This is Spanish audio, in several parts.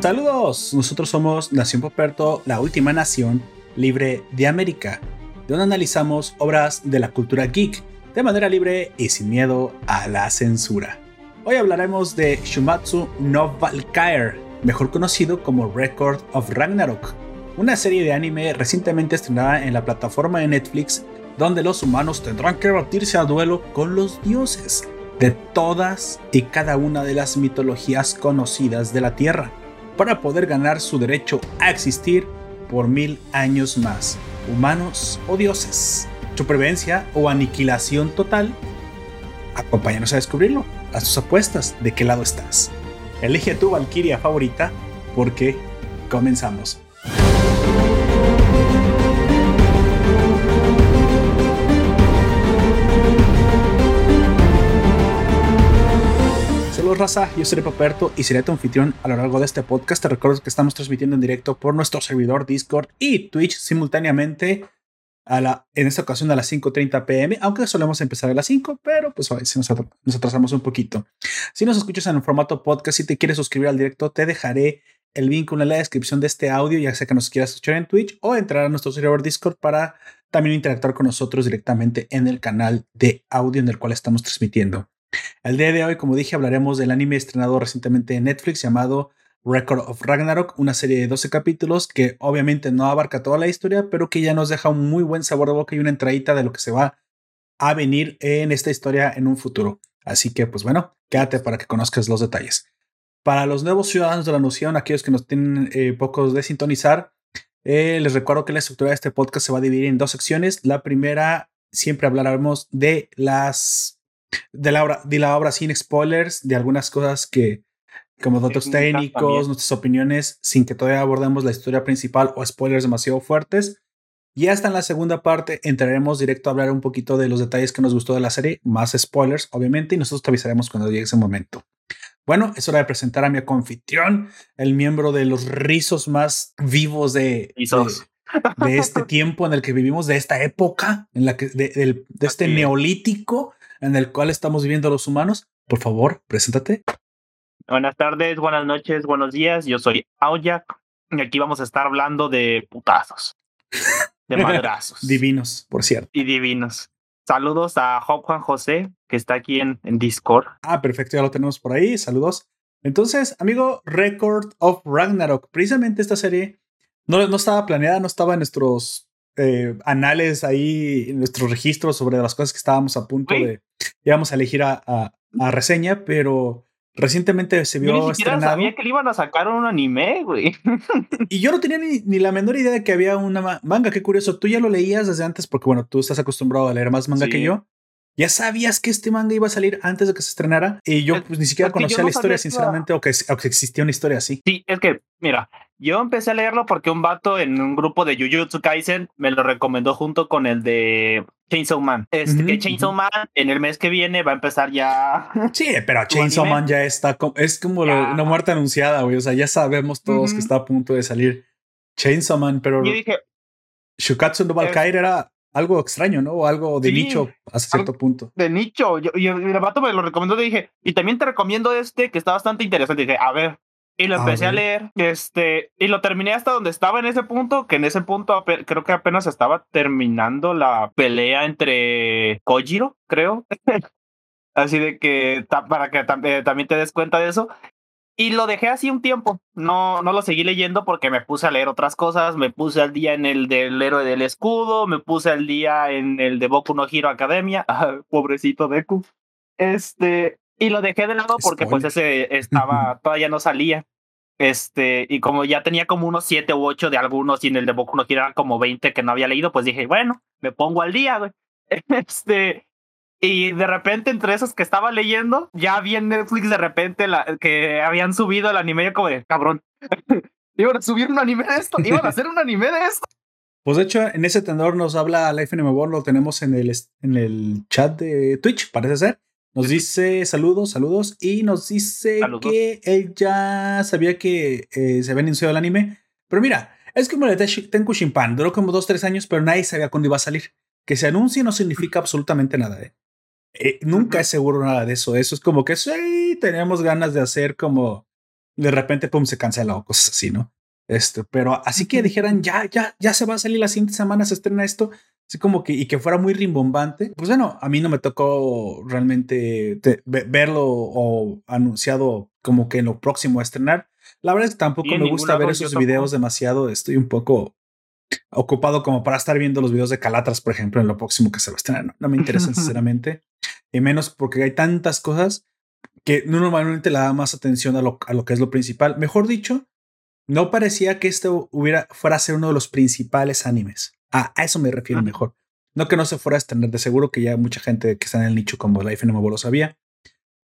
Saludos, nosotros somos Nación Poperto, la última nación libre de América, donde analizamos obras de la cultura geek de manera libre y sin miedo a la censura. Hoy hablaremos de Shumatsu no Valkyrie, mejor conocido como Record of Ragnarok, una serie de anime recientemente estrenada en la plataforma de Netflix donde los humanos tendrán que batirse a duelo con los dioses de todas y cada una de las mitologías conocidas de la Tierra para poder ganar su derecho a existir por mil años más, humanos o dioses. Supervivencia o aniquilación total. Acompáñanos a descubrirlo. Haz tus apuestas. ¿De qué lado estás? Elige tu Valkyria favorita porque comenzamos. Saludos raza, yo soy Paperto y seré tu anfitrión a lo largo de este podcast. Te recuerdo que estamos transmitiendo en directo por nuestro servidor Discord y Twitch simultáneamente a la, en esta ocasión a las 5.30 pm, aunque solemos empezar a las 5, pero pues hoy nos, nos atrasamos un poquito. Si nos escuchas en el formato podcast y te quieres suscribir al directo, te dejaré el vínculo en la descripción de este audio, ya sea que nos quieras escuchar en Twitch o entrar a nuestro servidor Discord para también interactuar con nosotros directamente en el canal de audio en el cual estamos transmitiendo. El día de hoy, como dije, hablaremos del anime estrenado recientemente en Netflix llamado Record of Ragnarok, una serie de 12 capítulos que obviamente no abarca toda la historia, pero que ya nos deja un muy buen sabor de boca y una entradita de lo que se va a venir en esta historia en un futuro. Así que, pues bueno, quédate para que conozcas los detalles. Para los nuevos ciudadanos de la noción, aquellos que nos tienen eh, pocos de sintonizar, eh, les recuerdo que la estructura de este podcast se va a dividir en dos secciones. La primera, siempre hablaremos de las de la obra, de la obra sin spoilers, de algunas cosas que, como datos técnicos, nuestras opiniones, sin que todavía abordemos la historia principal o spoilers demasiado fuertes. Y hasta en la segunda parte entraremos directo a hablar un poquito de los detalles que nos gustó de la serie, más spoilers, obviamente, y nosotros te avisaremos cuando llegue ese momento. Bueno, es hora de presentar a mi confitrión, el miembro de los rizos más vivos de, de, este tiempo en el que vivimos, de esta época, en la que de, de este neolítico en el cual estamos viviendo los humanos. Por favor, preséntate. Buenas tardes, buenas noches, buenos días. Yo soy Aoyak y aquí vamos a estar hablando de putazos, de madrazos. divinos, por cierto. Y divinos. Saludos a Juan José, que está aquí en, en Discord. Ah, perfecto, ya lo tenemos por ahí. Saludos. Entonces, amigo, Record of Ragnarok. Precisamente esta serie no, no estaba planeada, no estaba en nuestros eh, anales ahí, nuestros registros sobre las cosas que estábamos a punto de, íbamos a elegir a, a, reseña, pero recientemente se vio yo ni estrenado. sabía que le iban a sacar un anime, güey. y yo no tenía ni, ni, la menor idea de que había una manga. Qué curioso. Tú ya lo leías desde antes porque, bueno, tú estás acostumbrado a leer más manga que yo. Ya sabías que este manga iba a salir antes de que se estrenara y yo pues ni siquiera conocía la historia, sinceramente, o que, o que existía una historia así. Sí, es que, mira, yo empecé a leerlo porque un vato en un grupo de Jujutsu Kaisen me lo recomendó junto con el de Chainsaw Man. Este, que Chainsaw Man en el mes que viene va a empezar ya. Sí, pero Chainsaw Man ya está, es como una muerte anunciada, güey. O sea, ya sabemos todos que está a punto de salir Chainsaw Man, pero. Yo dije. Shukatsu no Valkyrie era algo extraño, ¿no? O algo de nicho hasta cierto punto. De nicho. y el vato me lo recomendó y dije, y también te recomiendo este que está bastante interesante. Y dije, a ver, y lo empecé a, leer, este, y lo terminé hasta donde estaba en ese punto, que en ese punto creo que apenas estaba terminando la pelea entre Kojiro, creo. así de que, para que eh, también te des cuenta de eso. Y lo dejé así un tiempo. No, no lo seguí leyendo porque me puse a leer otras cosas. Me puse al día en el del héroe del escudo. Me puse al día en el de Boku no Hero Academia. pobrecito Deku. Este, y lo dejé de lado porque pues ese estaba, todavía no salía. Este, y como ya tenía como unos siete u ocho de algunos y en el de Boku no Hero como 20 que no había leído, pues dije, bueno, me pongo al día, güey. Este, y de repente entre esos que estaba leyendo, ya vi en Netflix de repente la, que habían subido el anime y como de, cabrón, iban a subir un anime de esto, iban a hacer un anime de esto. Pues de hecho, en ese tenor nos habla Life in lo tenemos en el, en el chat de Twitch, parece ser. Nos dice saludos, saludos, y nos dice que él ya sabía que eh, se había anunciado el anime. Pero mira, es como el de Tenku Shimpan, duró como dos, tres años, pero nadie sabía cuándo iba a salir. Que se anuncie no significa absolutamente nada. ¿eh? Eh nunca es seguro nada de eso. Eso es como que sí, tenemos ganas de hacer como de repente, pum, se cancela o cosas así, ¿no? Esto, pero así que dijeran, ya, ya, ya se va a salir la siguiente semana, se estrena esto, así como que, y que fuera muy rimbombante. Pues bueno, a mí no me tocó realmente verlo o anunciado como que en lo próximo a estrenar. La verdad es que tampoco me gusta ver esos videos demasiado, estoy un poco ocupado como para estar viendo los videos de Calatras, por ejemplo, en lo próximo que se va a estrenar. No, me interesa sinceramente, y menos porque hay tantas cosas que normalmente le da más atención a lo, a lo que es lo principal. Mejor dicho, no parecía que esto hubiera, fuera a ser uno de los principales animes. a eso me refiero mejor. No que no se fuera a estrenar, de seguro que ya mucha gente que está en el nicho como Life no lo sabía,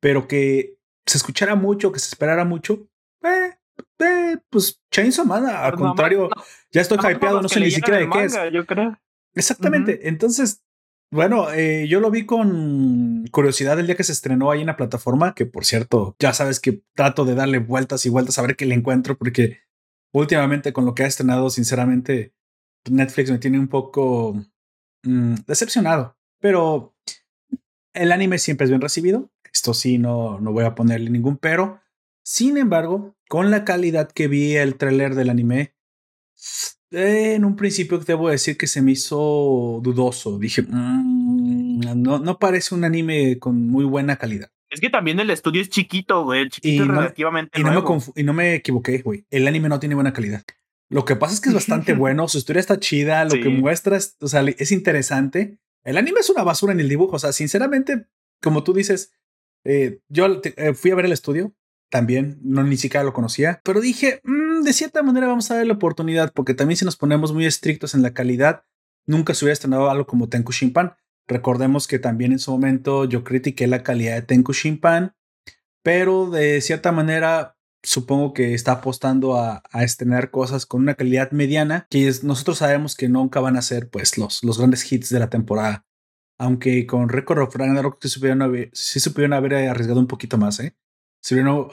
pero que se escuchara mucho, que se esperara mucho, eh, eh, pues Chainsaw Man, al contrario, ya estoy hypeado, no sé ni siquiera de qué es. Yo creo. Exactamente. Entonces, bueno, eh, yo lo vi con curiosidad el día que se estrenó ahí en la plataforma, que por cierto, ya sabes que trato de darle vueltas y vueltas a ver qué le encuentro, porque últimamente con lo que ha estrenado, sinceramente, Netflix me tiene un poco mm, decepcionado. Pero el anime siempre es bien recibido. Esto sí, no, no voy a ponerle ningún pero. Sin embargo, con la calidad que vi el tráiler del anime, en un principio debo decir que se me hizo dudoso. Dije, mm, no, no parece un anime con muy buena calidad. Es que también el estudio es chiquito, güey. Chiquito y relativamente. Y no, me y no me equivoqué, güey. El anime no tiene buena calidad. Lo que pasa es que es bastante bueno. Su historia está chida. Lo que muestra es, o sea, es interesante. El anime es una basura en el dibujo. O sea, sinceramente, como tú dices, eh, yo eh, fui a ver el estudio también, no ni siquiera lo conocía, pero dije, mm, de cierta manera vamos a dar la oportunidad, porque también si nos ponemos muy estrictos en la calidad, nunca se hubiera estrenado algo como Tenku Shinpan. Recordemos que también en su momento yo critiqué la calidad de Tenku Shinpan, pero de cierta manera supongo que está apostando a, estrenar cosas con una calidad mediana, que nosotros sabemos que nunca van a ser pues los, los grandes hits de la temporada. Aunque con Record of Ragnarok sí supieron haber, sí haber arriesgado un poquito más, ¿eh? Si, uh,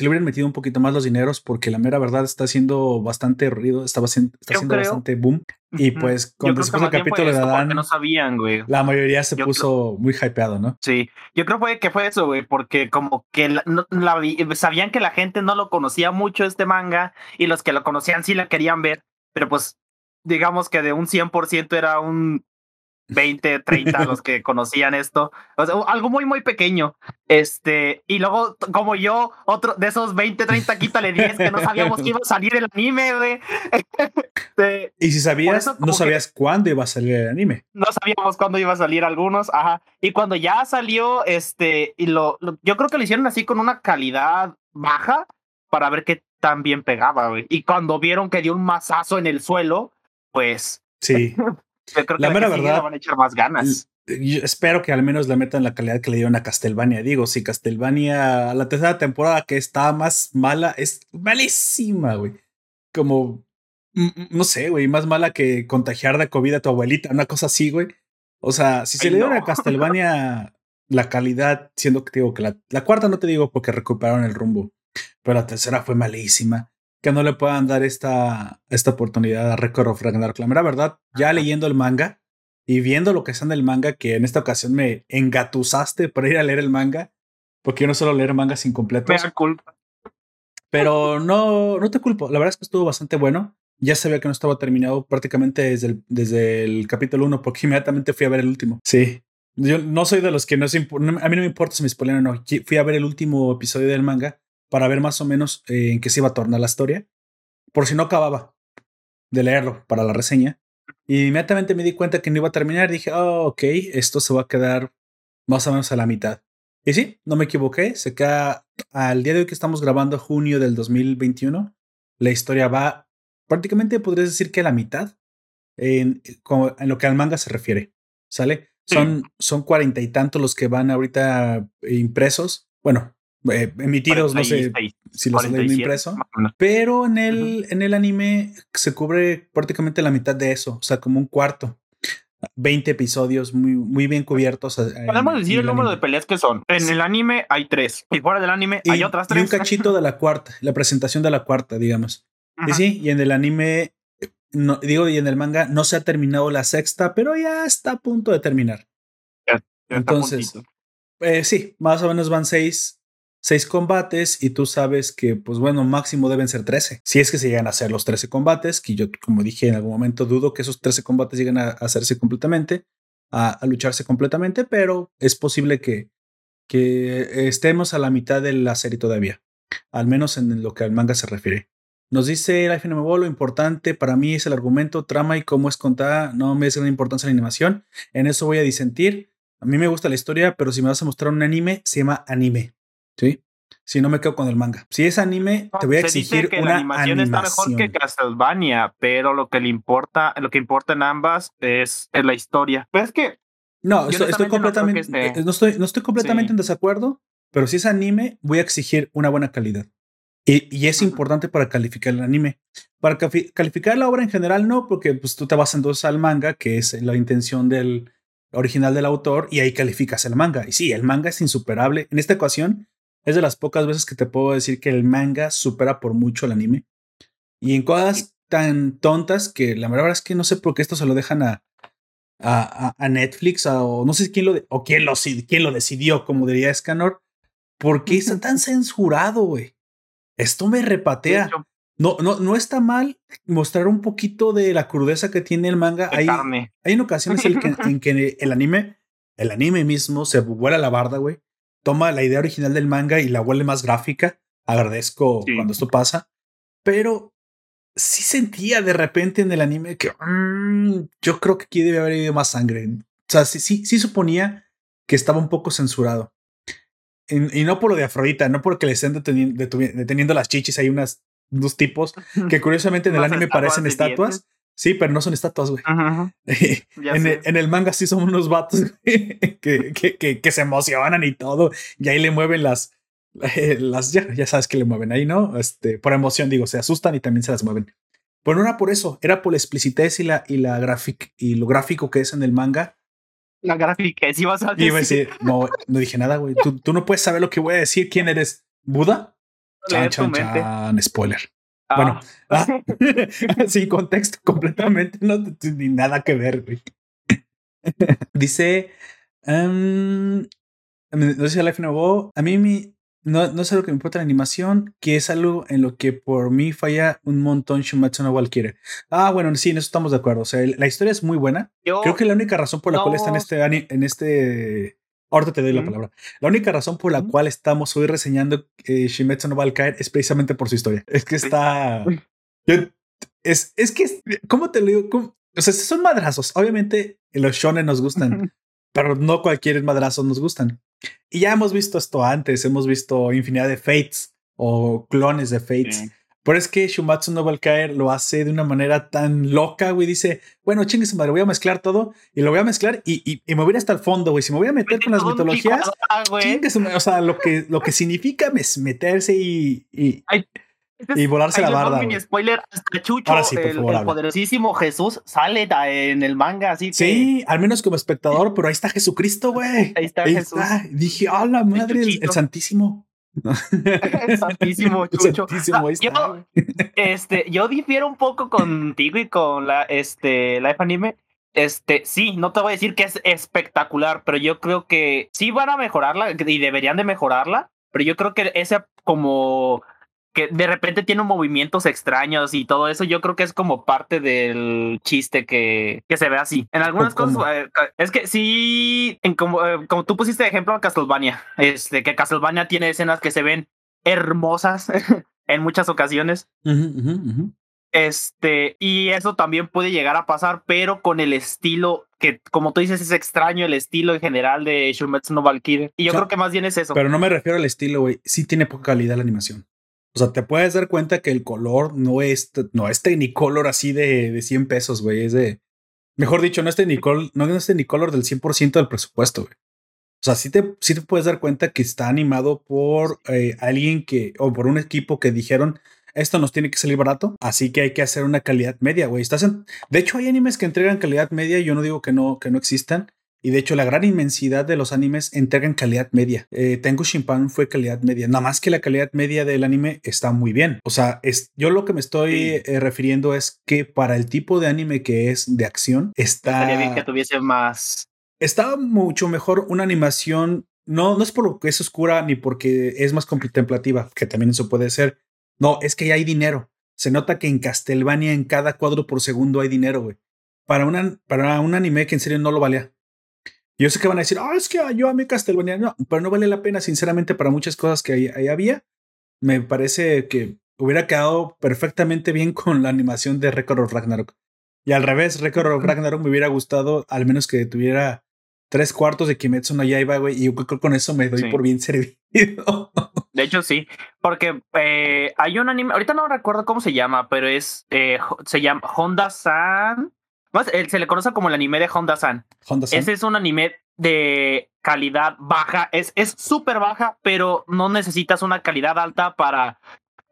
le hubieran metido un poquito más los dineros, porque la mera verdad está haciendo bastante ruido, está haciendo bastante boom. Y pues con después del capítulo de Adán, no sabían, güey. La mayoría se puso muy hypeado, ¿no? Sí, yo creo que fue eso, güey, porque como que la, sabían que la gente no lo conocía mucho este manga y los que lo conocían sí la querían ver, pero pues digamos que de un 100% era un 20, 30 los que conocían esto. O sea, algo muy, muy pequeño. Este, y luego, como yo, otro de esos 20, 30, quítale 10 que no sabíamos que iba a salir el anime, güey. Este, y si sabías, no sabías cuándo iba a salir el anime. No sabíamos cuándo iba a salir algunos, ajá. Y cuando ya salió, este, y lo, yo creo que lo hicieron así con una calidad baja para ver qué tan bien pegaba, güey. Y cuando vieron que dio un mazazo en el suelo, pues. Sí. la mera verdad, van a echar más ganas. Yo espero que al menos le metan la calidad que le dieron a Castlevania. Digo, si Castlevania, la tercera temporada que está más mala, es malísima, güey. Como, no sé, güey, más mala que contagiar de COVID a tu abuelita, una cosa así, güey. O sea, si se le dieron a Castlevania la calidad, siendo que digo que la, la cuarta no te digo porque recuperaron el rumbo, pero la tercera fue malísima que no le puedan dar esta, esta oportunidad a Record of Ragnarok. La verdad, ya leyendo el manga y viendo lo que está en el manga, que en esta ocasión me engatusaste para ir a leer el manga, porque yo no suelo leer mangas incompletos. Me culpa. Pero no, no te culpo. La verdad es que estuvo bastante bueno. Ya sabía que no estaba terminado prácticamente desde el, desde el capítulo 1, porque inmediatamente fui a ver el último. Sí. Yo no soy de los que no se A mí no me importa si me spoilean o no. Fui a ver el último episodio del manga para ver más o menos eh, en qué se iba a tornar la historia, por si no acababa de leerlo para la reseña. Y inmediatamente me di cuenta que no iba a terminar. Dije, oh, ok, esto se va a quedar más o menos a la mitad. Y sí, no me equivoqué. Se queda al día de hoy que estamos grabando, junio del 2021. La historia va prácticamente, podrías decir que a la mitad en, en lo que al manga se refiere. ¿Sale? Son, son cuarenta y tantos los que van ahorita impresos. Bueno, eh, emitidos, no sé si los han impreso, pero en el, en el anime se cubre prácticamente la mitad de eso, o sea, como un cuarto. 20 episodios muy, muy bien cubiertos. Eh, Podemos decir el, número de peleas que son. En el anime hay tres y fuera del anime hay otras tres. Y un cachito de la cuarta, la presentación de la cuarta, digamos. Y sí, y en el anime, no, digo, y en el manga no se ha terminado la sexta, pero ya está a punto de terminar. Entonces, eh, sí, más o menos van seis seis combates y tú sabes que, pues bueno, máximo deben ser 13. Si es que se llegan a hacer los 13 combates, que yo, como dije en algún momento, dudo que esos 13 combates lleguen a hacerse completamente, a, lucharse completamente, pero es posible que, que estemos a la mitad de la serie todavía, al menos en lo que al manga se refiere. Nos dice Life in lo importante para mí es el argumento, trama y cómo es contada. No me es gran importancia la animación. En eso voy a disentir. A mí me gusta la historia, pero si me vas a mostrar un anime, se llama anime. ¿Sí? Si no me quedo con el manga. Si es anime, te voy a exigir que una la animación, está mejor que Castlevania, pero lo que le importa, lo que importa en ambas es, la historia. Pero es que no, estoy, completamente, no, estoy, no estoy completamente en desacuerdo, pero si es anime, voy a exigir una buena calidad. Y, es importante para calificar el anime. Para calificar la obra en general, no, porque pues, tú te vas entonces al manga, que es la intención del original del autor, y ahí calificas el manga. Y sí, el manga es insuperable. En esta ocasión, es de las pocas veces que te puedo decir que el manga supera por mucho el anime. Y en cosas tan tontas que la verdad es que no sé por qué esto se lo dejan a, a, Netflix o no sé quién lo, o quién lo, quién lo decidió, como diría Scanor. ¿Por qué está tan censurado, güey? Esto me repatea. No, no, no está mal mostrar un poquito de la crudeza que tiene el manga. Hay, hay en ocasiones en que, el anime, el anime mismo se vuela la barda, güey. Toma la idea original del manga y la vuelve más gráfica. Agradezco cuando esto pasa. Pero sí sentía de repente en el anime que mm, yo creo que aquí debe haber habido más sangre. O sea, sí, sí, sí suponía que estaba un poco censurado y, no por lo de Afrodita, no porque le estén deteniendo, las chichis. Hay unas, dos tipos que curiosamente en el anime parecen estatuas. Sí, pero no son estatuas, güey. en, el, manga sí son unos vatos que, que, que, se emocionan y todo. Y ahí le mueven las, las ya, ya, sabes que le mueven ahí, ¿no? Este, por emoción, digo, se asustan y también se las mueven. Pero no era por eso, era por la explicitez y la, y la y lo gráfico que es en el manga la gráfica, si vas a decir. no, no dije nada, güey. ¿Tú, tú, no puedes saber lo que voy a decir. ¿Quién eres? ¿Buda? Chan, chan, chan, spoiler. Ah. Bueno, ah, sin contexto completamente, no ni nada que ver, güey. Dice, um, no sé Life a mí mi, no, no es algo que me importa la animación, que es algo en lo que por mí falla un montón Shumatsu no Valkyrie. Ah, bueno, sí, en eso estamos de acuerdo. O sea, la historia es muy buena. Creo que la única razón por la cual está en este, en este Ahorita te doy la palabra. La única razón por la cual estamos hoy reseñando eh, Shimetsu no Valkyrie es precisamente por su historia. Es que está. es, es que, ¿cómo te lo digo? O sea, son madrazos. Obviamente, los shonen nos gustan, pero no cualquier madrazo nos gustan. Y ya hemos visto esto antes, hemos visto infinidad de Fates o clones de Fates. Pero es que Shumatsu no Valkyrie lo hace de una manera tan loca, güey. Dice, bueno, chingue su madre, voy a mezclar todo y lo voy a mezclar y, y, y me voy a ir hasta el fondo, güey. Si me voy a meter con las mitologías, chingue su madre. O sea, lo que, lo que significa meterse y, y, y volarse la barda. Mini spoiler, hasta Chucho, el, poderosísimo Jesús, sale en el manga, así. Sí, al menos como espectador, pero ahí está Jesucristo, güey. Ahí está Jesús. Dije, ¡ah, la madre! El, el Santísimo Chucho. Santísimo, ahí está, yo, este, yo difiero un poco contigo y con la, este, Life Anime. Este, sí, no te voy a decir que es espectacular, pero yo creo que sí van a mejorarla y deberían de mejorarla, pero yo creo que ese como que de repente tiene movimientos extraños y todo eso, yo creo que es como parte del chiste que, que se ve así. En algunas cosas, eh, es que sí, en como, eh, como tú pusiste de ejemplo a Castlevania, este, que Castlevania tiene escenas que se ven hermosas en muchas ocasiones. Este, y eso también puede llegar a pasar, pero con el estilo que, como tú dices, es extraño el estilo en general de Shumetsu no Valkyrie. Y yo creo que más bien es eso. Pero no me refiero al estilo, güey. Sí tiene poca calidad la animación. O sea, te puedes dar cuenta que el color no es, no es Technicolor así de, de 100 pesos, güey. Es de. Mejor dicho, no es Technicolor, no es Technicolor del 100% del presupuesto, güey. O sea, sí te, sí te puedes dar cuenta que está animado por eh, alguien que, o por un equipo que dijeron, esto nos tiene que salir barato, así que hay que hacer una calidad media, güey. Estás De hecho, hay animes que entregan calidad media y yo no digo que no, que no existan, y de hecho, la gran inmensidad de los animes entregan calidad media. Eh, Tengu Shinpan fue calidad media. Nada más que la calidad media del anime está muy bien. O sea, es, yo lo que me estoy eh, refiriendo es que para el tipo de anime que es de acción, está. Estaría bien que tuviese más. Estaba mucho mejor una animación no, no es por lo que es oscura ni porque es más contemplativa, que también eso puede ser. No, es que ya hay dinero. Se nota que en Castlevania en cada cuadro por segundo hay dinero, güey. Para, una, para un anime que en serio no lo valía. Yo sé que van a decir, ah, es que yo amé Castlevania. No, pero no vale la pena, sinceramente, para muchas cosas que ahí, había. Me parece que hubiera quedado perfectamente bien con la animación de Record of Ragnarok. Y al revés, Record of Ragnarok me hubiera gustado, al menos que tuviera tres cuartos de Kimetsu no Yaiba, güey, y yo creo que con eso me doy por bien servido. De hecho, sí, porque eh, hay un anime, ahorita no recuerdo cómo se llama, pero es, eh, se llama Honda-san. Se le conoce como el anime de Honda-san. Honda Ese es un anime de calidad baja, es súper baja, pero no necesitas una calidad alta para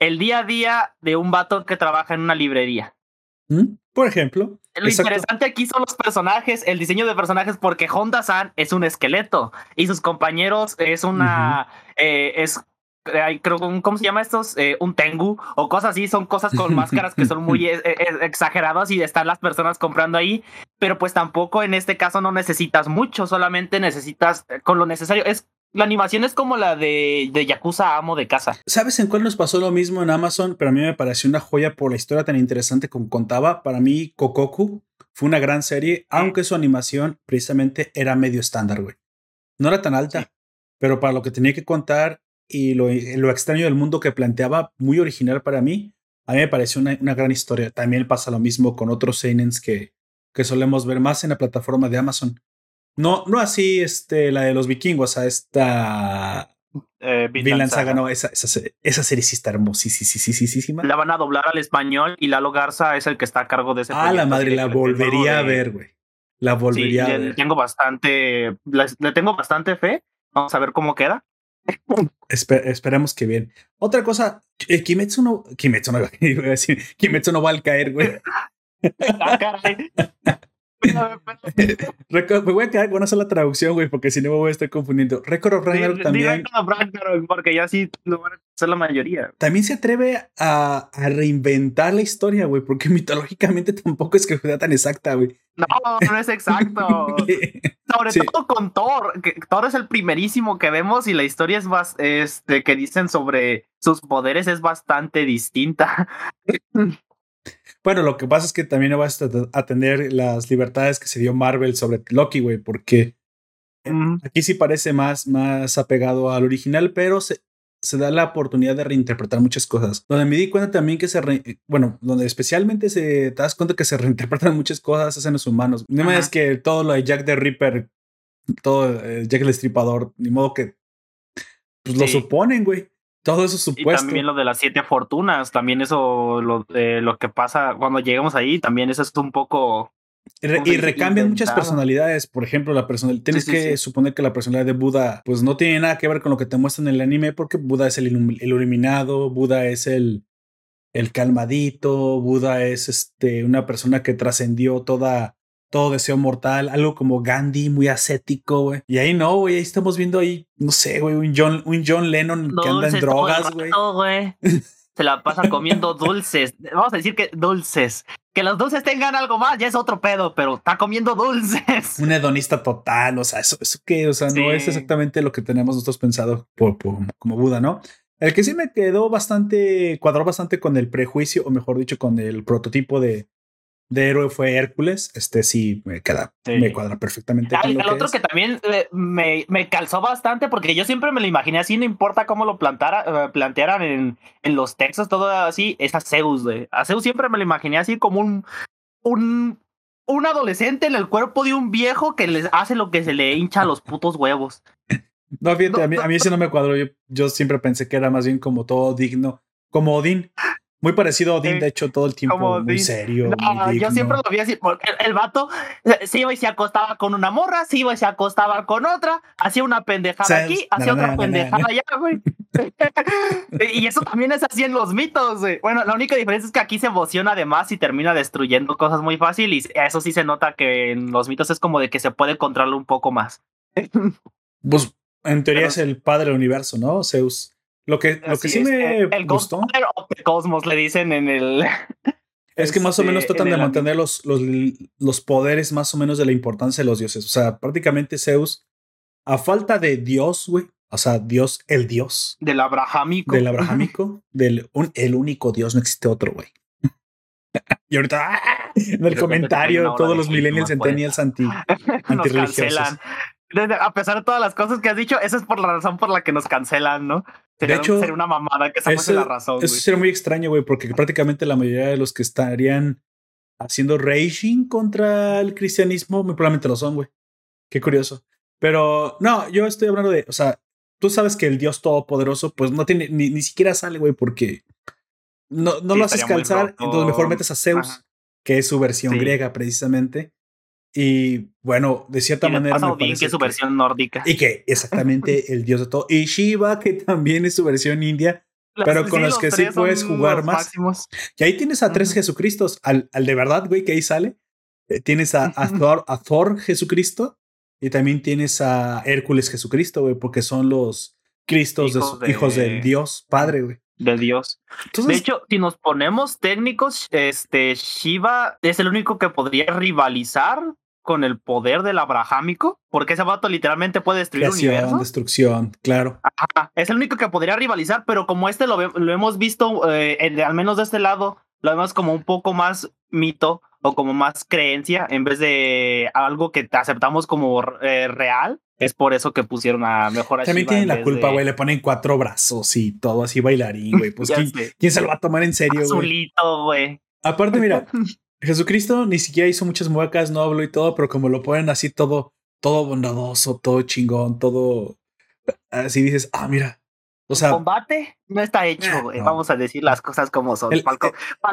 el día a día de un vato que trabaja en una librería. ¿Mm? Por ejemplo. Lo interesante aquí son los personajes, el diseño de personajes, porque Honda-san es un esqueleto y sus compañeros es una. Eh, es creo cómo se llama estos eh, un tengu o cosas así son cosas con máscaras que son muy eh, exageradas y están las personas comprando ahí pero pues tampoco en este caso no necesitas mucho solamente necesitas con lo necesario es la animación es como la de, de Yakuza Amo de casa. ¿Sabes en cuál nos pasó lo mismo en Amazon? Pero a mí me pareció una joya por la historia tan interesante como contaba. Para mí, Kokoku fue una gran serie, aunque su animación precisamente era medio estándar, güey. No era tan alta, pero para lo que tenía que contar y lo, lo, extraño del mundo que planteaba, muy original para mí, a mí me pareció una, una gran historia. También pasa lo mismo con otros seinens que, que solemos ver más en la plataforma de Amazon. No, no así este, la de los vikingos, a esta eh, Vinland Saga, no, esa, esa, esa, serie sí está hermosísima. La van a doblar al español y Lalo Garza es el que está a cargo de ese Ah, la madre, la volvería a ver, güey. La volvería a ver. Tengo bastante, le, tengo bastante fe. Vamos a ver cómo queda. Esperemos que bien. Otra cosa, eh, Kimetsu no, Kimetsu no, iba a decir, Kimetsu no va a caer, güey. ah, caray. me voy a quedar con una sola traducción, güey, porque si no me voy a estar confundiendo. Record of Ragnarok también. porque ya sí lo van a hacer la mayoría. También se atreve a, a reinventar la historia, güey, porque mitológicamente tampoco es que sea tan exacta, güey. No, no es exacto. Sobre todo con Thor, que Thor es el primerísimo que vemos y la historia es más, este, que dicen sobre sus poderes es bastante distinta. Bueno, lo que pasa es que también no vas a atender las libertades que se dio Marvel sobre Loki, güey, porque aquí sí parece más, más apegado al original, pero se, se da la oportunidad de reinterpretar muchas cosas. Donde me di cuenta también que se, bueno, donde especialmente se te das cuenta que se reinterpretan muchas cosas en los humanos. No es que todo lo de Jack the Ripper, todo Jack el Estripador, ni modo que pues lo suponen, güey. Todo eso supuesto. Y también lo de las siete fortunas, también eso, lo, lo que pasa cuando llegamos ahí, también eso es un poco... y recambian muchas personalidades. Por ejemplo, la personalidad. Tienes que suponer que la personalidad de Buda, pues no tiene nada que ver con lo que te muestran en el anime, porque Buda es el, el iluminado, Buda es el, el calmadito, Buda es este, una persona que trascendió toda todo deseo mortal, algo como Gandhi, muy ascético, güey. Y ahí no, güey, ahí estamos viendo ahí, no sé, güey, un John, un John Lennon que anda en drogas, güey. Se la pasa comiendo dulces. Vamos a decir que dulces. Que los dulces tengan algo más, ya es otro pedo, pero está comiendo dulces. Un hedonista total, o sea, eso, eso qué, o sea, no es exactamente lo que tenemos nosotros pensado por, como Buda, ¿no? El que sí me quedó bastante, cuadró bastante con el prejuicio, o mejor dicho, con el prototipo de, de héroe fue Hércules. Este sí me queda, me cuadra perfectamente. el otro que también eh, me, me, calzó bastante porque yo siempre me lo imaginé así, no importa cómo lo plantara, eh, plantearan en, en, los textos, todo así, es a Zeus. De. A Zeus siempre me lo imaginé así como un, un, un adolescente en el cuerpo de un viejo que les hace lo que se le hincha a los putos huevos. No, fíjate, a, mí, a mí ese no me cuadró. Yo, yo siempre pensé que era más bien como todo digno, como Odín. Muy parecido a Odín, de hecho, todo el tiempo muy serio. yo siempre lo vi así, porque el, vato se iba y se acostaba con una morra, se iba y se acostaba con otra, hacía una pendejada aquí, hacía otra pendejada allá, güey. y eso también es así en los mitos, güey. Bueno, la única diferencia es que aquí se emociona además y termina destruyendo cosas muy fácil, y eso sí se nota que en los mitos es como de que se puede controlar un poco más. pues en teoría es el padre del universo, ¿no? Zeus. Lo que, lo que sí me el gustó. Cosmos le dicen en el. Es que más o menos este, tratan de mantener los, los, los, poderes más o menos de la importancia de los dioses. O sea, prácticamente Zeus a falta de Dios, güey. O sea, Dios, el Dios. Del abrahámico. Del abrahámico. del el único Dios, no existe otro, güey. y ahorita, ¡ah! en el comentario, todos los millennials centennials anti, antirreligiosos. A pesar de todas las cosas que has dicho, esa es por la razón por la que nos cancelan, ¿no? De hecho, sería una mamada que esa la razón. Eso sería muy extraño, güey, porque prácticamente la mayoría de los que estarían haciendo raging contra el cristianismo, muy probablemente lo son, güey. Qué curioso. Pero no, yo estoy hablando de, o sea, tú sabes que el Dios Todopoderoso, pues no tiene, ni, ni siquiera sale, güey, porque no, no lo haces calzar, entonces mejor metes a Zeus, que es su versión griega precisamente. Y bueno, de cierta manera. Me que es su versión nórdica. Y que exactamente el dios de todo. Y Shiva, que también es su versión india, pero con los, que sí puedes jugar más. Y ahí tienes a tres Jesucristos, al, al de verdad, güey, que ahí sale. Eh, tienes a, a, Thor, a Thor Jesucristo y también tienes a Hércules Jesucristo, güey, porque son los Cristos hijos, de, hijos del Dios Padre, güey. De Dios. de hecho, si nos ponemos técnicos, este Shiva es el único que podría rivalizar con el poder del abrahámico, porque ese vato literalmente puede destruir el universo. destrucción, claro. Es el único que podría rivalizar, pero como este lo, lo hemos visto, eh, al menos de este lado, lo vemos como un poco más mito o como más creencia en vez de algo que aceptamos como eh, real. Es por eso que pusieron a mejor a También tienen la culpa, güey. Le ponen cuatro brazos y todo así bailarín, güey. Pues ¿quién, ¿quién, se lo va a tomar en serio, güey? Azulito, güey. Aparte, mira, Jesucristo ni siquiera hizo muchas muecas, no habló y todo, pero como lo ponen así todo, todo bondadoso, todo chingón, todo así dices, ah, mira. O sea, el combate no está hecho, güey. Vamos a decir las cosas como son. Él,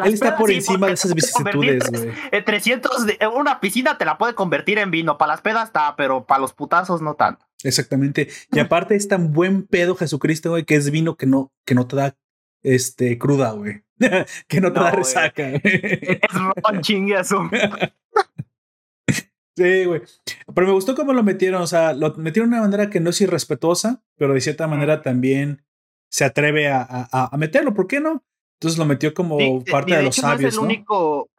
él está por encima de esas vicisitudes, güey. En 300, de, una piscina te la puede convertir en vino. Para las pedas está, pero para los putazos no tanto. Exactamente. Y aparte es tan buen pedo Jesucristo, güey, que es vino que no, que no te da este, cruda, güey. que no te da resaca. Es ron chingazo. Sí, güey. Pero me gustó cómo lo metieron. O sea, lo metieron de una manera que no es irrespetuosa, pero de cierta manera también se atreve a, a, a meterlo. ¿Por qué no? Entonces lo metió como parte de, los sabios. No es el único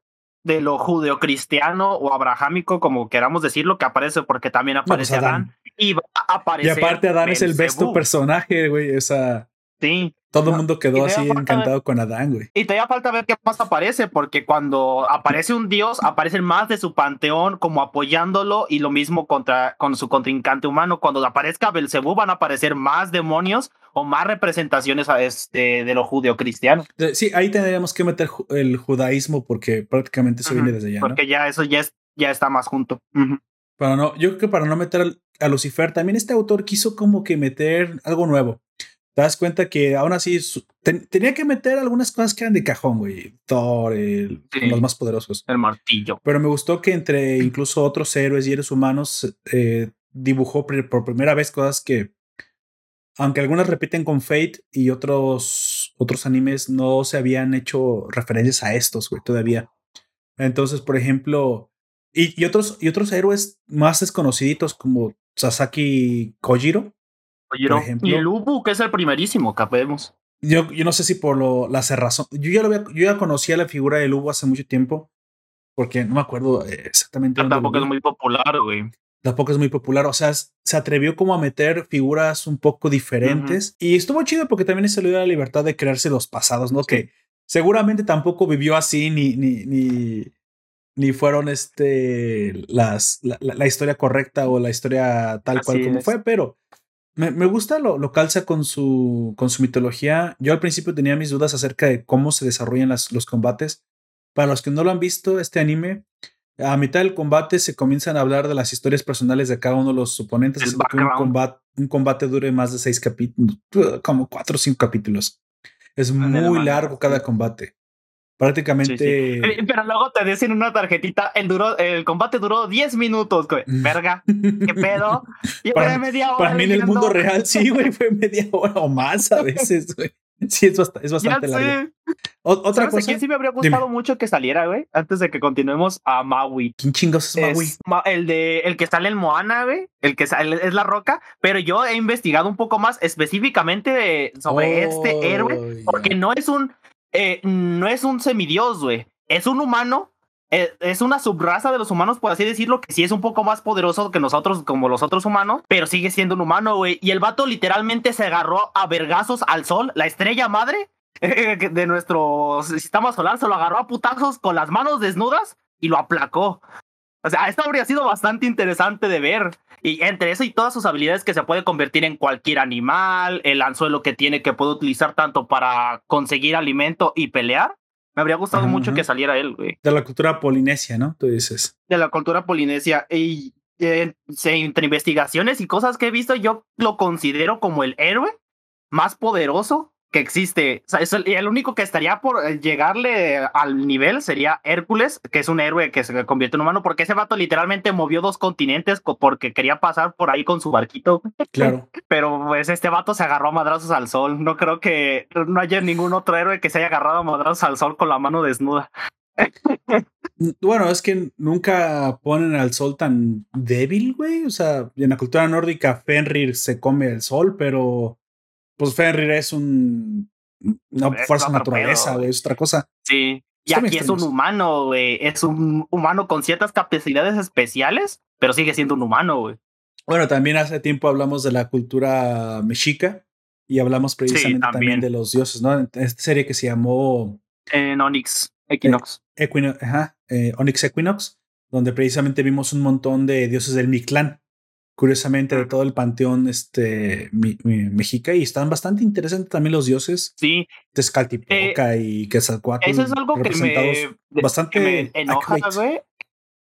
de lo judeocristiano o abrahámico, como queramos decirlo, que aparece porque también pues aparece Adán. Y va a aparecer. Y aparte, Adán es el besto personaje, güey. O sea. Sí. Todo el mundo quedó así encantado con Adán, güey. Y todavía falta ver qué más aparece, porque cuando aparece un dios, aparecen más de su panteón como apoyándolo y lo mismo contra, con su contrincante humano. Cuando aparezca Belcebú van a aparecer más demonios o más representaciones a este, de lo judeo-cristiano. Sí, ahí tendríamos que meter el judaísmo porque prácticamente eso viene desde allá. Porque ya eso ya, es, ya está más junto. Pero no, yo creo que para no meter a Lucifer, también este autor quiso como que meter algo nuevo te das cuenta que aún así tenía que meter algunas cosas que eran de cajón, güey. Thor, los más poderosos. El martillo. Pero me gustó que entre incluso otros héroes y héroes humanos eh, dibujó por primera vez cosas que, aunque algunas repiten con Fate y otros, otros animes no se habían hecho referencias a estos, güey, todavía. Entonces, por ejemplo, y, y, otros, y otros héroes más desconociditos como Sasaki Kojiro y el Ubu, que es el primerísimo que vemos. Yo, yo no sé si por lo, la cerrazón. Yo ya, lo yo ya conocía la figura del Ubu hace mucho tiempo, porque no me acuerdo eh, exactamente. tampoco es muy popular, güey. Tampoco es muy popular. O sea, se atrevió como a meter figuras un poco diferentes. Y estuvo chido porque también se le dio la libertad de crearse los pasados, ¿no? Que seguramente tampoco vivió así ni, ni, ni, ni fueron este, las, la, la, historia correcta o la historia tal cual como fue, pero me, me gusta lo, lo, calza con su, con su mitología. Yo al principio tenía mis dudas acerca de cómo se desarrollan las, los combates. Para los que no lo han visto, este anime, a mitad del combate se comienzan a hablar de las historias personales de cada uno de los oponentes. Es que un combate, un combate dure más de seis capítulos, como cuatro o cinco capítulos. Es muy largo cada combate. Prácticamente. Pero luego te dicen una tarjetita, el, duró, el combate duró 10 minutos, güey. Mm. Verga, qué pedo. Y para, media hora. Para mí en el mundo real, sí, güey, fue media hora o más a veces, güey. Sí, es bastante, es bastante largo. otra cosa. ¿Quién sí me habría gustado mucho que saliera, güey? Antes de que continuemos a Maui. ¿Quién chingos es Maui? el de el que sale en Moana, güey. El que sale es la roca. Pero yo he investigado un poco más específicamente sobre este héroe. Porque no es un eh, no es un semidios, güey. Es un humano eh, es una subraza de los humanos, por así decirlo, que sí es un poco más poderoso que nosotros, como los otros humanos, pero sigue siendo un humano, güey. Y el vato literalmente se agarró a vergazos al sol, la estrella madre de nuestro sistema solar, se lo agarró a putazos con las manos desnudas y lo aplacó. O sea, esto habría sido bastante interesante de ver. Y entre eso y todas sus habilidades que se puede convertir en cualquier animal, el anzuelo que tiene que puede utilizar tanto para conseguir alimento y pelear, me habría gustado mucho que saliera él, güey. De la cultura polinesia, ¿no? Tú dices. De la cultura polinesia. Y eh, entre investigaciones y cosas que he visto, yo lo considero como el héroe más poderoso que existe. O sea, el, único que estaría por eh, llegarle al nivel sería Hércules, que es un héroe que se convierte en humano, porque ese vato literalmente movió dos continentes porque quería pasar por ahí con su barquito. Claro. Pero pues este vato se agarró a madrazos al sol. No creo que no haya ningún otro héroe que se haya agarrado a madrazos al sol con la mano desnuda. Bueno, es que nunca ponen al sol tan débil, güey. O sea, en la cultura nórdica Fenrir se come el sol, pero pues Fenrir es un una fuerza naturaleza, güey, es otra cosa. Sí. Y aquí es un humano, güey. Es un humano con ciertas capacidades especiales, pero sigue siendo un humano, güey. Bueno, también hace tiempo hablamos de la cultura mexica y hablamos precisamente también. de los dioses, ¿no? En esta serie que se llamó en Onyx Equinox. Eh, ajá, eh, Onyx Equinox, donde precisamente vimos un montón de dioses del Mictlán curiosamente, de todo el panteón este, mexica y están bastante interesantes también los dioses. Sí. Tezcatlipoca eh, y Quetzalcoatl. Eso es algo que me, bastante enoja, güey.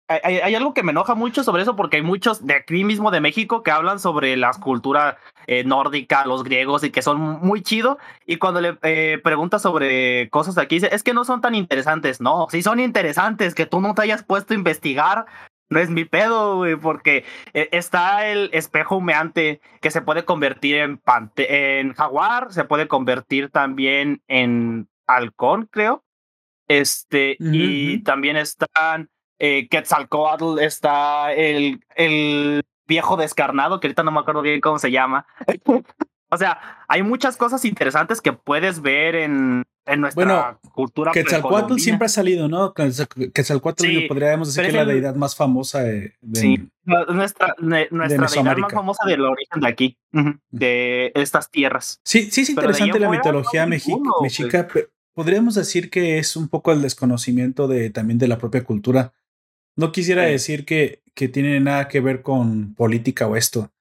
Hay, algo que me enoja mucho sobre eso porque hay muchos de aquí mismo de México que hablan sobre la cultura eh, nórdica, los griegos y que son muy chido. Y cuando le eh, preguntas sobre cosas de aquí, dice, es que no son tan interesantes. No, sí son interesantes, que tú no te hayas puesto a investigar no es mi pedo, güey, porque eh, está el espejo humeante que se puede convertir en, en jaguar, se puede convertir también en halcón, creo. Este, y también están eh, Quetzalcoatl, está el, el viejo descarnado, que ahorita no me acuerdo bien cómo se llama. o sea, hay muchas cosas interesantes que puedes ver en, en nuestra bueno, cultura. Quetzalcoatl siempre ha salido, ¿no? Quetzalcoatl sí, podríamos decir que es la deidad más famosa de, sí, nuestra, nuestra deidad más famosa del origen de aquí, de estas tierras. Sí, sí es interesante la mitología mexica, pero podríamos decir que es un poco el desconocimiento de también de la propia cultura. No quisiera decir que, que tiene nada que ver con política o esto.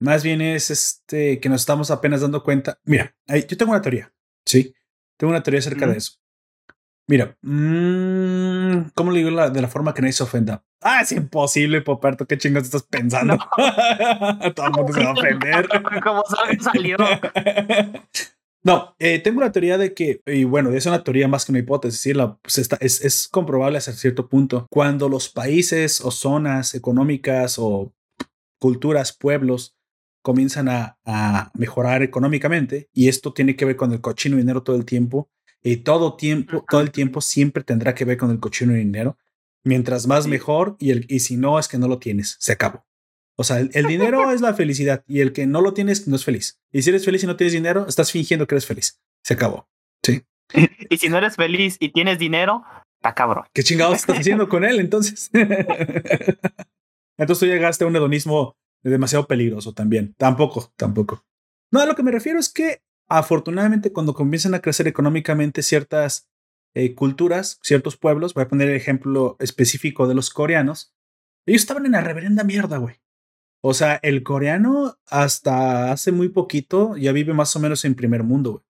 Más bien es este que nos estamos apenas dando cuenta. Mira, yo tengo una teoría, ¿sí? Tengo una teoría acerca de eso. Mira, mmm, ¿cómo le digo de la forma que nadie se ofenda? Ah, es imposible, Poperto. ¿Qué chingados estás pensando? Todo el mundo se va a ofender. ¿Cómo salió? No, eh, tengo una teoría de que, y bueno, es una teoría más que una hipótesis, la, pues está, es, es comprobable hasta cierto punto. Cuando los países o zonas económicas o culturas, pueblos comienzan a, mejorar económicamente y esto tiene que ver con el cochino dinero todo el tiempo y todo tiempo, todo el tiempo siempre tendrá que ver con el cochino dinero. Mientras más mejor y, el, y si no es que no lo tienes, se acabó. O sea, el, dinero es la felicidad y el que no lo tienes no es feliz. Y si eres feliz y no tienes dinero, estás fingiendo que eres feliz. Se acabó. Sí. y si no eres feliz y tienes dinero, está cabrón. ¿Qué chingados estás haciendo con él entonces? entonces tú llegaste a un hedonismo demasiado peligroso también. Tampoco, tampoco. No, a lo que me refiero es que afortunadamente cuando comienzan a crecer económicamente ciertas eh, culturas, ciertos pueblos, voy a poner el ejemplo específico de los coreanos, ellos estaban en la reverenda mierda, güey. O sea, el coreano hasta hace muy poquito ya vive más o menos en primer mundo, güey.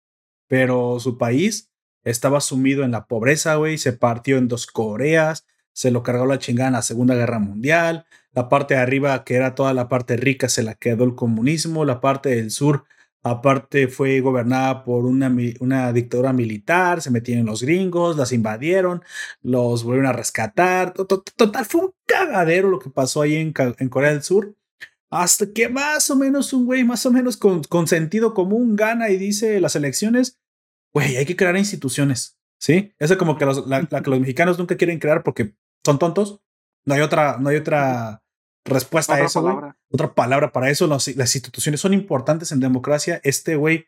Pero su país estaba sumido en la pobreza, güey, se partió en dos Coreas, se lo cargó la chingada en la Segunda Guerra Mundial, la parte de arriba, que era toda la parte rica, se la quedó el comunismo, la parte del sur, aparte fue gobernada por una, una dictadura militar, se metieron los gringos, las invadieron, los volvieron a rescatar, total, fue un cagadero lo que pasó ahí en, en Corea del Sur. Hasta que más o menos un güey, más o menos con, con sentido común, gana y dice las elecciones, güey, hay que crear instituciones, ¿sí? Eso como que los, la, que los mexicanos nunca quieren crear porque son tontos. No hay otra, no hay otra respuesta a eso, güey. Otra palabra para eso. las instituciones son importantes en democracia. Este güey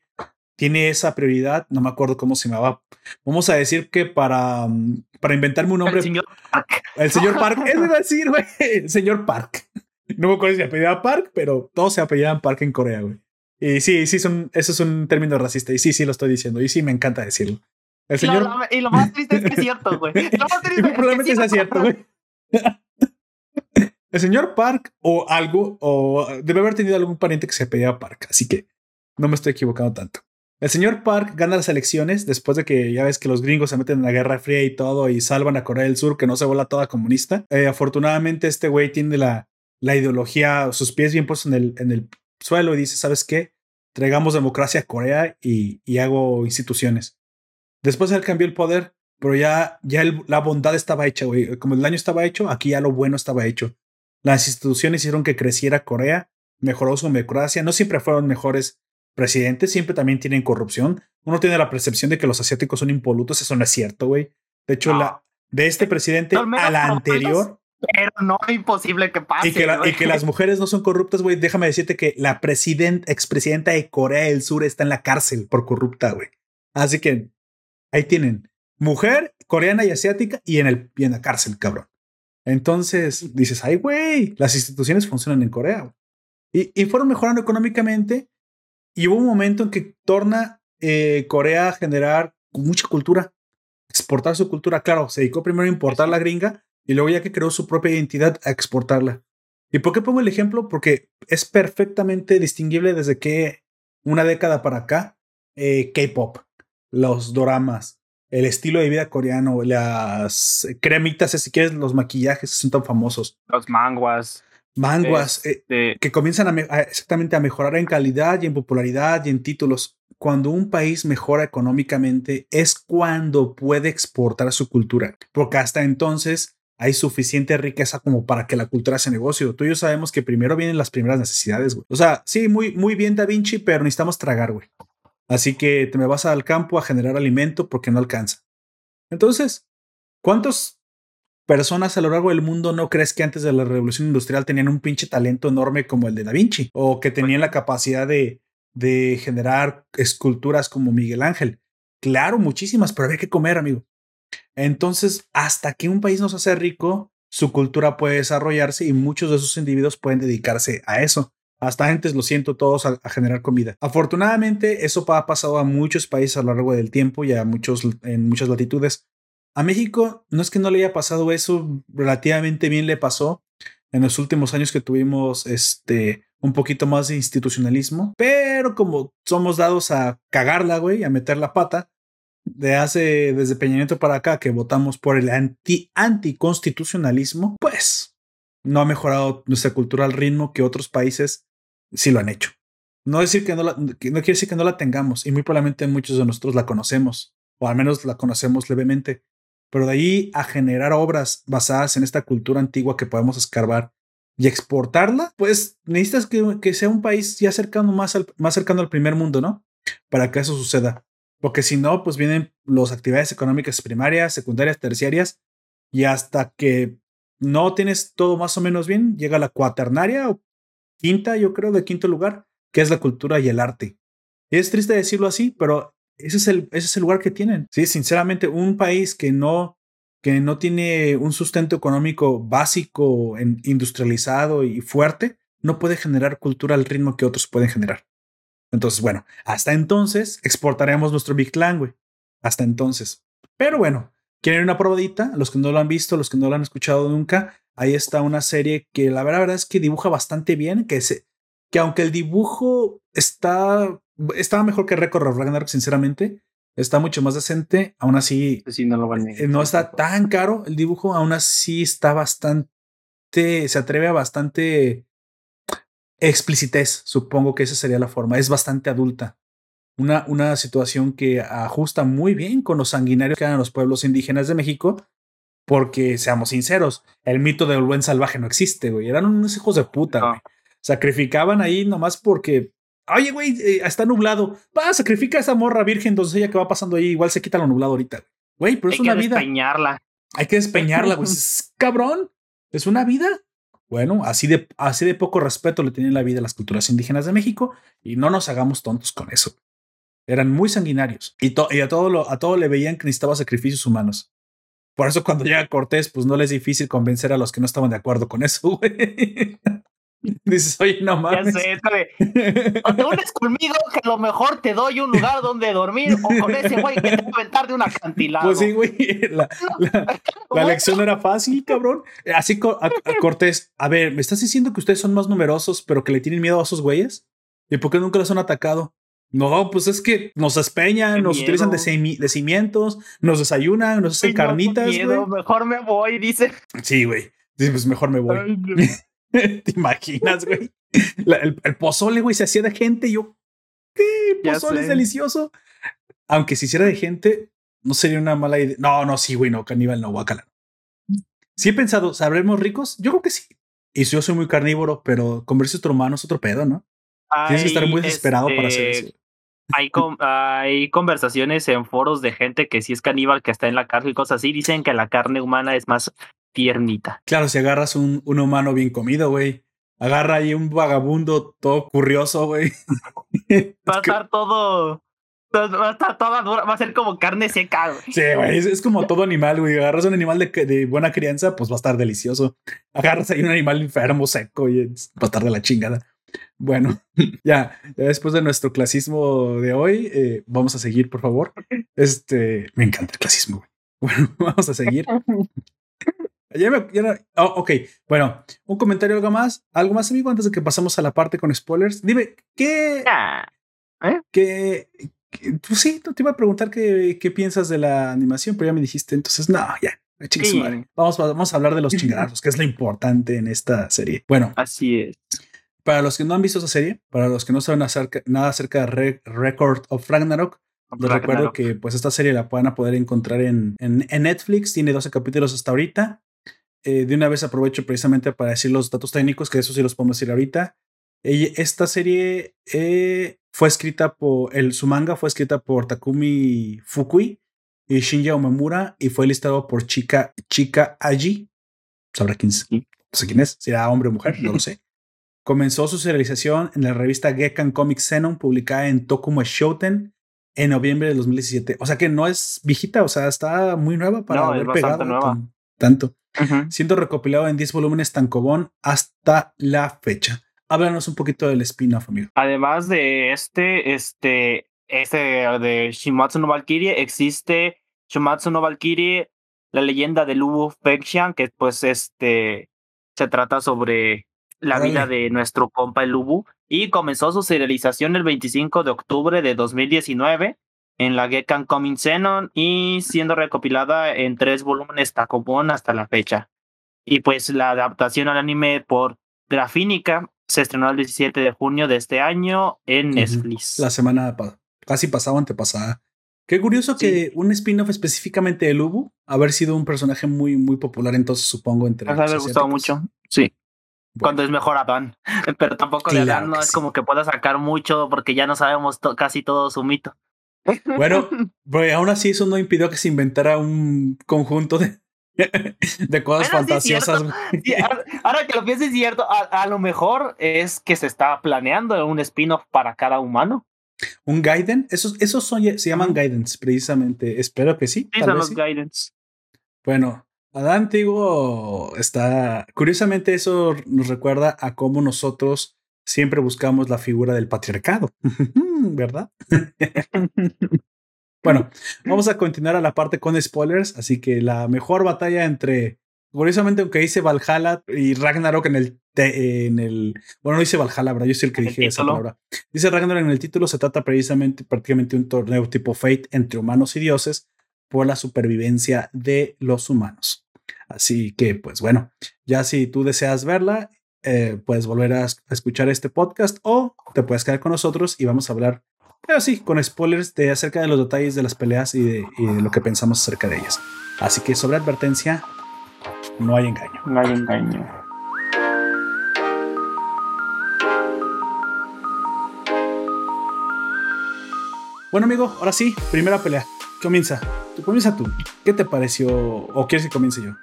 tiene esa prioridad, no me acuerdo cómo se llamaba. Vamos a decir que para, mm, para inventarme un nombre. El señor Park. El señor Park, eso iba a decir, güey. El señor Park. No me acuerdo si se apellidaba Park, pero todos se apellidaban Park en Corea, güey. Y sí, sí, son, eso es un término racista. Y sí, sí lo estoy diciendo. Y sí, me encanta decirlo. El señor. Lo- lo- y lo más triste es que es cierto, güey. Lo más triste Y es que probablemente es sea cierto, güey. El señor Park o algo, o debe haber tenido algún pariente que se apellidaba Park, así que no me estoy equivocando tanto. El señor Park gana las elecciones después de que ya ves que los gringos se meten en la Guerra Fría y todo y salvan a Corea del Sur, que no se vuela toda comunista. Eh, afortunadamente, este güey tiene la, la ideología, sus pies bien puestos en el, en el suelo y dice: ¿Sabes qué? Traigamos democracia a Corea y, y hago instituciones. Después él cambió el poder, pero ya, ya la bondad estaba hecha, güey. Como el daño estaba hecho, aquí ya lo bueno estaba hecho. Las instituciones hicieron que creciera Corea, mejoró su democracia. No siempre fueron mejores presidentes, siempre también tienen corrupción. Uno tiene la percepción de que los asiáticos son impolutos, eso no es cierto, güey. De hecho, No. la, de este presidente a la anterior, Pero no es imposible que pase. y que, la- güey. y que las mujeres no son corruptas, güey. Déjame decirte que la presidenta, expresidenta de Corea del Sur está en la cárcel por corrupta, güey. Así que ahí tienen mujer coreana y asiática y en, el, y en la cárcel, cabrón. Entonces dices, ay, güey, las instituciones funcionan en Corea. güey". Y, y fueron mejorando económicamente. Y hubo un momento en que torna eh, Corea a generar mucha cultura, exportar su cultura. Claro, se dedicó primero a importar la gringa y luego ya que creó su propia identidad a exportarla. ¿Y por qué pongo el ejemplo? Porque es perfectamente distinguible desde que una década para acá, eh, K-pop, los doramas, el estilo de vida coreano, las cremitas, si quieres, los maquillajes son tan famosos, Los manguas. manguas, eh, este, que comienzan a, a- exactamente a mejorar en calidad y en popularidad y en títulos. Cuando un país mejora económicamente es cuando puede exportar su cultura, porque hasta entonces hay suficiente riqueza como para que la cultura sea negocio. Tú y yo sabemos que primero vienen las primeras necesidades, güey. O sea, sí, muy, muy bien Da Vinci, pero necesitamos tragar, güey. Así que te me vas al campo a generar alimento porque no alcanza. Entonces, ¿cuántas personas a lo largo del mundo no crees que antes de la revolución industrial tenían un pinche talento enorme como el de Da Vinci? O que tenían la capacidad de, de generar esculturas como Miguel Ángel. Claro, muchísimas, pero había que comer, amigo. Entonces, hasta que un país nos hace rico, su cultura puede desarrollarse y muchos de esos individuos pueden dedicarse a eso. Hasta antes lo siento todos a, generar comida. Afortunadamente, eso ha pasado a muchos países a lo largo del tiempo y a muchos en muchas latitudes. A México no es que no le haya pasado eso, relativamente bien le pasó en los últimos años que tuvimos este un poquito más de institucionalismo, pero como somos dados a cagarla, güey, a meter la pata, de hace desde Peña Nieto para acá que votamos por el anti anticonstitucionalismo, pues no ha mejorado nuestra cultura al ritmo que otros países sí lo han hecho. No decir que no no quiere decir que no la tengamos y muy probablemente muchos de nosotros la conocemos o al menos la conocemos levemente, pero de ahí a generar obras basadas en esta cultura antigua que podemos escarbar y exportarla, pues necesitas que, que sea un país ya cercano más al, más cercano al primer mundo, ¿no? Para que eso suceda. Porque si no, pues vienen las actividades económicas primarias, secundarias, terciarias, y hasta que no tienes todo más o menos bien, llega la cuaternaria o quinta, yo creo, de quinto lugar, que es la cultura y el arte. Es triste decirlo así, pero ese es el, ese es el lugar que tienen. Sí, sinceramente, un país que no, que no tiene un sustento económico básico, industrializado y fuerte, no puede generar cultura al ritmo que otros pueden generar. Entonces, bueno, hasta entonces exportaremos nuestro Big Clan, güey. Hasta entonces. Pero bueno, quieren una probadita, los que no lo han visto, los que no lo han escuchado nunca, ahí está una serie que la verdad, es que dibuja bastante bien, que, se, que aunque el dibujo está, estaba mejor que Record of Ragnarok, sinceramente, está mucho más decente, aún así sí, no, lo a- eh, no está tan caro el dibujo, aún así está bastante, se atreve a bastante explicitez, supongo que esa sería la forma, es bastante adulta. Una, una situación que ajusta muy bien con los sanguinarios que eran los pueblos indígenas de México, porque seamos sinceros, el mito del buen salvaje no existe, güey. Eran unos hijos de puta, güey. Sacrificaban ahí nomás porque, oye, güey, eh, está nublado. Va, sacrifica a esa morra virgen doncella que va pasando ahí, igual se quita lo nublado ahorita. Güey, pero Hay es una que vida. despeñarla. Hay que despeñarla, güey. Es- Cabrón, es una vida. Bueno, así de, así de poco respeto le tienen la vida a las culturas indígenas de México y no nos hagamos tontos con eso. Eran muy sanguinarios y, y a, todo lo, a todo le veían que necesitaba sacrificios humanos. Por eso cuando llega Cortés, pues no les es difícil convencer a los que no estaban de acuerdo con eso, güey. Dices, oye, no mames. Ya sé, o te unes conmigo, que a lo mejor te doy un lugar donde dormir, o con ese güey que te va a aventar de una acantilado. Pues sí, güey. La, la, lección era fácil, cabrón. Así a, Cortés, a ver, ¿me estás diciendo que ustedes son más numerosos, pero que le tienen miedo a esos güeyes? ¿Y por qué nunca los han atacado? No, pues es que nos espeñan, nos utilizan de, de, cimientos, nos desayunan, nos hacen carnitas, güey. Mejor me voy, dice. Sí, güey. Dice, pues mejor me voy. ¿Te imaginas, güey? el, pozole, güey, se hacía de gente. yo, ¿qué? Pozole es delicioso. Aunque si hiciera de gente, no sería una mala idea. No, no, sí, güey, no, caníbal, no, guacala. Sí he pensado, ¿sabremos ricos? Yo creo que sí. Y yo soy muy carnívoro, pero convertirse otro humano es otro pedo, ¿no? Tienes que estar muy desesperado para hacer eso. Hay, hay conversaciones en foros de gente que si es caníbal, que está en la cárcel y cosas así, dicen que la carne humana es más tiernita. Claro, si agarras un, un humano bien comido, güey. Agarra ahí un vagabundo todo curioso, güey. Va a estar todo. Va a estar toda dura, va a ser como carne seca, güey. Sí, güey, es, como todo animal, güey. Agarras un animal de, de, buena crianza, pues va a estar delicioso. Agarras ahí un animal enfermo, seco, y va a estar de la chingada. Bueno, ya, después de nuestro clasismo de hoy, eh, vamos a seguir, por favor. Este, me encanta el clasismo, güey. Bueno, vamos a seguir. Ya me, oh, ok, bueno, un comentario, algo más, algo más, amigo, antes de que pasamos a la parte con spoilers. Dime, ¿qué? Ah, ¿eh? ¿Qué? pues sí, te iba a preguntar qué, qué, piensas de la animación, pero ya me dijiste, entonces, no, ya. Vamos, vamos a hablar de los chingados, que es lo importante en esta serie. Bueno, así es. Para los que no han visto esa serie, para los que no saben nada acerca de Record of Ragnarok, les recuerdo que pues esta serie la pueden poder encontrar en, en, en Netflix, tiene 12 capítulos hasta ahorita. Eh, de una vez aprovecho precisamente para decir los datos técnicos, que eso sí los podemos decir ahorita. Esta serie eh, fue escrita por, el, su manga fue escrita por Takumi Fukui y Shinji Omemura y fue listado por Chika, Chika Aji. ¿Sabrá quién es? No sé quién es, si era hombre o mujer, no lo sé. Comenzó su serialización en la revista Gekkan Comic Xenon, publicada en Tokumo Shoten en noviembre de 2017. O sea que no es viejita, o sea, está muy nueva para haber pegado tanto siendo recopilado en 10 volúmenes tancobón hasta la fecha. Háblanos un poquito del spin-off, amigo. Además de este, este, este de Shimatsu no Valkyrie, existe Shimatsu no Valkyrie, la leyenda de Lubu Fexian, que pues este se trata sobre la vida de nuestro compa el Lubu y comenzó su serialización el 25 de octubre de 2019 en la Gekkan Coming Xenon y siendo recopilada en tres volúmenes Takobon hasta la fecha. Y pues la adaptación al anime por Grafínica se estrenó el 17 de junio de este año en Netflix. La semana casi pasada antepasada. Qué curioso que un spin-off específicamente de Lubu haber sido un personaje muy, muy popular entonces, supongo, entre Me ha gustado mucho, sí. Cuando es mejor Adán. Pero tampoco de Adán no es como que pueda sacar mucho porque ya no sabemos casi todo su mito. Bueno, pero aún así eso no impidió que se inventara un conjunto de, de cosas fantasiosas. ahora, que lo pienso es cierto, a, lo mejor es que se está planeando un spin-off para cada humano. ¿Un Gaiden? Esos, esos son, se llaman Guidance, precisamente. Espero que sí. Sí, son los Guidance. Bueno, Adán Antiguo está. Curiosamente, eso nos recuerda a cómo nosotros siempre buscamos la figura del patriarcado, ¿verdad? bueno, vamos a continuar a la parte con spoilers, así que la mejor batalla entre, curiosamente, aunque dice Valhalla y Ragnarok en el, en el, bueno, no dice Valhalla, ¿verdad? Yo soy el que dije esa palabra. Dice Ragnarok en el título, se trata precisamente prácticamente un torneo tipo Fate entre humanos y dioses por la supervivencia de los humanos. Así que, pues bueno, ya si tú deseas verla, eh, puedes volver a, escuchar este podcast o te puedes quedar con nosotros y vamos a hablar, pero sí, con spoilers de acerca de los detalles de las peleas y de, lo que pensamos acerca de ellas. Así que sobre advertencia, no hay engaño. No hay engaño. Bueno, amigo, ahora sí, primera pelea. Comienza. Tú comienza tú. ¿Qué te pareció? ¿O quieres que comience yo?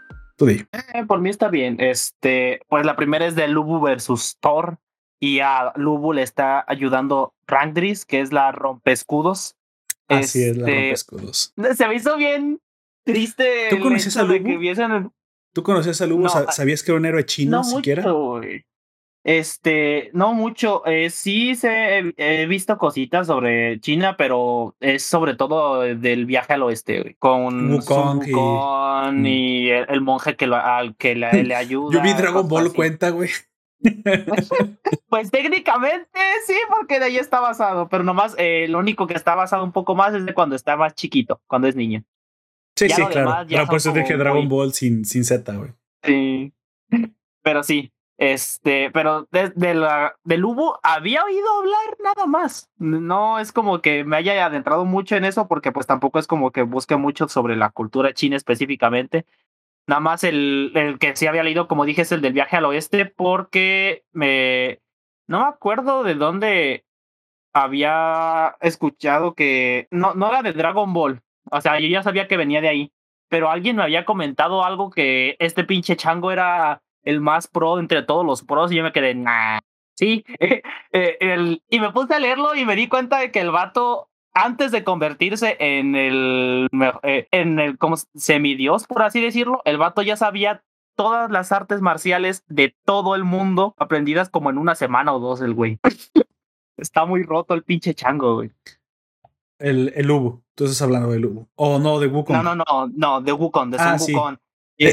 Eh, por mí está bien. Este, pues la primera es de Lubu versus Thor y a Lubu le está ayudando Rangdris, que es la rompescudos. Así es, la este, rompescudos. Se me hizo bien triste. ¿Tú conoces a Lubu? ¿Tú conocías a Lubu? ¿Sabías que era un héroe chino no siquiera? Mucho, este, no mucho. Eh, sí se, he visto cositas sobre China, pero es sobre todo del viaje al oeste, con Wukong, y, mm. el, monje que, lo, al que le, ayuda. Yo vi Dragon Ball cuenta, güey. pues técnicamente sí, porque de ahí está basado, pero nomás eh, lo único que está basado un poco más es de cuando está más chiquito, cuando es niño. Sí, sí, claro. Claro, por eso dije Dragon Ball sin, sin Z, güey. Sí. Pero sí, este, pero de, de la, del Ubu había oído hablar nada más. No es como que me haya adentrado mucho en eso, porque pues tampoco es como que busque mucho sobre la cultura china específicamente. Nada más el, el que sí había leído, como dije, es el del viaje al oeste, porque me. No me acuerdo de dónde había escuchado que. No, no era de Dragon Ball. O sea, yo ya sabía que venía de ahí. Pero alguien me había comentado algo que este pinche chango era el más pro entre todos los pros y yo me quedé, nah. Sí, eh, el, y me puse a leerlo y me di cuenta de que el vato, antes de convertirse en el, eh, en el como semidios, por así decirlo, el vato ya sabía todas las artes marciales de todo el mundo, aprendidas como en una semana o dos, el güey. Está muy roto el pinche chango, güey. El, el Ubu, tú estás hablando del Ubu. O no, de Wukong. No, no, no, no, de Wukong, de ah, Wukong. Y,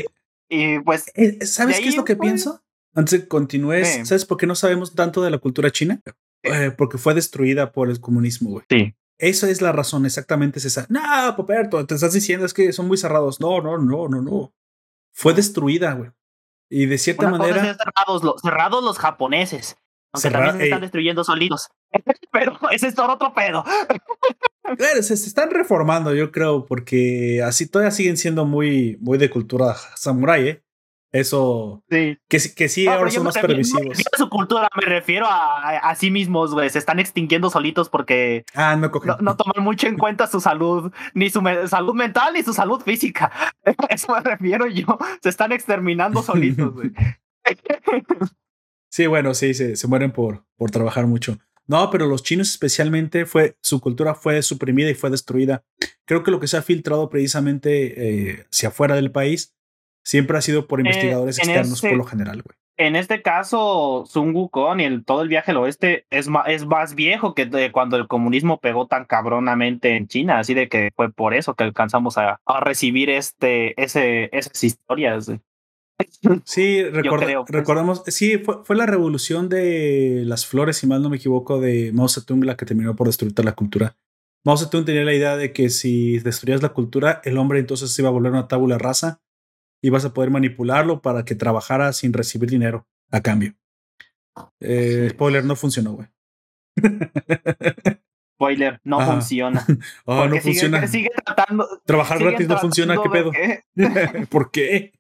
y pues. Eh, ¿Sabes qué es lo que pienso? Antes de que continúes, ¿sabes por qué no sabemos tanto de la cultura china? Eh, porque fue destruida por el comunismo, güey. Sí. Esa es la razón, exactamente es esa. No, Poperto, te estás diciendo es que son muy cerrados. No, no, no, no, no. Fue destruida, güey. Y de cierta manera. cerrados, los, cerrados los japoneses. Aunque también se están destruyendo solitos. Pero ese es todo otro pedo. Se, están reformando, yo creo, porque así todavía siguen siendo muy, muy de cultura samurai, ¿eh? Eso. Sí. Que, que sí, ahora son más permisivos. a su cultura, me refiero a, a, sí mismos, güey. Se están extinguiendo solitos porque. Ah, no, no, toman mucho en cuenta su salud, ni su salud mental, ni su salud física. Eso me refiero yo. Se están exterminando solitos, güey. sí, bueno, sí, se, se mueren por, por trabajar mucho. No, pero los chinos especialmente fue, su cultura fue suprimida y fue destruida. Creo que lo que se ha filtrado precisamente eh, hacia afuera del país siempre ha sido por eh, investigadores externos por lo general, güey. En este caso, Sun Wukong y el, todo el viaje al oeste es más, es más viejo que de cuando el comunismo pegó tan cabronamente en China, así de que fue por eso que alcanzamos a, a recibir este, ese, esas historias. Sí, pues. recordemos, sí, fue, fue, la revolución de las flores, si mal no me equivoco, de Mao Zedong la que terminó por destruir la cultura. Mao Zedong tenía la idea de que si destruías la cultura, el hombre entonces se iba a volver una tabula rasa y vas a poder manipularlo para que trabajara sin recibir dinero a cambio. Eh, spoiler, no funcionó, güey. Spoiler, no funciona. oh, no funciona. Sigue tratando. Trabajar gratis no funciona, ¿qué pedo? ¿Por qué?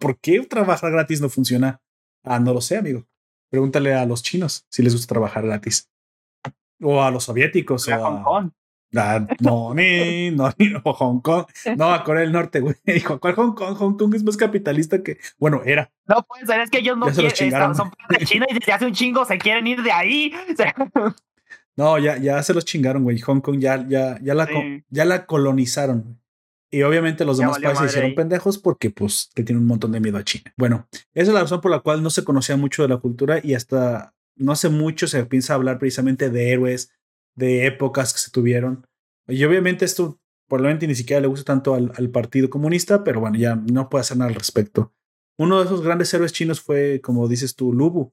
¿Por qué trabajar gratis no funciona? Ah, no lo sé, amigo. Pregúntale a los chinos si les gusta trabajar gratis. O a los soviéticos. o a Hong Kong. Ah, no, ni, no, ni no, Hong Kong. No, a Corea del Norte, güey. Dijo, ¿cuál Hong Kong? Hong Kong es más capitalista que. Bueno, era. No puede ser, es que ellos no quieren. Son de China y desde hace un chingo se quieren ir de ahí. no, ya, ya se los chingaron, güey. Hong Kong ya, ya, ya, la, ya la colonizaron. Y obviamente los demás países hicieron pendejos porque pues te tienen un montón de miedo a China. Bueno, esa es la razón por la cual no se conocía mucho de la cultura y hasta no hace mucho se piensa hablar precisamente de héroes, de épocas que se tuvieron. Y obviamente esto probablemente ni siquiera le gusta tanto al, Partido Comunista, pero bueno, ya no puede hacer nada al respecto. Uno de esos grandes héroes chinos fue, como dices tú, Lubu,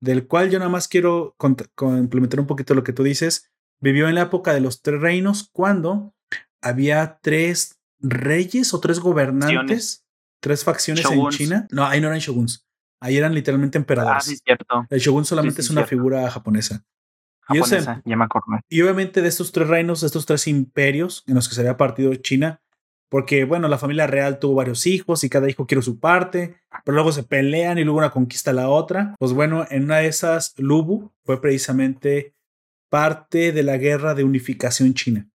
del cual yo nada más quiero complementar un poquito lo que tú dices. Vivió en la época de los tres reinos cuando había tres reyes o tres gobernantes, tres facciones en China. No, ahí no eran shoguns. Ahí eran literalmente emperadores. Ah, sí, cierto. El shogun solamente es una figura japonesa. Japonesa, y, ya me y obviamente de estos tres reinos, de estos tres imperios en los que se había partido China, porque bueno, la familia real tuvo varios hijos y cada hijo quiere su parte, pero luego se pelean y luego una conquista la otra. Pues bueno, en una de esas, Lubu fue precisamente parte de la guerra de unificación china.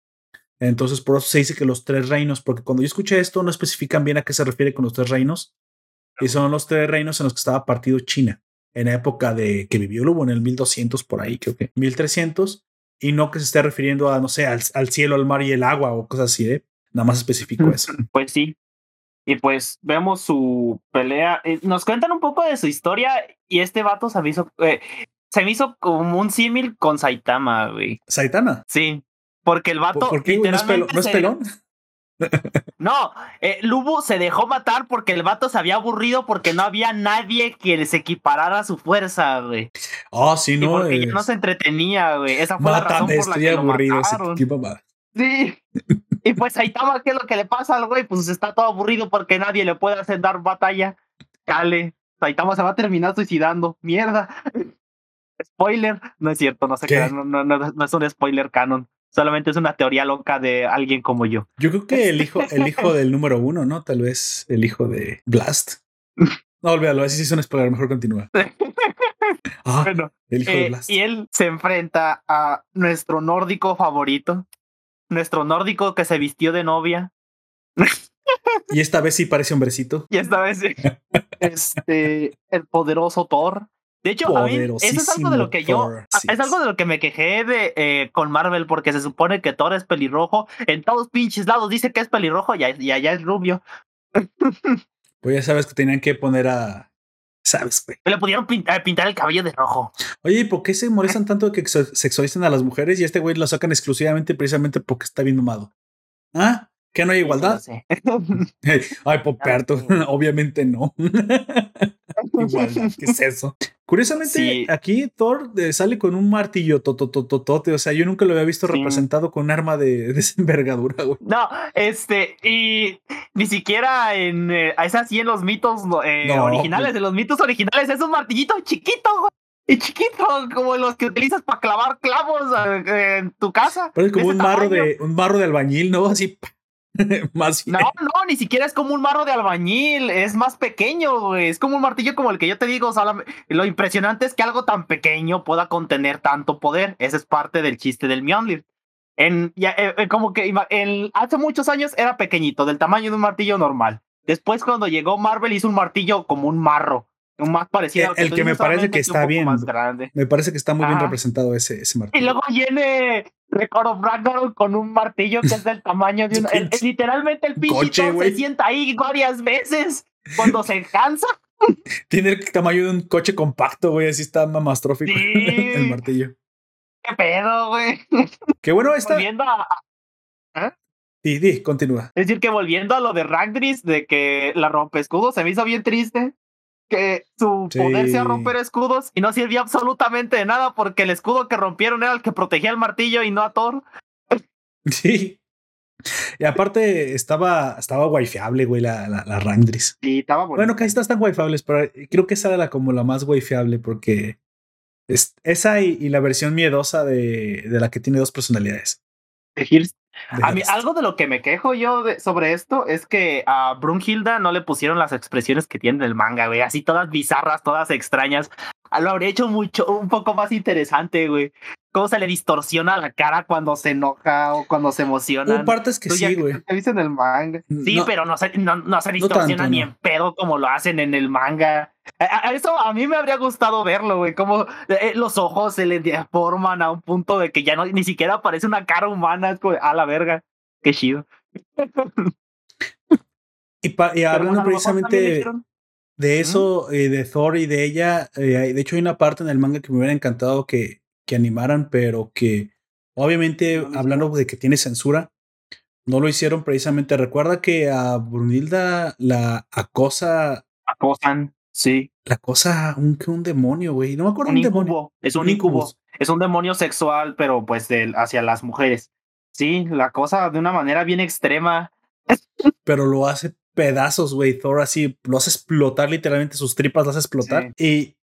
Entonces, por eso se dice que los tres reinos, porque cuando yo escuché esto, no especifican bien a qué se refiere con los tres reinos. Y son los tres reinos en los que estaba partido China. en época de que vivió Lubo en el 1200 por ahí, creo que 1300, y no que se esté refiriendo a, no sé, al, cielo, al mar y el agua o cosas así, ¿eh? Nada más específico eso. Pues sí. Y pues vemos su pelea. Eh, nos cuentan un poco de su historia y este vato se me hizo, eh, se me hizo como un símil con Saitama, güey. ¿Saitama? Sí. Porque el vato. ¿Por, qué, ¿No es, pelón? No, eh, Lubu se dejó matar porque el vato se había aburrido porque no había nadie que les equiparara su fuerza, güey. Ah, sí, no. porque no se entretenía, güey. Esa fue la razón por la que aburrido, lo mataron. Sí. y pues Saitama, ¿qué es lo que le pasa al güey? Pues está todo aburrido porque nadie le puede hacer dar batalla. Cale, Saitama se va a terminar suicidando. Mierda. Spoiler. No es cierto, no sé qué, no, no, no es un spoiler canon solamente es una teoría loca de alguien como yo. Yo creo que el hijo, el hijo del número uno, ¿no? Tal vez el hijo de Blast. No, olvídalo, así sí es un spoiler, mejor continúa. Ah, bueno, el hijo de eh, Blast. Y él se enfrenta a nuestro nórdico favorito, nuestro nórdico que se vistió de novia. y esta vez sí parece hombrecito. Y esta vez sí. Este, el poderoso Thor. De hecho, a mí, eso es algo de lo que yo, es algo de lo que me quejé de eh, con Marvel, porque se supone que Thor es pelirrojo. En todos pinches lados dice que es pelirrojo y, allá es rubio. Pues ya sabes que tenían que poner a. ¿Sabes, güey? Le pudieron pintar, pintar, el cabello de rojo. Oye, ¿y por qué se molestan tanto de que sexualicen a las mujeres y este güey lo sacan exclusivamente precisamente porque está bien nomado? ¿Ah? ¿Que no hay igualdad? Ay, Poperto, obviamente no. Igualdad, ¿qué es eso? Curiosamente, aquí Thor eh, sale con un martillo totototote. O sea, yo nunca lo había visto representado con un arma de, desenvergadura, güey. No, este, y ni siquiera en. Eh, es así en los mitos eh, originales. De los mitos originales es un martillito chiquito, güey. Y chiquito, como los que utilizas para clavar clavos en tu casa. Pero es como un marro, de, un marro de albañil, ¿no? Así. más No, no, ni siquiera es como un marro de albañil, es más pequeño, Es como un martillo como el que yo te digo. lo impresionante es que algo tan pequeño pueda contener tanto poder. Ese es parte del chiste del Mjolnir. En, ya, eh, eh, como que hace muchos años era pequeñito, del tamaño de un martillo normal. Después, cuando llegó Marvel, hizo un martillo como un marro más parecido el, que, me parece que está bien más grande. me parece que está muy bien representado ese, ese martillo y luego viene Record of Ragnarok con un martillo que es del tamaño de un literalmente el pinche se sienta ahí varias veces cuando se cansa. Tiene el tamaño de un coche compacto güey así está mamastrófico el martillo. Qué pedo güey qué bueno está volviendo a ¿Eh? Sí, sí, continúa. Es decir, que volviendo a lo de Ragdris, de que la rompe escudo, se me hizo bien triste que su poder sea romper escudos y no sirvió absolutamente de nada porque el escudo que rompieron era el que protegía el martillo y no a Thor. Sí. Y aparte estaba, estaba wifeable, güey, la, la, la Rangdris. Sí, estaba bueno. Bueno, casi están tan wifeables, pero creo que esa era como la más wifeable porque es, esa y, la versión miedosa de, de la que tiene dos personalidades. A mí, algo de lo que me quejo yo sobre esto es que a Brunhilda no le pusieron las expresiones que tiene en el manga, güey. Así todas bizarras, todas extrañas. Ah, lo habría hecho mucho, un poco más interesante, güey. Cómo se le distorsiona la cara cuando se enoja o cuando se emociona. Hubo partes que sí, güey. en el manga. Sí, pero no se, no, se distorsiona ni en pedo como lo hacen en el manga. A eso a mí me habría gustado verlo, güey. Como eh, los ojos se le deforman a un punto de que ya no ni siquiera parece una cara humana. Es como, a la verga. Qué chido. y, hablando precisamente de eso, eh, de Thor y de ella, eh, de hecho hay una parte en el manga que me hubiera encantado que, que animaran, pero que obviamente hablando de que tiene censura, no lo hicieron precisamente. Recuerda que a Brunilda la acosa. Acosan, sí. La cosa un, un demonio, güey. No me acuerdo un, demonio. Es un, incubo. Es un demonio sexual, pero pues de, hacia las mujeres. Sí, la cosa de una manera bien extrema. Pero lo hace pedazos, güey. Thor así lo hace explotar literalmente, sus tripas las hace explotar. Y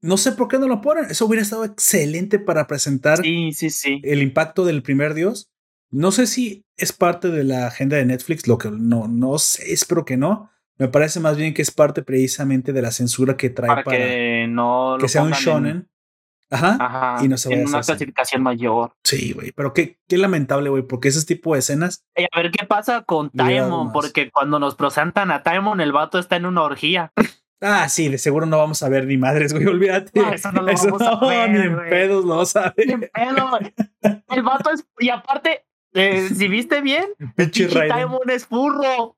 no sé por qué no lo ponen. Eso hubiera estado excelente para presentar sí, sí, sí. el impacto del primer dios. No sé si es parte de la agenda de Netflix, lo que no, no sé, espero que no. Me parece más bien que es parte precisamente de la censura que trae para, que no que sea un shonen. Ajá, Y no se en una clasificación mayor. Sí, güey. Pero qué, qué lamentable, güey, porque ese tipo de escenas. Y a ver qué pasa con Taemon, porque cuando nos presentan a Taemon, el vato está en una orgía. Ah, sí, de seguro no vamos a ver ni madres, güey, olvídate. No, eso no lo vamos a ver, ni en pedos lo vas a Ni en ver. pedo, güey. El vato es. Y aparte, eh, si viste bien. Daimon es furro.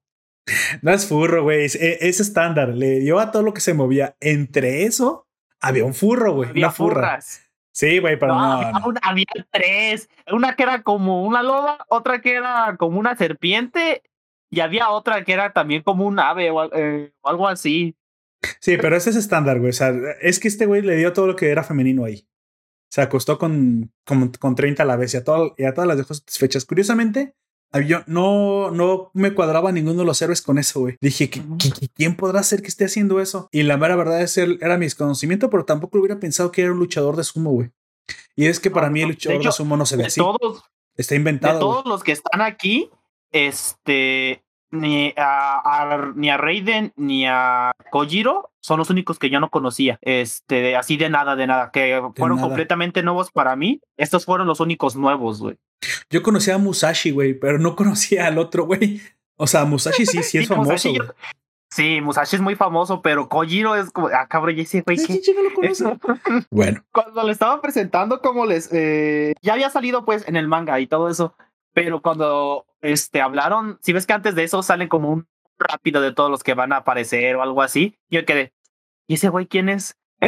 No es furro, güey. Es, es estándar. Le dio a todo lo que se movía. Entre eso, había un furro, güey. Había Una furra. furras. Sí, güey, pero No, no. había, no. una- había tres. Una que era como una loba, otra que era como una serpiente, y había otra que era también como un ave o, eh, o algo así. Sí, pero ese es estándar, güey. O sea, es que este güey le dio todo lo que era femenino ahí. Se acostó con, con, con 30 a la vez y a, todo- y a todas las dejó satisfechas. Curiosamente, yo no, no me cuadraba ninguno de los héroes con eso, güey. Dije, ¿qui- qui- qui- ¿quién podrá ser que esté haciendo eso? Y la mera verdad es él era mi desconocimiento, pero tampoco hubiera pensado que era un luchador de sumo, güey. Y es que para No, mí el. De luchador de, hecho, sumo no se ve De así. todos, Está de inventado. güey. todos los que están aquí, este, ni a, a- ni a Raiden ni a Kojiro son los únicos que yo no conocía. Este, así de nada, de nada, que fueron nada. completamente nuevos para mí. Estos fueron los únicos nuevos, güey. Yo conocía a Musashi, güey, pero no conocía al otro, güey. O sea, Musashi sí, sí es Sí, famoso. Musashi, güey. yo- sí, Musashi es muy famoso, pero Kojiro es como, ah, cabrón, ya ese güey, lo conoce. Bueno, cuando le estaban presentando como les eh, ya había salido pues en el manga y todo eso pero cuando este hablaron si ves que antes de eso salen como un rápido de todos los que van a aparecer o algo así yo quedé y ese güey quién es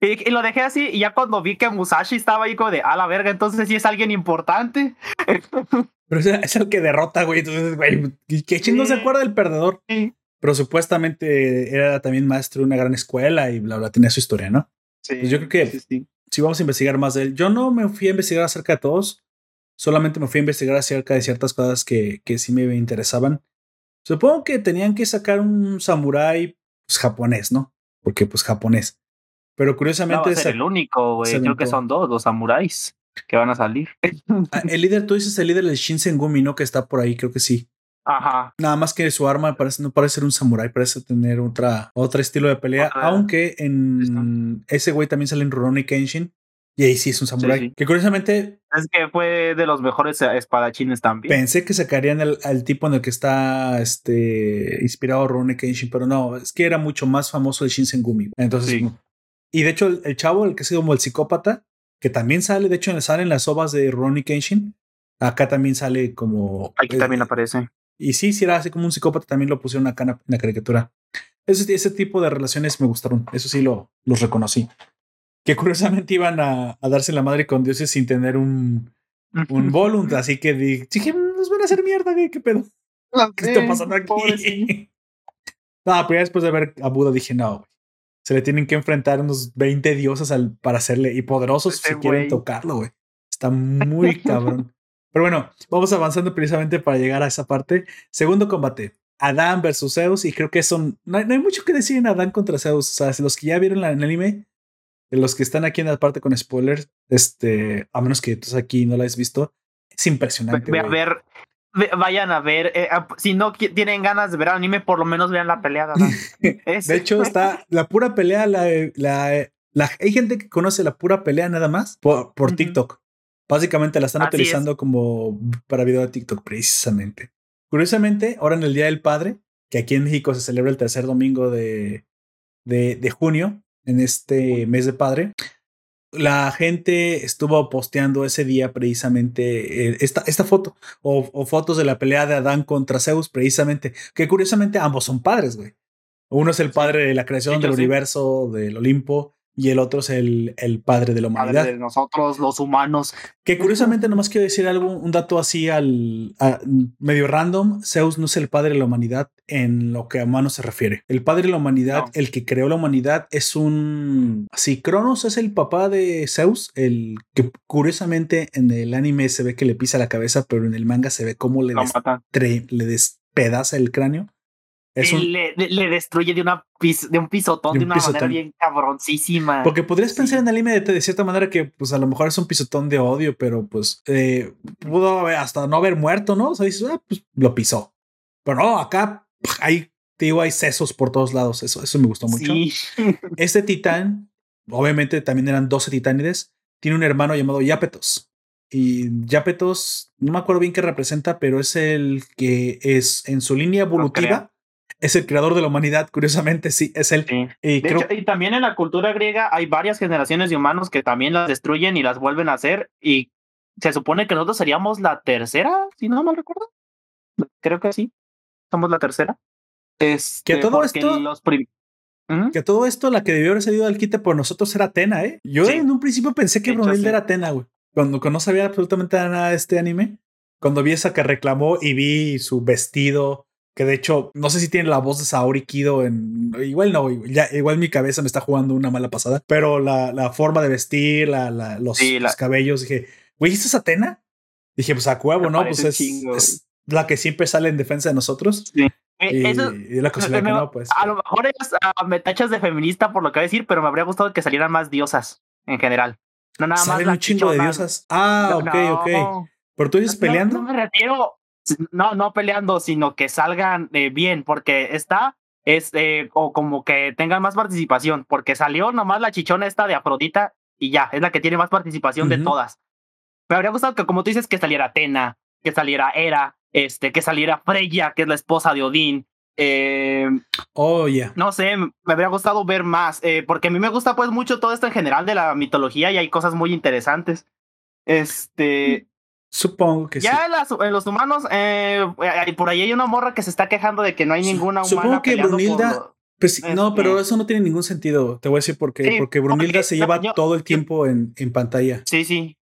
y, y lo dejé así y ya cuando vi que Musashi estaba ahí como de a la verga entonces sí es alguien importante pero es, el que derrota, güey. Entonces, güey, ¿qué chingo se Sí. acuerda del perdedor? sí, Pero supuestamente era también maestro de una gran escuela y bla, bla, tenía su historia, ¿no? Pues yo creo que- sí, sí. Si vamos a investigar más de él, yo no me fui a investigar acerca de todos, solamente me fui a investigar acerca de ciertas cosas que, que sí me interesaban. Supongo que tenían que sacar un samurái pues, japonés, ¿no? Porque pues japonés. Pero no curiosamente va a ser sa- el único güey creo que son dos los samuráis que van a salir Ah, el líder, tú dices el líder del Shinsengumi, ¿no? Que está por ahí, creo que sí. ajá Nada más que su arma parece, no parece ser un samurái, parece tener otra, otro estilo de pelea. Otra- Aunque en ese güey también sale en Rurouni Kenshin. Y ahí sí es un samurái. sí. Que curiosamente Es que fue de los mejores eh, espadachines también. pensé que sacarían el, al tipo en el que está este, inspirado Rurouni Kenshin, pero no, es que era mucho más famoso el Shinsengumi. Entonces, Sí. y de hecho, el, el chavo, el que es como el psicópata, que también sale, de hecho, sale en las ovas de Rurouni Kenshin. Acá también sale como. Aquí eh, también aparece. Y sí, si era así como un psicópata, también lo pusieron acá en la, en la caricatura. Ese, ese tipo de relaciones me gustaron. Eso sí lo, los reconocí. Que curiosamente iban a, a darse la madre con dioses sin tener un, un volunt. Así que di- dije, "Mm, nos van a hacer mierda, güey, qué pedo. ¿Qué está pasando aquí? Pobrecito. no, pero ya después de ver a Buda dije, no, güey. Se le tienen que enfrentar unos 20 dioses al, para hacerle y poderosos Ese si quieren güey. tocarlo, güey. Está muy cabrón. Pero bueno, vamos avanzando precisamente para llegar a esa parte. Segundo combate. Adán versus Zeus. Y creo que son. No hay, no hay mucho que decir en Adán contra Zeus. O sea, los que ya vieron la, en el anime, los que están aquí en la parte con spoilers, este, a menos que tú aquí no la hayas visto, es Ve, impresionante. ve a güey. ver, ve- vayan a ver. eh, ah, si no tienen ganas de ver anime, por lo menos vean la pelea. de Adán. Es- De hecho, está la pura pelea. La, la, la- hay gente que conoce la pura pelea nada más por. TikTok. Básicamente la están Así es. utilizando como para video de TikTok, precisamente. Curiosamente, ahora en el Día del Padre, que aquí en México se celebra el tercer domingo de, de, de junio, en este mes de padre, la gente estuvo posteando ese día precisamente eh, esta, esta foto o, o fotos de la pelea de Adán contra Zeus, precisamente, que curiosamente ambos son padres, güey. Uno es el padre de la creación del sí. universo, del Olimpo, y el otro es el, el padre de la humanidad. Padre de nosotros, los humanos. Que curiosamente, nomás quiero decir algo, un dato así al a- medio random. Zeus no es el padre de la humanidad en lo que a humano se refiere. El padre de la humanidad, No. el que creó la humanidad, es un. Sí, Cronos es el papá de Zeus, el que curiosamente en el anime se ve que le pisa la cabeza, pero en el manga se ve cómo le, destre- le despedaza el cráneo. Es Y un, le, destruye de, una pis- de un pisotón De de, un una pisotón. manera bien cabroncísima. Porque podrías pensar en el anime de, de cierta manera que, pues a lo mejor es un pisotón de odio, pero pues eh, pudo haber- hasta no haber muerto, ¿no? O sea, dices, ah, pues lo pisó. Pero no, acá hay, te digo, hay sesos por todos lados. Eso, eso me gustó mucho. Sí. Este titán, obviamente también eran 12 titánides, tiene un hermano llamado Yapetos. Y Yapetos, no me acuerdo bien qué representa, pero es el que es en su línea evolutiva, es el creador de la humanidad, curiosamente, sí, es él. Y, y también en la cultura griega hay varias generaciones de humanos que también las destruyen y las vuelven a hacer. Y se supone que nosotros seríamos la tercera, si no mal recuerdo. Creo que sí. Somos la tercera. Es que todo esto. Que todo esto, la que debió haber salido al quite por nosotros era Atena, ¿eh? Yo en un principio pensé que Brunilda era Atena, güey. Cuando, no sabía absolutamente nada de este anime. Cuando vi esa que reclamó y vi su vestido, que de hecho, no sé si tiene la voz de Saori Kido en. Igual no, ya, igual mi cabeza me está jugando una mala pasada. Pero la, la forma de vestir, la, la, los, los, cabellos, dije, güey, ¿esto es Atena? Dije, pues a huevo, ¿no? Pues es, es, la que siempre sale en defensa de nosotros. Sí. Eh, y, la cosa que no, pues. A lo mejor es, uh, me tachas de feminista por lo que voy a decir, pero me habría gustado que salieran más diosas en general. No nada más. un chingo de diosas. Ah, ok, ok. ¿Pero tú dices peleando? No, me refiero. No, no peleando, sino que salgan eh, bien, porque está. Es, eh, o como que tengan más participación, porque salió nomás la chichona esta de Afrodita y ya, es la que tiene más participación de todas. Me habría gustado que, como tú dices, que saliera Atena, que saliera Hera, este, que saliera Freya, que es la esposa de Odín. Eh, oh, ya. No sé, me habría gustado ver más, eh, porque a mí me gusta pues mucho todo esto en general de la mitología y hay cosas muy interesantes. Este... Supongo que sí. Ya en, los humanos, eh, por ahí hay una morra que se está quejando de que no hay ninguna humana. Supongo que Brunilda... Pues, no, pero este eso no tiene ningún sentido. Te voy a decir por qué. porque Brunilda se lleva todo el tiempo en, en pantalla. Sí, sí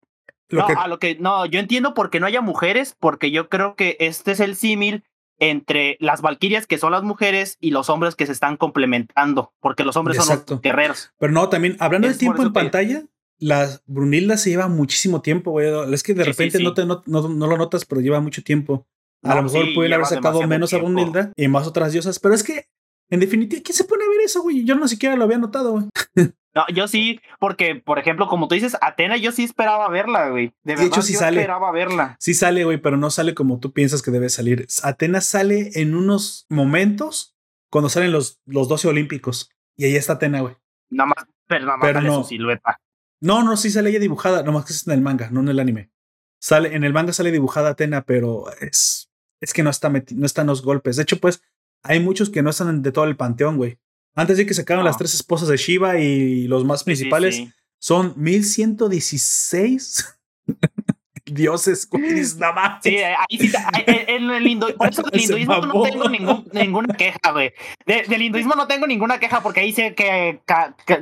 no, a lo que no, yo entiendo por qué no haya mujeres, porque yo creo que este es el símil entre las valquirias que son las mujeres y los hombres que se están complementando, porque los hombres son los guerreros. Pero no, también hablando de tiempo en pantalla, la Brunilda se lleva muchísimo tiempo, güey. Es que de repente No, te, no, no, lo notas, pero lleva mucho tiempo. A lo mejor pueden haber sacado menos a Brunilda y más otras diosas, pero es que en definitiva, ¿quién se pone a ver eso, güey? Yo no siquiera lo había notado, güey. No, yo sí, porque, por ejemplo, como tú dices, Atena, yo sí esperaba verla, güey. De, verdad, hecho, sí yo sale. esperaba verla. Sí sale, güey, pero no sale como tú piensas que debe salir. Atena sale en unos momentos cuando salen los, los 12 olímpicos. Y ahí está Atena, güey. Nada más, pero nada más sale su silueta. No, no, sí sale ella dibujada, nomás que es en el manga, no en el anime. Sale, en el manga sale dibujada Atena, pero es, es que no está no están los golpes. De hecho, pues, hay muchos que no están de todo el panteón, güey. Antes de que sacaron las tres esposas de Shiva y los más principales, son 1116 dioses, nada más. Sí, ahí sí, en el hinduismo, por eso del hinduismo no tengo ningún, ninguna queja, güey. del hinduismo no tengo ninguna queja porque ahí sé que,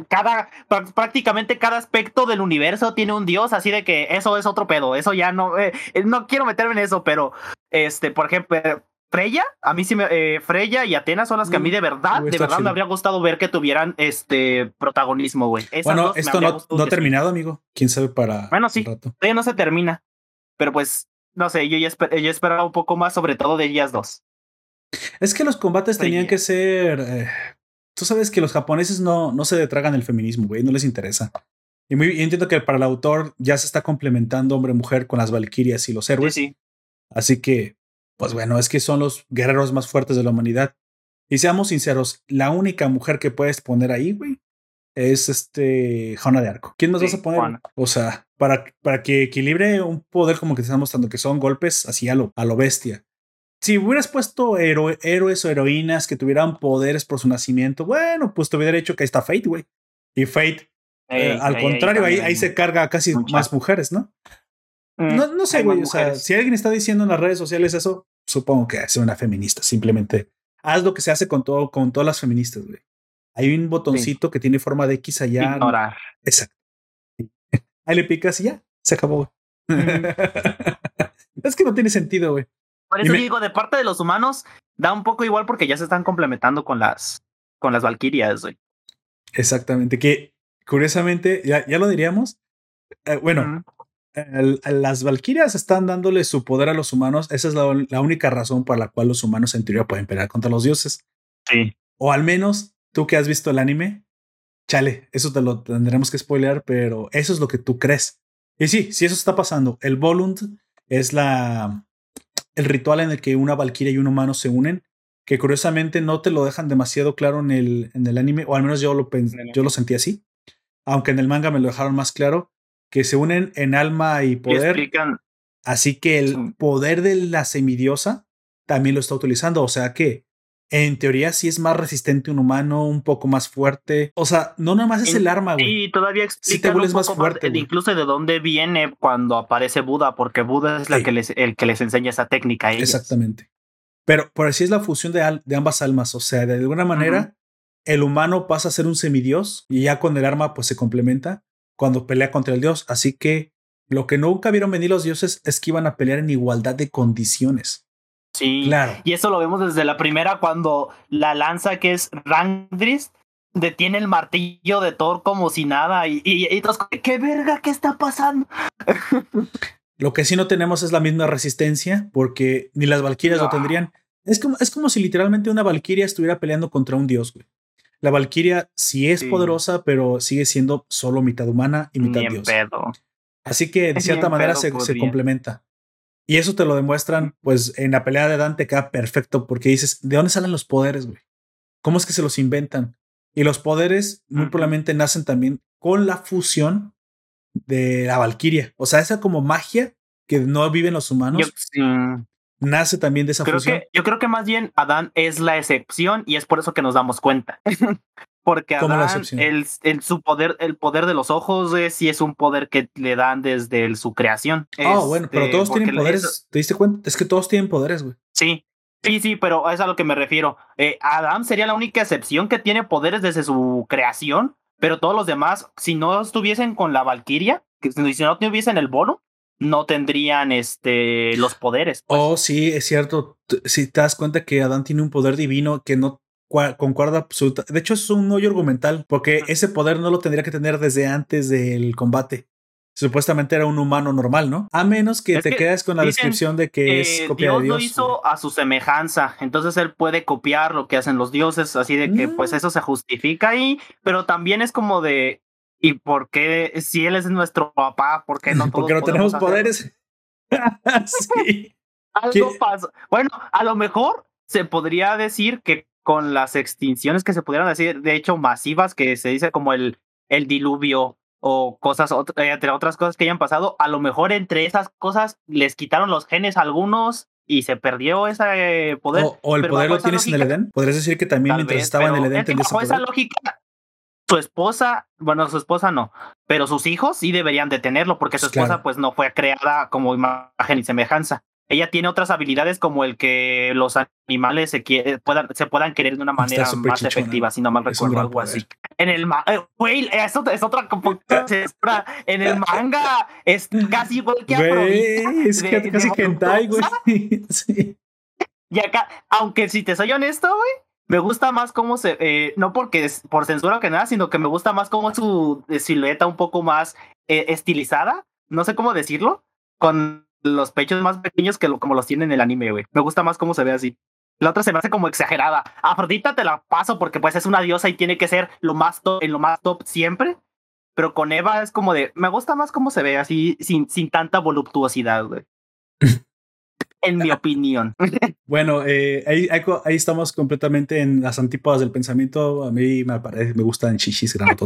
cada, prácticamente cada aspecto del universo tiene un dios, así de que eso es otro pedo. Eso ya no, eh, no quiero meterme en eso, pero, este, por ejemplo, Freya, a mí sí me. Eh, Freya y Atenas son las que a mí de verdad, de verdad me habría gustado ver que tuvieran este protagonismo, güey. Bueno, esto no, ha terminado, amigo. Quién sabe para. Bueno, sí. Todavía no se termina. Pero pues, no sé, yo ya esperaba un poco más, sobre todo de ellas dos. Es que los combates tenían que ser. Eh, tú sabes que los japoneses no, no se detragan el feminismo, güey, no les interesa. Y muy, entiendo que para el autor ya se está complementando hombre-mujer con las valquirias y los héroes. Sí, sí. Así que pues bueno, es que son los guerreros más fuertes de la humanidad. Y seamos sinceros, la única mujer que puedes poner ahí, güey, es este Juana de Arco. ¿Quién más vas a poner? O sea, para, para que equilibre un poder como que te están mostrando que son golpes así a lo, a lo bestia. Si hubieras puesto héroes o heroínas que tuvieran poderes por su nacimiento, bueno, pues te hubiera hecho que ahí está Fate, güey. Y Fate, eh, al contrario, ahí, ahí, se carga casi más mujeres, ¿no? Mm, no, no sé, güey. O sea, si alguien está diciendo en las redes sociales eso, supongo que es una feminista. Simplemente haz lo que se hace con todo, con todas las feministas, güey. Hay un botoncito que tiene forma de X allá. Ignorar. Exacto. Ahí le picas y ya, se acabó. es que no tiene sentido, güey. Por eso digo, de parte de los humanos, da un poco igual porque ya se están complementando con las, con las valquirias, güey. Exactamente. Que curiosamente, ya, ya lo diríamos. Eh, bueno, las Valkyrias están dándole su poder a los humanos. Esa es la, única razón por la cual los humanos en teoría pueden pelear contra los dioses. Sí. O al menos tú que has visto el anime, chale, eso te lo tendremos que spoilear, pero eso es lo que tú crees. Y sí, si eso está pasando. El Volund es la el ritual en el que una Valkyria y un humano se unen, que curiosamente no te lo dejan demasiado claro en el, en el anime, o al menos yo lo, yo lo sentí así. Aunque en el manga me lo dejaron más claro que se unen en alma y poder. Así que el poder de la semidiosa también lo está utilizando. O sea que en teoría sí es más resistente un humano, un poco más fuerte. O sea, no nada más es el arma, güey. Y todavía explica te vuelves más fuerte. incluso de dónde viene cuando aparece Buda, porque Buda es la que les, el que les enseña esa técnica. Exactamente. Pero por así es la fusión de, de ambas almas. O sea, de alguna manera, el humano pasa a ser un semidios y ya con el arma pues se complementa cuando pelea contra el dios. Así que lo que nunca vieron venir los dioses es que iban a pelear en igualdad de condiciones. Sí, claro. Y eso lo vemos desde la primera cuando la lanza que es Rangdrist detiene el martillo de Thor como si nada y, y, todos, ¿qué verga? ¿Qué está pasando? lo que sí no tenemos es la misma resistencia porque ni las valquirias lo tendrían. Es como, es como si literalmente una valquiria estuviera peleando contra un dios, güey. La valquiria sí es poderosa, pero sigue siendo solo mitad humana y mitad dios. Así que de cierta manera se, se, complementa. Y eso te lo demuestran, pues en la pelea de Dante queda perfecto porque dices, ¿de dónde salen los poderes, güey? ¿Cómo es que se los inventan? Y los poderes muy probablemente nacen también con la fusión de la Valquiria. O sea, esa como magia que no viven los humanos. Nace también de esa fusión. yo creo que más bien Adán es la excepción y es por eso que nos damos cuenta. Porque Adán, el, el, su poder, el poder de los ojos sí es un poder que le dan desde su creación. Ah, bueno, pero todos tienen poderes. ¿Te diste cuenta? Es que todos tienen poderes, güey. Sí, sí, sí, pero es a lo que me refiero. Eh, Adán sería la única excepción que tiene poderes desde su creación, pero todos los demás, si no estuviesen con la Valquiria, que si no tuviesen el bono, no tendrían este los poderes. Pues. Oh, sí, es cierto. Si te das cuenta que Adán tiene un poder divino que no concuerda absoluta. De hecho, es un hoyo argumental, porque ese poder no lo tendría que tener desde antes del combate. Supuestamente era un humano normal, ¿no? A menos que te quedes con la descripción de que es copia Dios de Dios. lo hizo a su semejanza, entonces él puede copiar lo que hacen los dioses, así de que pues mm. eso se justifica ahí, pero también es como de ¿y por qué si él es nuestro papá, por qué no todos Porque no tenemos poderes. sí. Algo pasa. Bueno, a lo mejor se podría decir que con las extinciones que se pudieran decir, de hecho, masivas, que se dice como el, el diluvio o cosas, eh, entre otras cosas que hayan pasado, a lo mejor entre esas cosas les quitaron los genes a algunos y se perdió ese poder. O, el poder lo tienes en el Edén. Podrías decir que también mientras estaba en el Edén tenías bajo esa lógica, su esposa, bueno, su esposa no, pero sus hijos sí deberían de tenerlo porque su pues esposa pues no fue creada como imagen y semejanza ella tiene otras habilidades como el que los animales se, puedan, se puedan querer de una manera más efectiva, si no mal recuerdo, algo así. En el eh, güey, eso es otra En el manga es casi igual que güey, Es casi hentai, güey. sí. Y acá, aunque si te soy honesto, güey, me gusta más cómo se, eh, no porque es por censura que nada, sino que me gusta más como su silueta un poco más eh, estilizada, no sé cómo decirlo, con los pechos más pequeños que como los tiene en el anime, güey. Me gusta más cómo se ve así. La otra se me hace como exagerada. Afrodita te la paso porque pues es una diosa y tiene que ser lo más top, en lo más top siempre. Pero con Eva es como de, me gusta más cómo se ve así, sin, sin tanta voluptuosidad, güey. en mi opinión. Bueno, eh, ahí, ahí, estamos completamente en las antípodas del pensamiento. A mí me parece, me gustan chichis grandes.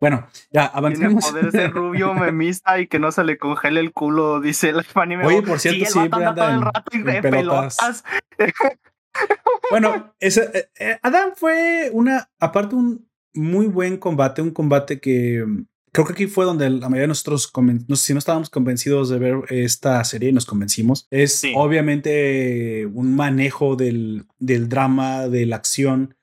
Bueno, ya avancemos. Tiene poder ser rubio, memista y que no se le congele el culo, dice el anime. Oye, por cierto, sí, siempre anda en, rato y en pelotas. bueno, ese, eh, eh, Adam fue una, aparte un muy buen combate, un combate que mm, creo que aquí fue donde la mayoría de nosotros, no sé si no estábamos convencidos de ver esta serie y nos convencimos. Es obviamente un manejo del, del drama, de la acción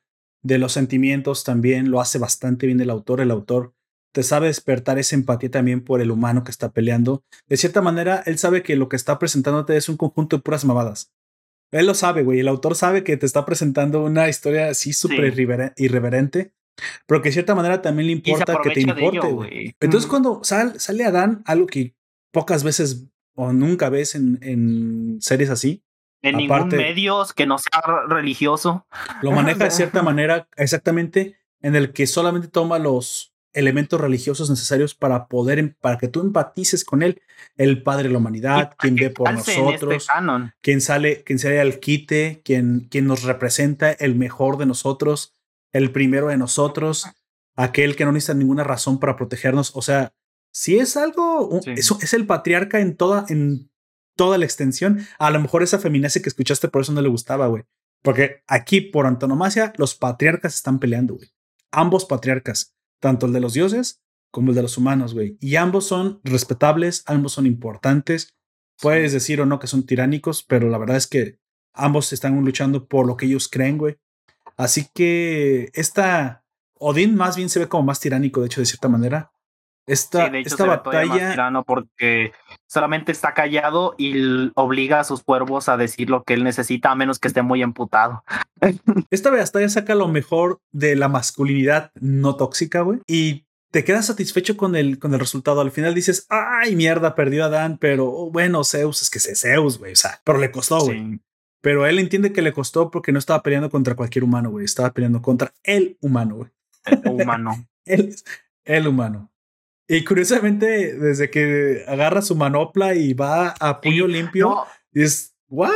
de los sentimientos también lo hace bastante bien el autor. El autor te sabe despertar esa empatía también por el humano que está peleando. De cierta manera, él sabe que lo que está presentándote es un conjunto de puras mamadas. Él lo sabe, güey. El autor sabe que te está presentando una historia así súper irreverente, pero que de cierta manera también le importa que te importe, güey. Entonces, cuando sale Adán, algo que pocas veces o nunca ves en, en series así, en ningún medio que no sea religioso. Lo maneja de cierta manera exactamente en el que solamente toma los elementos religiosos necesarios para poder, em, para que tú empatices con él, el Padre de la Humanidad, quien ve por este nosotros, quien sale, quien sale al quite, quien, quien nos representa el mejor de nosotros, el primero de nosotros, aquel que no necesita ninguna razón para protegernos. O sea, si es algo, eso es el patriarca en toda, en toda la extensión. A lo mejor esa feminacia que escuchaste por eso no le gustaba, güey. Porque aquí, por antonomasia, los patriarcas están peleando, güey. Ambos patriarcas, tanto el de los dioses como el de los humanos, güey. Y ambos son respetables, ambos son importantes. Puedes decir o no que son tiránicos, pero la verdad es que ambos están luchando por lo que ellos creen, güey. Así que esta Odín más bien se ve como más tiránico, de hecho, de cierta manera. Esta, esta batalla. porque solamente está callado y obliga a sus cuervos a decir lo que él necesita, a menos que esté muy emputado. Esta batalla saca lo mejor de la masculinidad no tóxica, güey. Y te quedas satisfecho con el, con el resultado. Al final dices, ay, mierda, perdió a Dan, pero bueno, Zeus, es que es Zeus, güey. O sea, pero le costó, güey. Pero él entiende que le costó porque no estaba peleando contra cualquier humano, güey. Estaba peleando contra el humano, güey. El humano. el, el humano. Y curiosamente, desde que agarra su manopla y va a puño limpio, es ¿what?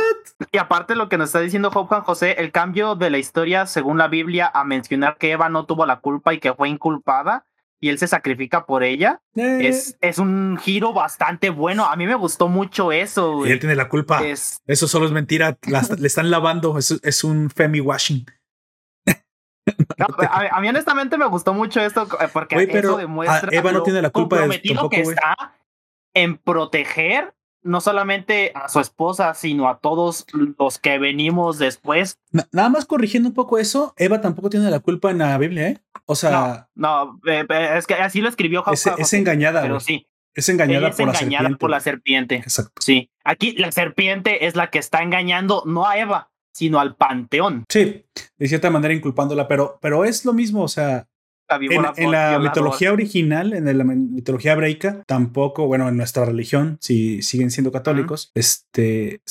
Y aparte lo que nos está diciendo Juan José, el cambio de la historia según la Biblia a mencionar que Eva no tuvo la culpa y que fue inculpada y él se sacrifica por ella, eh. es, es un giro bastante bueno. A mí me gustó mucho eso. Y él tiene la culpa. Eso solo es mentira. le están lavando. Es, es un femi washing a, mí honestamente me gustó mucho esto eh, porque eso demuestra Eva no tiene la culpa de tampoco, que está en proteger no solamente a su esposa, sino a todos los que venimos después. nada más corrigiendo un poco eso, Eva tampoco tiene la culpa en la Biblia, ¿eh? O sea, no, eh, eh, es que así lo escribió Es, es engañada, pero sí. Es engañada, por, la serpiente. por la serpiente. Exacto. Sí. Aquí la serpiente es la que está engañando, no a Eva sino al panteón. Sí, de cierta manera inculpándola, pero, pero es lo mismo, o sea, en, la mitología original, en la mitología hebreica, tampoco, bueno, en nuestra religión, si siguen siendo católicos, este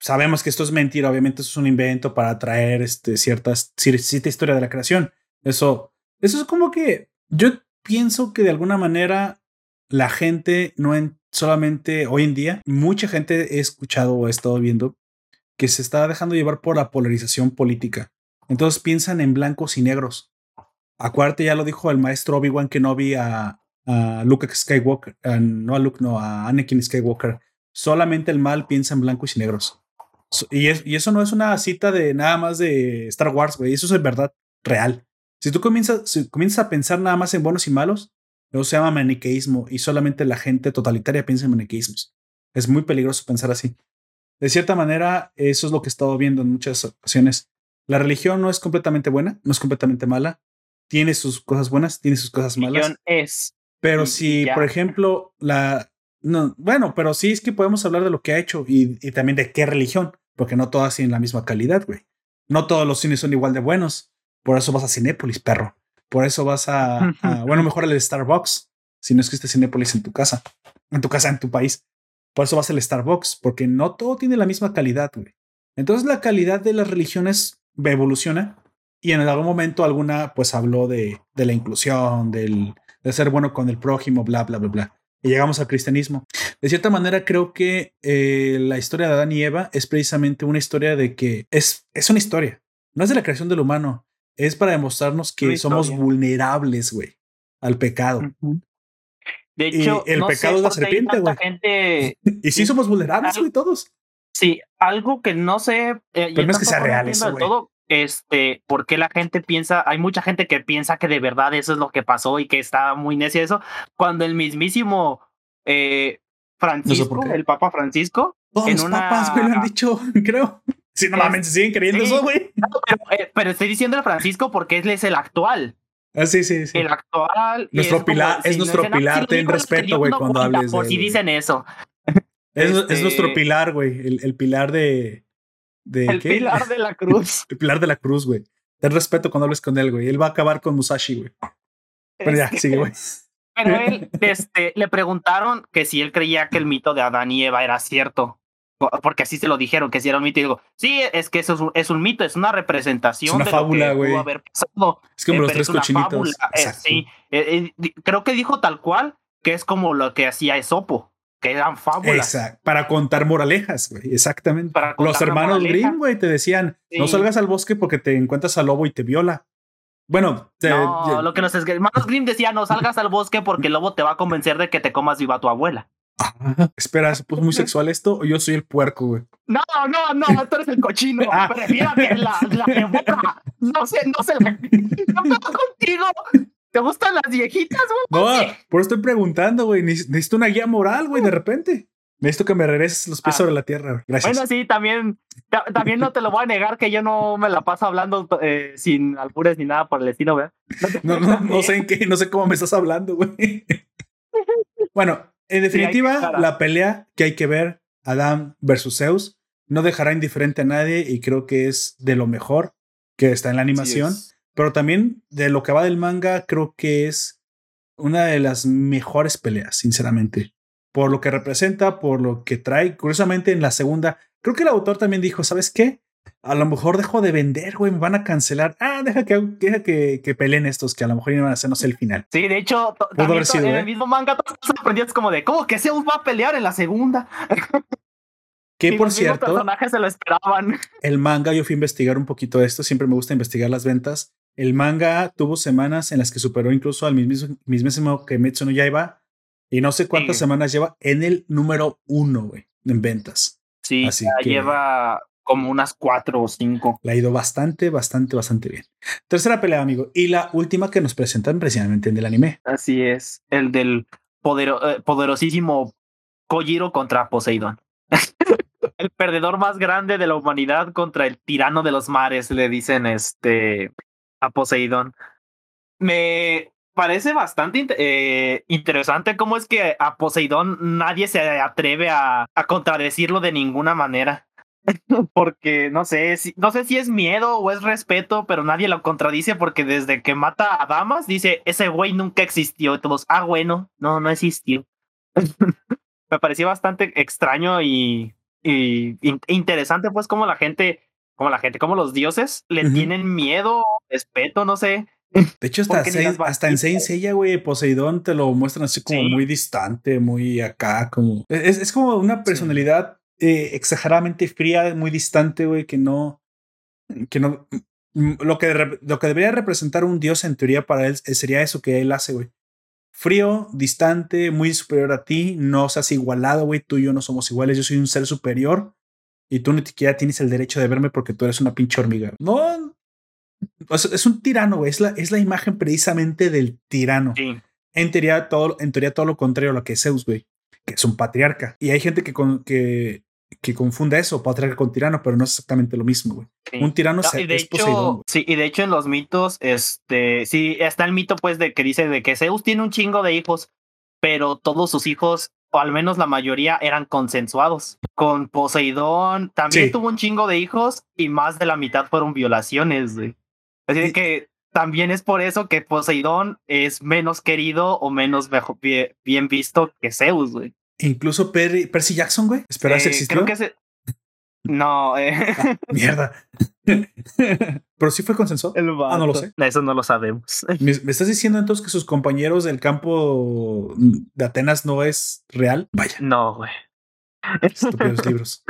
sabemos que esto es mentira, obviamente eso es un invento para traer este, ciertas, cierta historia de la creación. Eso, eso es como que yo pienso que de alguna manera la gente no en, solamente hoy en día, mucha gente he escuchado o he estado viendo que se está dejando llevar por la polarización política. Entonces piensan en blancos y negros. Acuérdate, ya lo dijo el maestro Obi-Wan Kenobi a, a Luke Skywalker, no a Luke, no, a Anakin Skywalker. Solamente el mal piensa en blancos y negros. y, eso no es una cita de nada más de Star Wars, güey. Eso es verdad real. Si tú comienzas, comienzas a pensar nada más en buenos y malos, eso se llama maniqueísmo y solamente la gente totalitaria piensa en maniqueísmos. Es muy peligroso pensar así de cierta manera, eso es lo que he estado viendo en muchas ocasiones. La religión no es completamente buena, no es completamente mala. Tiene sus cosas buenas, tiene sus cosas malas. Religión es. Pero si, por ejemplo, la. No, bueno, pero sí es que podemos hablar de lo que ha hecho y, y también de qué religión, porque no todas tienen la misma calidad, güey. No todos los cines son igual de buenos. Por eso vas a Cinépolis, perro. Por eso vas a, a bueno, mejor el Starbucks, si no es que esté Cinépolis en tu casa, en tu casa, en tu país. Por eso va a ser el Starbucks, porque no todo tiene la misma calidad, güey. Entonces la calidad de las religiones evoluciona y en algún momento alguna pues habló de, de la inclusión, del, de ser bueno con el prójimo, bla, bla, bla, bla. Y llegamos al cristianismo. De cierta manera creo que eh, la historia de Adán y Eva es precisamente una historia de que es, es una historia. No es de la creación del humano, es para demostrarnos que somos vulnerables, güey, al pecado. De hecho, el pecado de la serpiente, güey. y sí somos vulnerables, güey, todos. Sí, algo que no sé. Eh, Pero no es que sea real eso, güey. Todo, este, ¿por qué la gente piensa? Hay mucha gente que piensa que de verdad eso es lo que pasó y que está muy necia eso, cuando el mismísimo eh, Francisco, el Papa Francisco, todos los papas, me lo han dicho, creo. Sí, normalmente siguen creyendo eso, güey. pero, eh, pero, estoy diciendo el Francisco porque él es el actual. Ah, sí, sí, sí. El actual. Nuestro pilar, es nuestro pilar, ten respeto, güey, cuando hables por si dicen eso. Es, es nuestro este pilar, güey. El, el, pilar de. de el pilar de la cruz. el pilar de la cruz, güey. Ten respeto cuando hables con él, güey. Él va a acabar con Musashi, güey. Pero ya, sigue, güey. Pero él, este, le preguntaron que si él creía que el mito de Adán y Eva era cierto porque así se lo dijeron, que si era un mito. Y digo, sí, es que eso es un, mito, es una representación. Es una fábula, güey. Es como eh, los tres cochinitos. Eh, sí, eh, creo que dijo tal cual que es como lo que hacía Esopo, que eran fábulas. Exacto, para contar moralejas, güey, exactamente. los hermanos Grimm, güey, te decían, no salgas al bosque porque te encuentras al lobo y te viola. Bueno, no, lo que los hermanos Grimm decían, no salgas al bosque porque el lobo te va a convencer de que te comas viva tu abuela. Ah, espera, ¿se puso muy sexual esto o yo soy el puerco, güey? No, no, no, tú eres el cochino. ah. Prefiero que la, la No sé, no sé. No puedo contigo. ¿Te gustan las viejitas, güey? No, por eso estoy preguntando, güey. Necesito una guía moral, güey, de repente. Necesito que me regreses los pies ah. sobre la tierra. Gracias. Bueno, sí, también, también no te lo voy a negar que yo no me la paso hablando eh, sin albures ni nada por el estilo, güey. No, no, no sé en qué, no sé cómo me estás hablando, güey. Bueno, en definitiva, la pelea que hay que ver, Adam versus Zeus, no dejará indiferente a nadie y creo que es de lo mejor que está en la animación. pero también de lo que va del manga, creo que es una de las mejores peleas, sinceramente. Por lo que representa, por lo que trae. Curiosamente, en la segunda, creo que el autor también dijo: ¿Sabes qué? A lo mejor dejo de vender, güey, me van a cancelar. Ah, deja que, deja que, que peleen estos, que a lo mejor iban a hacernos el final. Sí, de hecho, también en el ¿eh? mismo manga todos sorprendidos como de, ¿cómo que Zeus va a pelear en la segunda? Que por cierto, personajes se lo esperaban. El manga, yo fui a investigar un poquito esto, siempre me gusta investigar las ventas. El manga tuvo semanas en las que superó incluso al mismo, mismísimo que Metsuno Yaiba y no sé cuántas semanas lleva en el número uno, güey, en ventas. Sí, Así que, lleva como unas cuatro o cinco. Le ha ido bastante, bastante, bastante bien. Tercera pelea, amigo. Y la última que nos presentan precisamente en el anime. Así es, el del eh, poderosísimo Kojiro contra Poseidón. el perdedor más grande de la humanidad contra el tirano de los mares, le dicen este a Poseidón. Me parece bastante eh, interesante cómo es que a Poseidón nadie se atreve a contradecirlo de ninguna manera. porque no sé, si, no sé si es miedo o es respeto, pero nadie lo contradice porque desde que mata a damas dice, ese güey nunca existió. Y todos, ah, bueno, no, no existió. Me pareció bastante extraño y, y, interesante, pues, como la gente, como la gente, como los dioses le tienen miedo, respeto, no sé. De hecho, hasta, hasta en Saint Seiya, güey, Poseidón te lo muestran así como muy distante, muy acá, como. Es, es como una personalidad eh, exageradamente fría, muy distante, güey, que no. Que no. Mm, lo que, lo que debería representar un dios en teoría para él eh, sería eso que él hace, güey. Frío, distante, muy superior a ti, no seas igualado, güey. Tú y yo no somos iguales, yo soy un ser superior y tú ni siquiera tienes el derecho de verme porque tú eres una pinche hormiga. No. Es, un tirano, güey. Es la, es la imagen precisamente del tirano. En teoría, todo, en teoría, todo lo contrario a lo que es Zeus, güey, que es un patriarca. Y hay gente que, con, que que confunda eso, patriarca con tirano, pero no es exactamente lo mismo, güey. Un tirano se, de hecho, Sí, y de hecho en los mitos, este, sí, está el mito pues de que dice de que Zeus tiene un chingo de hijos, pero todos sus hijos, o al menos la mayoría, eran consensuados. Con Poseidón también tuvo un chingo de hijos y más de la mitad fueron violaciones, güey. Así que también es por eso que Poseidón es menos querido o menos bien visto que Zeus, güey. Incluso Percy Jackson, güey. ¿Espera, eh, existió? Creo que No, eh. Ah, mierda. Pero sí fue consensuado. ah, no lo sé. Eso no lo sabemos. ¿Me, estás diciendo entonces que sus compañeros del campo de Atenas no es real? Vaya. No, güey. Estúpidos libros.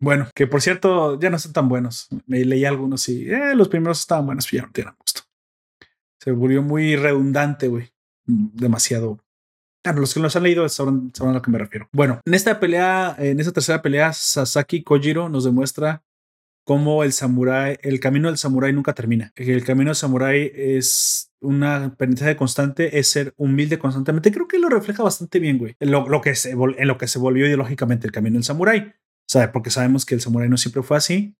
Bueno, que por cierto, ya no son tan buenos. Me leí algunos y eh, los primeros estaban buenos, pero ya no tienen gusto. Se volvió muy redundante, güey. Demasiado Claro, los que nos han leído sabrán, a lo que me refiero. Bueno, en esta pelea, en esta tercera pelea, Sasaki Kojiro nos demuestra cómo el samurái, el camino del samurái nunca termina. El camino del samurái es una aprendizaje constante, es ser humilde constantemente. Creo que lo refleja bastante bien, güey. En lo que se volvió ideológicamente el camino del samurái. ¿Sabe? Porque sabemos que el samurái no siempre fue así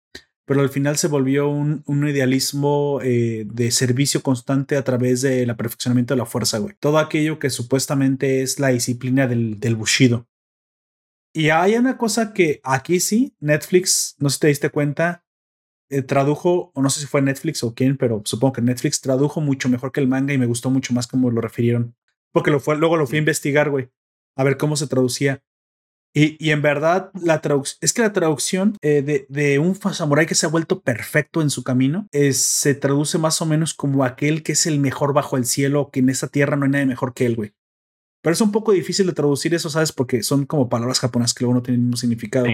pero al final se volvió un, idealismo eh, de servicio constante a través del perfeccionamiento de la fuerza, güey. Todo aquello que supuestamente es la disciplina del, del Bushido. Y hay una cosa que aquí sí, Netflix, no sé si te diste cuenta, eh, tradujo, o no sé si fue Netflix o quién, pero supongo que Netflix tradujo mucho mejor que el manga y me gustó mucho más cómo lo refirieron. Porque lo fue, luego lo fui a investigar, güey, a ver cómo se traducía. Y, en verdad, la es que la traducción eh, de, de, un samurái que se ha vuelto perfecto en su camino se traduce más o menos como aquel que es el mejor bajo el cielo, que en esta tierra no hay nadie mejor que él, güey. Pero es un poco difícil de traducir eso, ¿sabes? Porque son como palabras japonesas que luego no tienen ningún significado.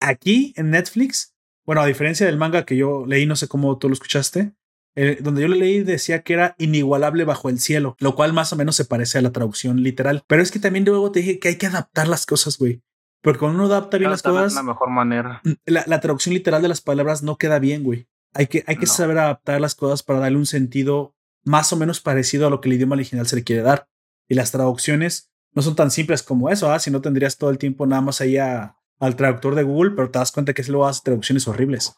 Aquí en Netflix, bueno, a diferencia del manga que yo leí, no sé cómo tú lo escuchaste, Eh, donde yo lo leí decía que era inigualable bajo el cielo, lo cual más o menos se parece a la traducción literal. Pero es que también luego te dije que hay que adaptar las cosas, güey. Porque cuando uno adapta bien las cosas. la mejor manera. La, traducción literal de las palabras no queda bien, güey. Hay que, hay que saber adaptar las cosas para darle un sentido más o menos parecido a lo que el idioma original se le quiere dar. Y las traducciones no son tan simples como eso, ¿ah? Si no tendrías todo el tiempo nada más ahí al traductor de Google, pero te das cuenta que luego hace traducciones horribles.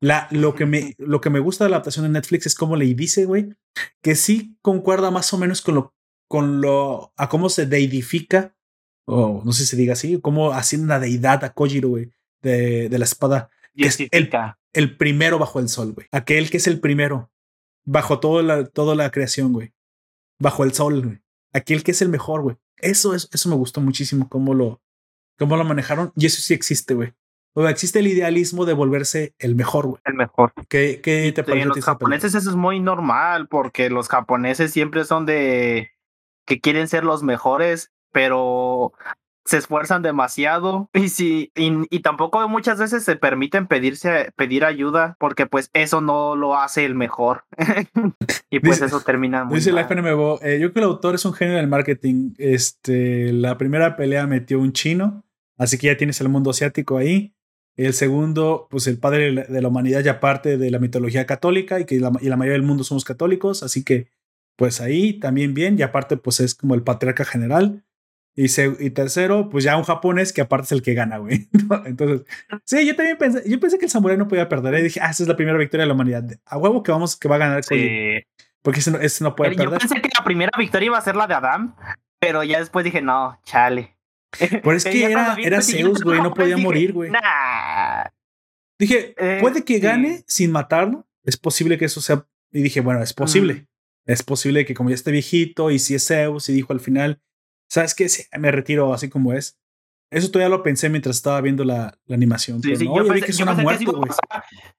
La, lo, que me, lo que me gusta de la adaptación de Netflix es cómo le dice, güey, que sí concuerda más o menos con lo, con lo, a cómo se deidifica, o no sé si se diga así, cómo haciendo una deidad a Kojiro, güey, de, de la espada. Que es el, el, primero bajo el sol, güey. Aquel que es el primero bajo toda la, toda la creación, güey. Bajo el sol, güey. Aquel que es el mejor, güey. Eso, es, eso me gustó muchísimo, cómo lo, cómo lo manejaron. Y eso sí existe, güey. O existe el idealismo de volverse el mejor, güey. El mejor. ¿Qué, qué te parece? los japoneses eso es muy normal, porque los japoneses siempre son de que quieren ser los mejores, pero se esfuerzan demasiado y si y, tampoco muchas veces se permiten pedirse pedir ayuda porque pues eso no lo hace el mejor y pues eso termina muy dice la FNMBO eh, yo creo que el autor es un genio del marketing este la primera pelea metió un chino así que ya tienes el mundo asiático ahí el segundo pues el padre de la humanidad ya parte de la mitología católica y que la, y la mayoría del mundo somos católicos así que pues ahí también bien y aparte pues es como el patriarca general y, y tercero, pues ya un japonés que aparte es el que gana, güey. Entonces, sí, yo también pensé, yo pensé que el samurai no podía perder. Y dije, ah, esa es la primera victoria de la humanidad. A huevo que vamos, que va a ganar. Sí. Porque ese no, no puede perder. Yo pensé que la primera victoria iba a ser la de Adam, pero ya después dije, no, chale. Pero es que era, era Zeus, güey, no podía morir, güey. Nah. Dije, eh, puede que gane sin matarlo. Es posible que eso sea. Y dije, bueno, es posible. Es posible que como ya esté viejito y si es Zeus y dijo al final, ¿Sabes qué? me retiro así como es. Eso todavía lo pensé mientras estaba viendo la, la animación. Sí, sí, no, yo, vi que son muerto, güey.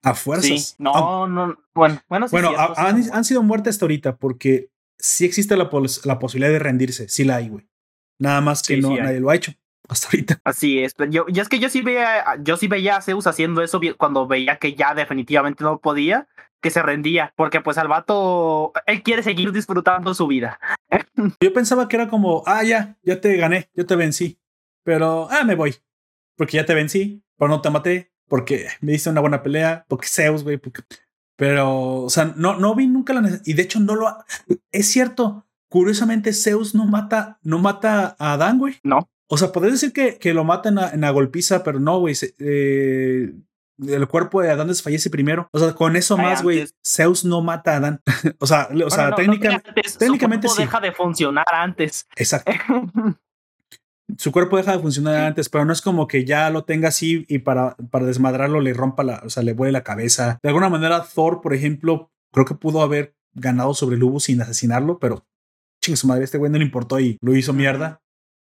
A fuerzas. no, no. Bueno, bueno, bueno han, han, sido muertes hasta ahorita porque sí existe la, la posibilidad de rendirse. Sí la hay, güey. Nada más que no nadie lo ha hecho hasta ahorita. Así es. Yo, y es que yo sí veía, yo sí veía a Zeus haciendo eso cuando veía que ya definitivamente no podía que se rendía, porque pues al vato, él quiere seguir disfrutando su vida. Yo pensaba que era como, ah, ya, ya te gané, yo te vencí, pero, ah, me voy, porque ya te vencí, pero no te maté, porque me diste una buena pelea, porque Zeus, güey, Pero, o sea, no, no vi nunca la necesidad, y de hecho no lo... Es cierto, curiosamente Zeus no mata, no mata a Adán, güey. No. O sea, podés decir que, que lo mata en la, golpiza, pero no, güey. Eh, el cuerpo de Adán desfallece primero. O sea, con eso más, güey, Zeus no mata a Adán. o sea, o sea técnicamente su deja de funcionar antes. Exacto. su cuerpo deja de funcionar antes, pero no es como que ya lo tenga así y para, para desmadrarlo le rompa la, o sea, le vuele la cabeza. De alguna manera, Thor, por ejemplo, creo que pudo haber ganado sobre Lubu sin asesinarlo, pero chingue su madre, este güey no le importó y lo hizo mierda.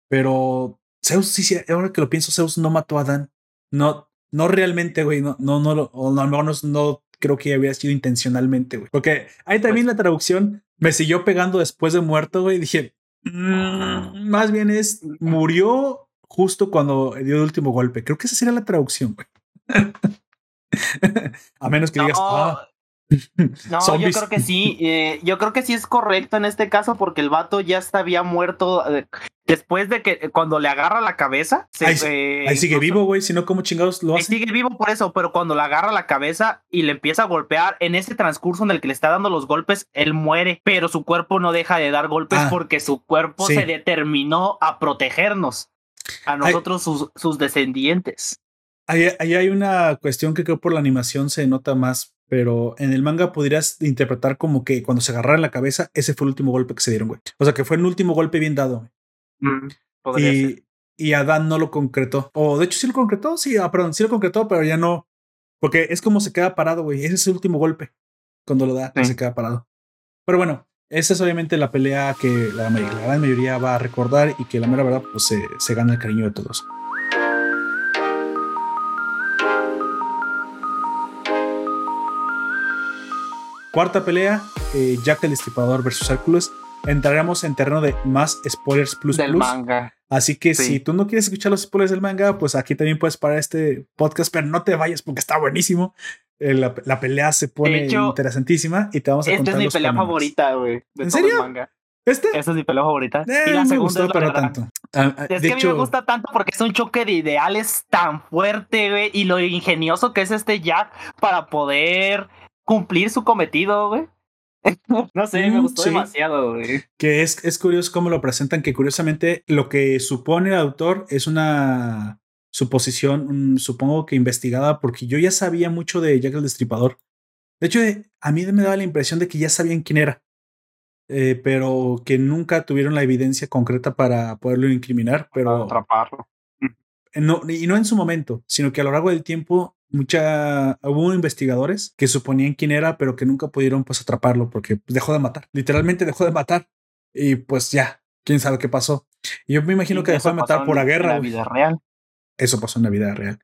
Pero Zeus, sí, sí, ahora que lo pienso, Zeus no mató a Adán. No, no realmente, güey, no, no, no, o no, no, no creo que había sido intencionalmente, güey. Porque ahí también pues la traducción me siguió pegando después de muerto, güey. Dije, mm, más bien es, murió justo cuando dio el último golpe. Creo que esa sería la traducción, güey. A menos que digas, ah, no, yo creo que sí. Eh, yo creo que sí es correcto en este caso porque el vato ya había muerto eh, después de que eh, cuando le agarra la cabeza. ahí, sigue vivo, güey. Si no, ¿cómo chingados lo hace? sigue vivo por eso, pero cuando le agarra la cabeza y le empieza a golpear, en ese transcurso en el que le está dando los golpes, él muere, pero su cuerpo no deja de dar golpes ah, porque su cuerpo se determinó a protegernos, a nosotros, sus, sus descendientes. Ahí, ahí, hay una cuestión que creo por la animación se nota más pero en el manga podrías interpretar como que cuando se agarraron la cabeza, ese fue el último golpe que se dieron, güey. O sea, que fue el último golpe bien dado. Mm, y, y Adán no lo concretó. O de hecho sí lo concretó, sí, ah, perdón, sí lo concretó, pero ya no. Porque es como se queda parado, güey. Ese es el último golpe. Cuando lo da, se queda parado. Pero bueno, esa es obviamente la pelea que la, gran mayoría va a recordar y que la mera verdad, pues se, se gana el cariño de todos. Cuarta pelea, eh, Jack el Destripador versus Hércules. Entraremos en terreno de más spoilers plus del manga. Así que si tú no quieres escuchar los spoilers del manga, pues aquí también puedes parar este podcast, pero no te vayas porque está buenísimo. eh, la, la, pelea se pone interesantísima y te vamos a esta contar. Esta es mi pelea favorita, güey. ¿En serio? ¿Este? Esa es mi pelea favorita. Eh, y la segunda gustó, es la pero tanto. Ah, ah, es que a mí me gusta tanto porque es un choque de ideales tan fuerte, güey, y lo ingenioso que es este Jack para poder cumplir su cometido, güey. no sé, me mm, gustó demasiado, güey. Que es, es curioso cómo lo presentan, que curiosamente lo que supone el autor es una suposición, supongo que investigada, porque yo ya sabía mucho de Jack el Destripador. De hecho, a mí me daba la impresión de que ya sabían quién era, eh, pero que nunca tuvieron la evidencia concreta para poderlo incriminar, pero... atraparlo. No, y no en su momento, sino que a lo largo del tiempo mucha hubo investigadores que suponían quién era, pero que nunca pudieron pues atraparlo porque dejó de matar. Literalmente dejó de matar y pues ya, quién sabe qué pasó. Y yo me imagino que dejó de matar por la guerra. En la vida real. Eso pasó en la vida real.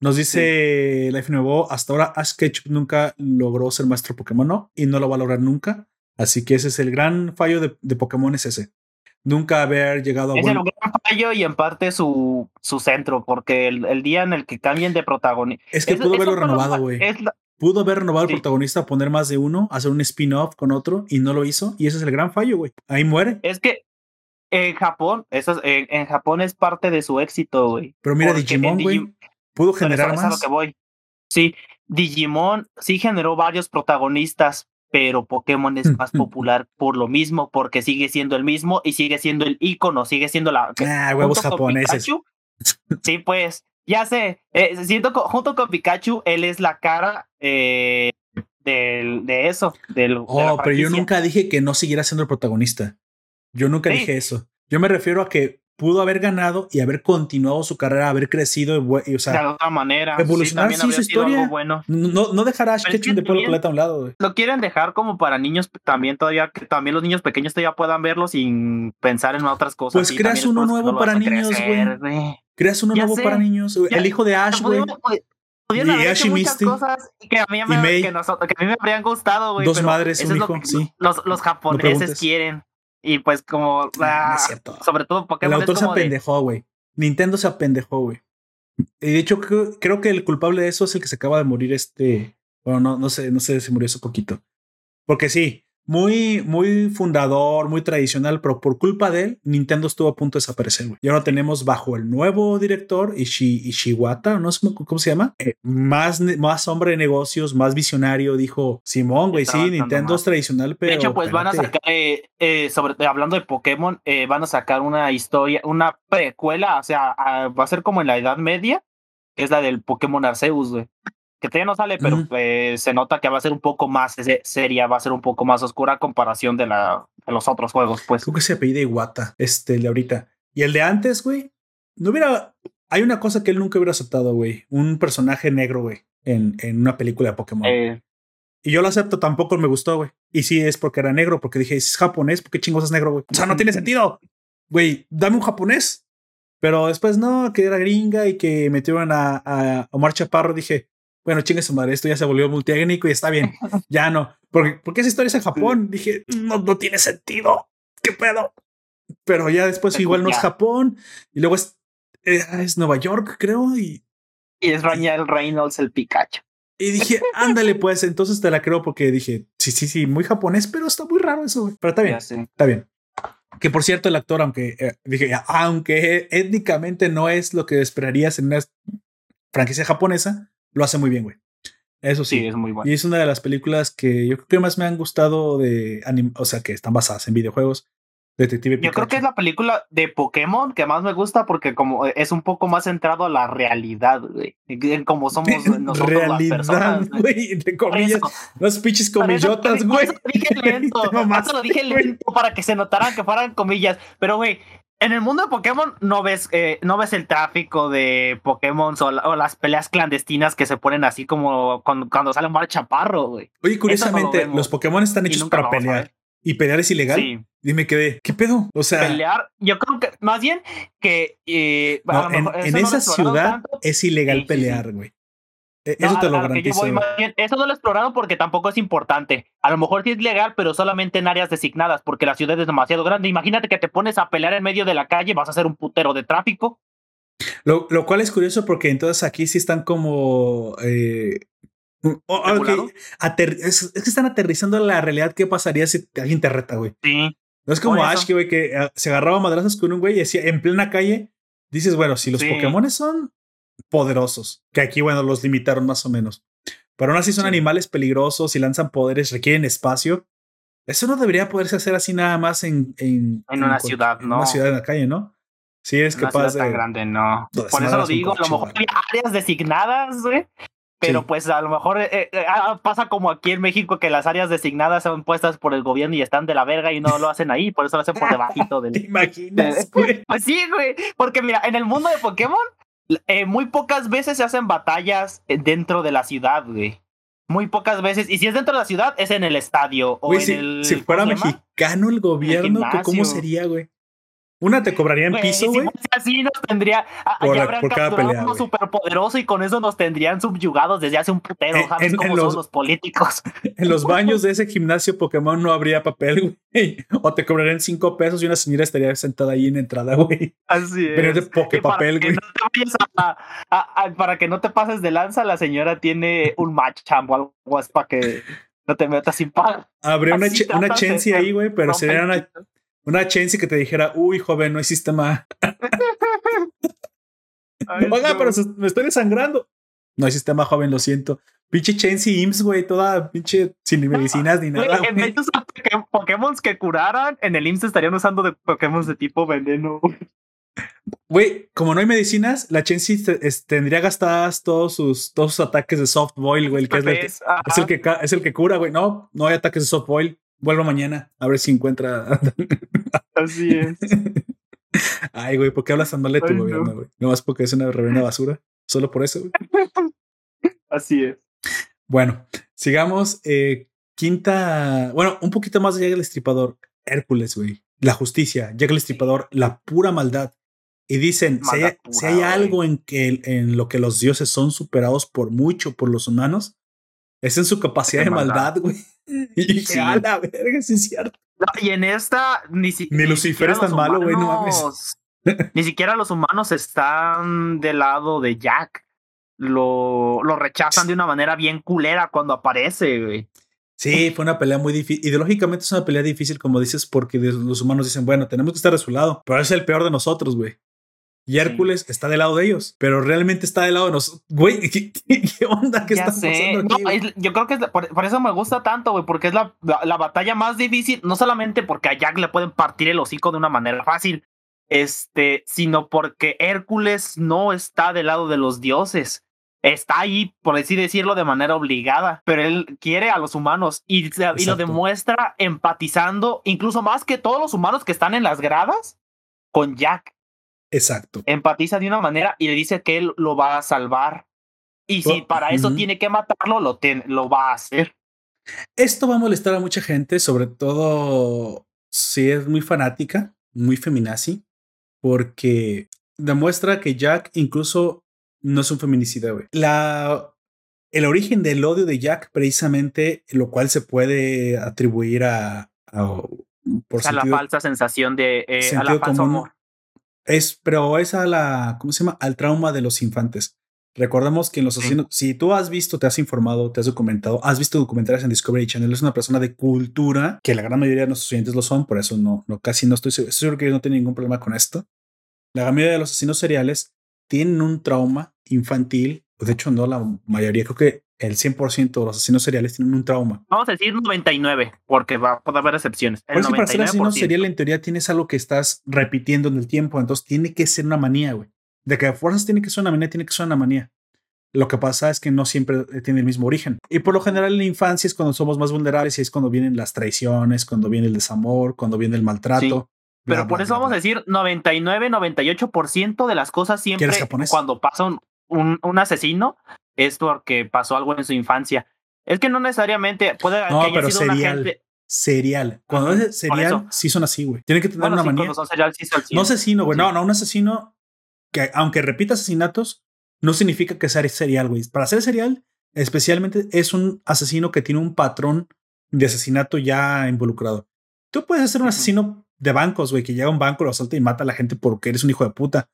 Nos dice Life Nuevo, hasta ahora Ash Ketchum nunca logró ser maestro Pokémon, ¿no? Y no lo va a lograr nunca. Así que ese es el gran fallo de, de Pokémon, es ese nunca haber llegado a... Es el gran fallo y en parte su, su centro, porque el, el día en el que cambien de protagonista... Es que pudo haberlo renovado, güey. Pudo haber renovado el protagonista, poner más de uno, hacer un spin-off con otro y no lo hizo. Y ese es el gran fallo, güey. Ahí muere. Es que en Japón, eso en, en, Japón es parte de su éxito, güey. Pero mira, Digimon, güey, pudo generar más. lo que voy. Sí, Digimon sí generó varios protagonistas, pero Pokémon es más popular por lo mismo, porque sigue siendo el mismo y sigue siendo el icono, sigue siendo la. Ah, huevos japoneses. sí, pues, ya sé. Eh, siento junto con Pikachu, él es la cara eh, del, de eso. Del, oh, pero yo nunca dije que no siguiera siendo el protagonista. Yo nunca dije eso. Yo me refiero a que pudo haber ganado y haber continuado su carrera, haber crecido y, o sea, de otra manera, evolucionar sí, su historia. Bueno. No, no dejar a Ash Ketchum de pelo a un lado. Lo quieren dejar como para niños también todavía, que también los niños pequeños todavía puedan verlo sin pensar en otras cosas. Pues creas uno nuevo para niños, güey. Creas uno nuevo para niños. El hijo de Ash, güey. Y Misty. Cosas que a mí me, que, que a mí me habrían gustado, güey. Dos madres, un hijo, sí. Los, los japoneses quieren. Y pues como... Ah, sobre todo Pokémon. El autor se apendejó, güey. Nintendo se apendejó, güey. Y de hecho, creo, que el culpable de eso es el que se acaba de morir este... Bueno, no, no sé, no sé si murió hace poquito. Porque sí, muy, muy fundador, muy tradicional, pero por culpa de él, Nintendo estuvo a punto de desaparecer, güey. Y ahora tenemos bajo el nuevo director, Ishi, Ishiwata, no sé cómo se llama, eh, más, más hombre de negocios, más visionario, dijo Simón, güey, sí, Nintendo es tradicional, pero... De hecho, pues van a sacar, eh, eh, sobre, hablando de Pokémon, van a sacar una historia, una precuela, o sea, va a ser como en la Edad Media, que es la del Pokémon Arceus, güey que todavía no sale, pero pues, se nota que va a ser un poco más seria, va a ser un poco más oscura a comparación de, la, de los otros juegos, pues. Creo que se apellida Iwata, este, el de ahorita. Y el de antes, güey, no hubiera... Hay una cosa que él nunca hubiera aceptado, güey. Un personaje negro, güey, en, en una película de Pokémon. Eh. Y yo lo acepto, tampoco me gustó, güey. Y sí es porque era negro, porque dije, es japonés, ¿por qué chingos es negro, güey? O sea, no tiene sentido. Güey, dame un japonés. Pero después no, que era gringa y que metieron a, a Omar Chaparro, dije, bueno, chingue su madre, esto ya se volvió multiétnico y está bien. Ya no. Porque, porque esa historia es en Japón. Dije, no, no tiene sentido. ¿Qué pedo? Pero ya después igual no es Japón. Y luego es, eh, es Nueva York, creo. Y, y es Daniel Reynolds el Pikachu. Y dije, ándale, pues entonces te la creo porque dije, sí, sí, sí, muy japonés, pero está muy raro eso. Pero está bien, está bien. Que por cierto, el actor, aunque eh, dije, aunque étnicamente no es lo que esperarías en una franquicia japonesa, lo hace muy bien, güey. Eso sí. es muy bueno. Y es una de las películas que yo creo que más me han gustado de anime, o sea, que están basadas en videojuegos. Detective Yo creo que es la película de Pokémon que más me gusta porque como es un poco más centrado a la realidad, güey. En cómo somos nosotros realidad, las personas. güey, entre comillas. Los pinches comillotas, güey. Eso dije lento. Lo dije lento para que se notaran que fueran comillas. Pero, güey, en el mundo de Pokémon no ves, eh, no ves el tráfico de Pokémon o, las peleas clandestinas que se ponen así como cuando, sale un mar chaparro, güey. Oye, curiosamente, los Pokémon están hechos para pelear. ¿Y pelear es ilegal? Sí. Dime qué, ¿qué pedo? O sea. Pelear, yo creo que más bien que. Eh, en, esa ciudad es ilegal pelear, güey. E, eso te lo garantizo. eso no lo he explorado porque tampoco es importante. A lo mejor sí es legal, pero solamente en áreas designadas, porque la ciudad es demasiado grande. Imagínate que te pones a pelear en medio de la calle, vas a hacer un putero de tráfico. Lo, lo cual es curioso porque entonces aquí sí están como. Eh, Mm, es, que están aterrizando la realidad. ¿Qué pasaría si alguien te reta, güey? Sí. No es como Ash, güey, que ah, se agarraba madrazos con un güey y decía en plena calle. Dices, bueno, si los Pokémon son poderosos, que aquí, bueno, los limitaron más o menos. Pero aún así son animales peligrosos y lanzan poderes, requieren espacio. Eso no debería poderse hacer así nada más en. En, una ciudad, ¿no? En una ciudad en la calle, ¿no? Sí, es una capaz ciudad tan grande, no. Por eso lo digo, a lo mejor hay áreas designadas, güey. Pero pues a lo mejor eh, eh, ah, pasa como aquí en México que las áreas designadas son puestas por el gobierno y están de la verga y no lo hacen ahí, por eso lo hacen por debajito del. ¿Te imaginas? Pues sí, güey. Porque mira, en el mundo de Pokémon eh, muy pocas veces se hacen batallas eh, dentro de la ciudad, güey. Muy pocas veces. Y si es dentro de la ciudad, es en el estadio. O en si, el, si fuera mexicano el gobierno, ¿cómo sería, güey? Una te cobraría en piso, güey. así nos tendría. Por, ya por cada pelea. Uno súper poderoso y con eso nos tendrían subyugados desde hace un putero. Eh, ¿Sabes cómo son los políticos? En los baños de ese gimnasio Pokémon no habría papel, güey. O te cobrarían cinco pesos y una señora estaría sentada ahí en entrada, güey. Así es. Pero de Poképapel, güey. para que no te pases de lanza, la señora tiene un match o algo así para que no te metas sin pagar. Habría una, una chensi ahí, güey, pero sería una una Chensi que te dijera, uy, joven, no hay sistema. Oiga, pero me estoy desangrando. No hay sistema, joven, lo siento. Pinche Chensi IMSS, güey, toda pinche sin medicinas ni nada. en vez de usar Pokémon que curaran, en el IMSS estarían usando de Pokémon de tipo veneno. Güey, como no hay medicinas, la Chensi tendría gastadas todos sus, todos sus ataques de soft boil, güey, que es, el que, es, el que, es el que cura, güey. No, no hay ataques de soft boil. Vuelvo mañana a ver si encuentra. Así es. Ay, güey, ¿por qué hablas tan mal de tu gobierno, güey? No. más porque es una reverenda basura. Solo por eso, güey. Así es. Bueno, sigamos. Eh, quinta. Bueno, un poquito más llega el estripador. Hércules, güey. La justicia. Llega el estripador. La pura maldad. Y dicen, si, hay, si hay, algo en, que, en lo que los dioses son superados por mucho por los humanos, es en su capacidad de maldad, güey. Y sí. a la verga, sí es cierto. y en esta, ni, ni Lucifer es tan malo, güey, no mames. Ni siquiera los humanos están del lado de Jack. Lo, lo rechazan de una manera bien culera cuando aparece, güey. Sí, fue una pelea muy difícil. Ideológicamente es una pelea difícil, como dices, porque los humanos dicen, bueno, tenemos que estar de su lado, pero es el peor de nosotros, güey. Y Hércules está del lado de ellos, pero realmente está del lado de nosotros. Güey, ¿qué, onda que está pasando aquí? yo creo que por, eso me gusta tanto, güey, porque es la, la, batalla más difícil, no solamente porque a Jack le pueden partir el hocico de una manera fácil, este, sino porque Hércules no está del lado de los dioses. Está ahí, por así decirlo, de manera obligada, pero él quiere a los humanos y, y lo demuestra empatizando, incluso más que todos los humanos que están en las gradas, con Jack. Exacto. Empatiza de una manera y le dice que él lo va a salvar. Y si oh, para eso tiene que matarlo, lo, lo va a hacer. Esto va a molestar a mucha gente, sobre todo si es muy fanática, muy feminazi, porque demuestra que Jack incluso no es un feminicida, güey. La, el origen del odio de Jack, precisamente, lo cual se puede atribuir a, a por a la falsa sensación de eh, a la falsa amor. Es, pero es a la, ¿cómo se llama? Al trauma de los infantes. Recordemos que en los asesinos, si tú has visto, te has informado, te has documentado, has visto documentales en Discovery Channel, es una persona de cultura, que la gran mayoría de nuestros oyentes lo son, por eso no, no casi no estoy seguro, estoy seguro que no tiene ningún problema con esto. La gran mayoría de los asesinos seriales tienen un trauma infantil, de hecho no la mayoría, creo que el 100% de los asesinos seriales tienen un trauma. Vamos a decir 99, porque va a haber excepciones. Por eso para ser asesino serial en teoría tienes algo que estás repitiendo en el tiempo, entonces tiene que ser una manía, güey. De que a fuerzas tiene que ser una manía, tiene que ser una manía. Lo que pasa es que no siempre tiene el mismo origen. Y por lo general en la infancia es cuando somos más vulnerables y es cuando vienen las traiciones, cuando viene el desamor, cuando viene el maltrato. Pero por eso vamos a decir 99, 98% de las cosas siempre cuando pasa un, un asesino es porque pasó algo en su infancia. Es que no necesariamente puede no, que haya pero sido serial, una Serial. Cuando es serial, sí son así, güey. Tienen que tener una manía. Son serial, sí son no asesino, güey. No, no, un asesino que aunque repita asesinatos, no significa que sea serial, güey. Para ser serial, especialmente es un asesino que tiene un patrón de asesinato ya involucrado. Tú puedes ser un asesino de bancos, güey, que llega a un banco, lo asalta y mata a la gente porque eres un hijo de puta.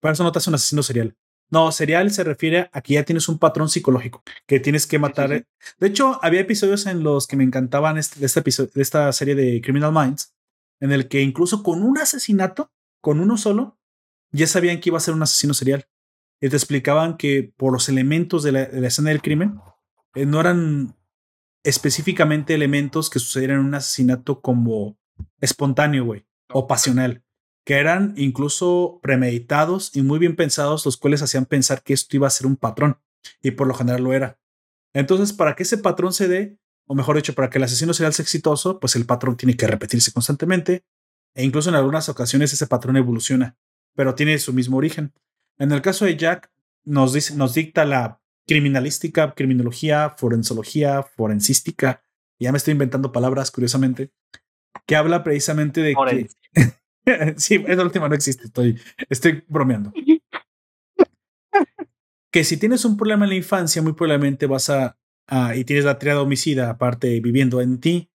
Para eso no te hace un asesino serial. No, serial se refiere a que ya tienes un patrón psicológico que tienes que matar. De hecho, había episodios en los que me encantaban este, de, este episodio, de esta serie de Criminal Minds, en el que incluso con un asesinato, con uno solo, ya sabían que iba a ser un asesino serial. Y te explicaban que por los elementos de la, escena del crimen, eh, no eran específicamente elementos que sucedieran en un asesinato como espontáneo, güey, o pasional que eran incluso premeditados y muy bien pensados, los cuales hacían pensar que esto iba a ser un patrón, y por lo general lo era. Entonces, para que ese patrón se dé, o mejor dicho, para que el asesino sea exitoso, pues el patrón tiene que repetirse constantemente, e incluso en algunas ocasiones ese patrón evoluciona, pero tiene su mismo origen. En el caso de Jack, nos, dice, nos dicta la criminalística, criminología, forensología, forensística, ya me estoy inventando palabras, curiosamente, que habla precisamente de que sí, esa última no existe, estoy, estoy bromeando. que si tienes un problema en la infancia, muy probablemente vas a, y tienes la triada homicida aparte viviendo en ti,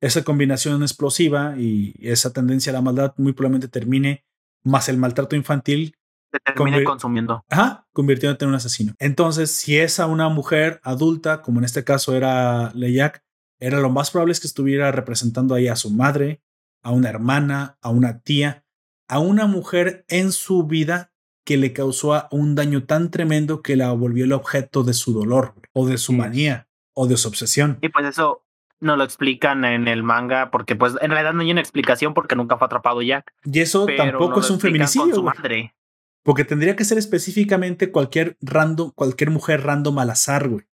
esa combinación explosiva y esa tendencia a la maldad muy probablemente termine más el maltrato infantil. Te termine consumiendo. Ajá, convirtiéndote en un asesino. Entonces, si es a una mujer adulta, como en este caso era Leyak, era lo más probable es que estuviera representando ahí a su madre, a una hermana, a una tía, a una mujer en su vida que le causó un daño tan tremendo que la volvió el objeto de su dolor o de su manía o de su obsesión. Y pues eso no lo explican en el manga porque pues en realidad no hay una explicación porque nunca fue atrapado Jack. Y eso tampoco es un feminicidio. madre. Porque tendría que ser específicamente cualquier random, cualquier mujer random al azar, güey.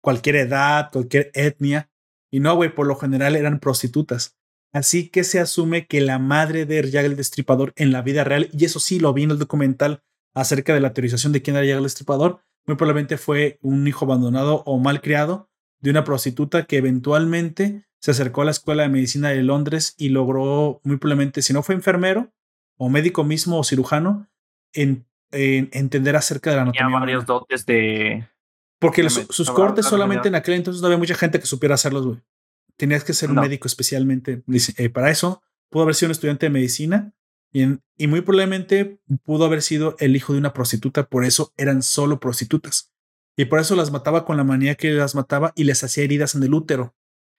Cualquier edad, cualquier etnia. Y no, güey, por lo general eran prostitutas. Así que se asume que la madre de Jack el Destripador en la vida real, y eso sí lo vi en el documental acerca de la teorización de quién era Jack el Destripador, muy probablemente fue un hijo abandonado o mal criado de una prostituta que eventualmente se acercó a la Escuela de Medicina de Londres y logró, muy probablemente, si no fue enfermero o médico mismo o cirujano, en, entender acerca de la anatomía. varios dotes de. Porque sus cortes solamente en aquel entonces no había mucha gente que supiera hacerlos, güey tenías que ser un médico especialmente eh, para eso. Pudo haber sido un estudiante de medicina y, y, muy probablemente pudo haber sido el hijo de una prostituta, por eso eran solo prostitutas. Y por eso las mataba con la manía que las mataba y les hacía heridas en el útero.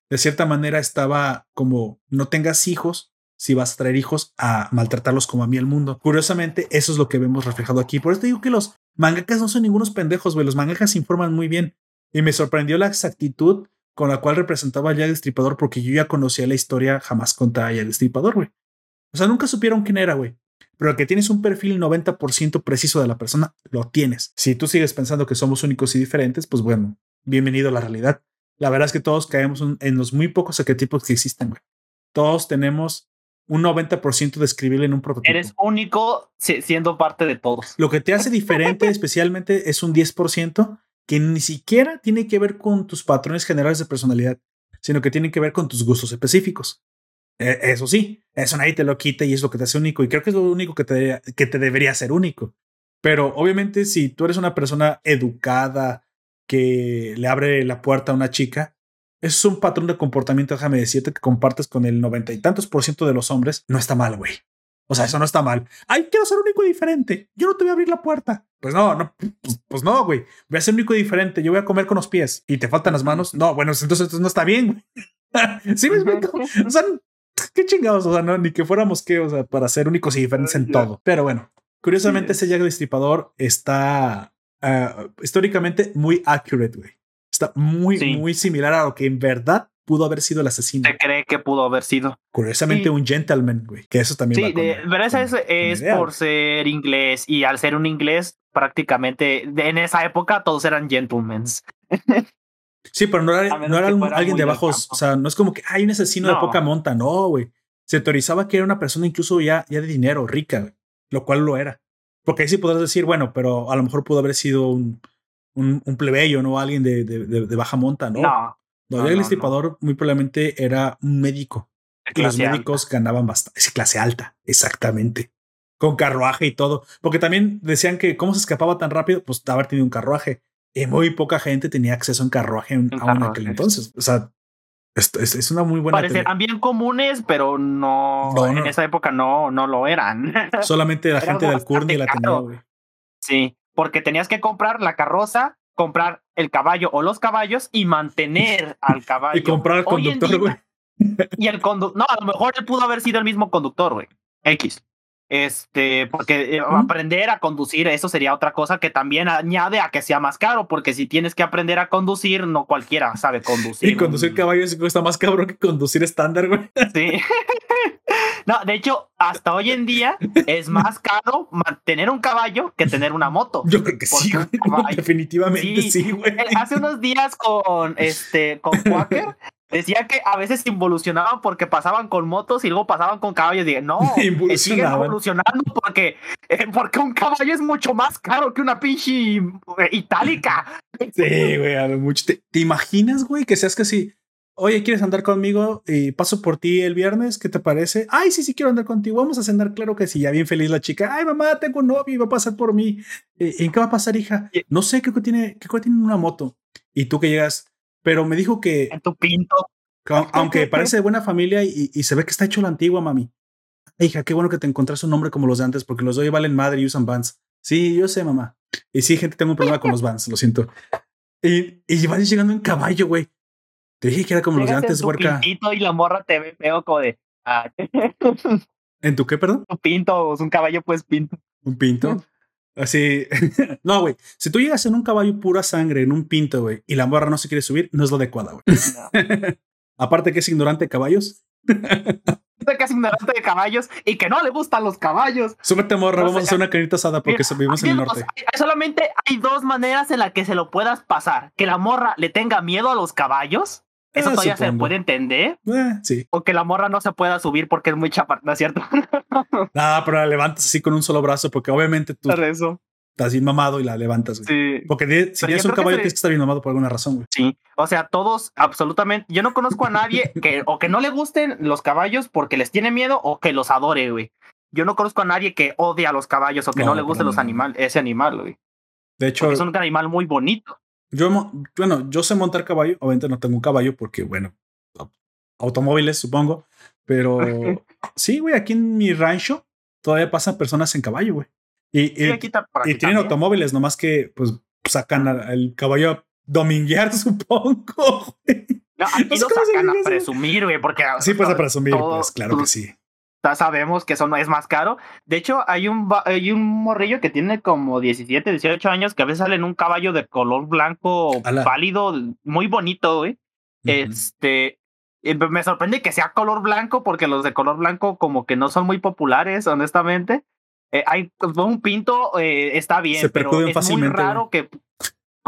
De cierta manera estaba como, no tengas hijos, si vas a traer hijos, a maltratarlos como a mí el mundo. Curiosamente, eso es lo que vemos reflejado aquí. Por eso te digo que los mangakas no son ningunos pendejos, güey. Los mangakas informan muy bien. Y me sorprendió la exactitud con la cual representaba a Jack Destripador porque yo ya conocía la historia, jamás contaba a Jack Destripador, güey. O sea, nunca supieron quién era, güey. Pero que tienes un perfil 90% preciso de la persona, lo tienes. Si tú sigues pensando que somos únicos y diferentes, pues bueno, bienvenido a la realidad. La verdad es que todos caemos en los muy pocos arquetipos que existen, güey. Todos tenemos un 90% de escribirle en un prototipo. Eres único siendo parte de todos. Lo que te hace diferente especialmente es un 10% que ni siquiera tiene que ver con tus patrones generales de personalidad, sino que tiene que ver con tus gustos específicos. E, eso sí, eso nadie te lo quita y es lo que te hace único. Y creo que es lo único que te, que te debería hacer único. Pero obviamente, si tú eres una persona educada que le abre la puerta a una chica, es un patrón de comportamiento, déjame decirte, que compartes con el noventa y tantos por ciento de los hombres. No está mal, güey. O sea, eso no está mal. Ay, quiero ser único y diferente. Yo no te voy a abrir la puerta. Pues no, no, pues, pues, no, güey. Voy a ser único y diferente. Yo voy a comer con los pies y te faltan las manos. No, bueno, entonces, no está bien, ¿Sí me explico? O sea, qué chingados, o sea, no, ni que fuéramos que, o sea, para ser únicos y diferentes en todo. Pero bueno, curiosamente, ese Jack Destripador está ah, históricamente muy accurate, güey. Está muy, muy similar a lo que en verdad pudo haber sido el asesino. Se cree que pudo haber sido. Curiosamente, un gentleman, güey, que eso también. Sí, pero eso es, por ser inglés y al ser un inglés, prácticamente en esa época todos eran gentlemen. sí, pero no era, no era alguien de bajos, o sea, no es como que hay un asesino de poca monta, no, güey. Se teorizaba que era una persona incluso ya, ya de dinero, rica, lo cual lo era. Porque ahí sí podrás decir, bueno, pero a lo mejor pudo haber sido un, un, plebeyo, ¿no? Alguien de, de, de, baja monta, ¿no? No, no, el estipador muy probablemente era un médico. Y los médicos ganaban bastante. Es clase alta, exactamente. Con carruaje y todo. Porque también decían que cómo se escapaba tan rápido, pues haber tenido un carruaje. Y muy poca gente tenía acceso a un carruaje aún aquel entonces. O sea, es, es, una muy buena. Parecían bien comunes, pero no, en esa época no, no lo eran. Solamente la gente del Curni la tenía, Sí. porque tenías que comprar la carroza, comprar el caballo o los caballos y mantener al caballo. Y comprar al conductor, güey. Y el conductor, no, a lo mejor él pudo haber sido el mismo conductor, güey. X. Este, porque eh, aprender a conducir, eso sería otra cosa que también añade a que sea más caro, porque si tienes que aprender a conducir, no cualquiera sabe conducir. Y conducir caballos cuesta más cabrón que conducir estándar, güey. Sí. No, de hecho, hasta hoy en día es más caro mantener un caballo que tener una moto. Yo creo que sí, güey. Definitivamente sí, güey. Eh, hace unos días con este con Quaker Decía que a veces involucionaban porque pasaban con motos y luego pasaban con caballos. Y dije, no, siguen evolucionando porque, eh, porque un caballo es mucho más caro que una pinche eh, itálica. Sí, güey, a lo mucho. ¿Te, imaginas, güey, que seas que si, oye, ¿quieres andar conmigo? Y paso por ti el viernes, ¿qué te parece? Ay, sí, sí, quiero andar contigo. Vamos a cenar, claro que sí. Ya bien feliz la chica. Ay, mamá, tengo un novio y va a pasar por mí. ¿En qué va a pasar, hija? No sé, creo que tiene, creo que tiene una moto. Y tú que llegas pero me dijo que. En tu pinto. aunque parece de buena familia y, se ve que está hecho la antigua, mami. Hija, qué bueno que te encontraste un nombre como los de antes, porque los de hoy valen madre y usan vans. Sí, yo sé, mamá. Y sí, gente, tengo un problema con los vans, lo siento. Y, y llegando en caballo, güey. Te dije que era como los de antes, huerca. y la morra te ve feo como de. Ah. ¿En tu qué, perdón? Un pinto, un caballo, pues pinto. Un pinto. Así, no, güey. Si tú llegas en un caballo pura sangre, en un pinto, güey, y la morra no se quiere subir, no es lo adecuado, güey. Aparte que es ignorante de caballos. que es ignorante de caballos y que no le gustan los caballos. Súbete, morra, vamos a hacer una carita asada porque vivimos en el norte. solamente hay dos maneras en las que se lo puedas pasar. Que la morra le tenga miedo a los caballos eso ah, todavía se puede entender. Eh, sí. O que la morra no se pueda subir porque es muy chaparra, ¿no es cierto? no, pero la levantas así con un solo brazo porque obviamente tú eso. estás bien mamado y la levantas. Sí. Porque si tienes un caballo tienes que estar bien mamado por alguna razón, güey. Sí. O sea, todos, absolutamente. Yo no conozco a nadie que o que no le gusten los caballos porque les tiene miedo o que los adore, güey. Yo no conozco a nadie que odie a los caballos o que no, le guste los animales, ese animal, güey. De hecho, es un animal muy bonito. Yo, bueno, yo sé montar caballo, obviamente no tengo un caballo porque, bueno, automóviles, supongo, pero sí, güey, aquí en mi rancho todavía pasan personas en caballo, güey. Y, tienen automóviles, nomás que, pues, sacan el caballo a dominguear, supongo. No, aquí lo sacan a presumir, güey, porque... Sí, pues a presumir, pues, claro que sí sabemos que eso no es más caro. De hecho, hay un, hay un morrillo que tiene como 17, 18 años que a veces sale en un caballo de color blanco pálido, muy bonito, güey. Este, me sorprende que sea color blanco porque los de color blanco como que no son muy populares, honestamente. Eh, hay pues, un pinto, eh, está bien, pero es muy raro que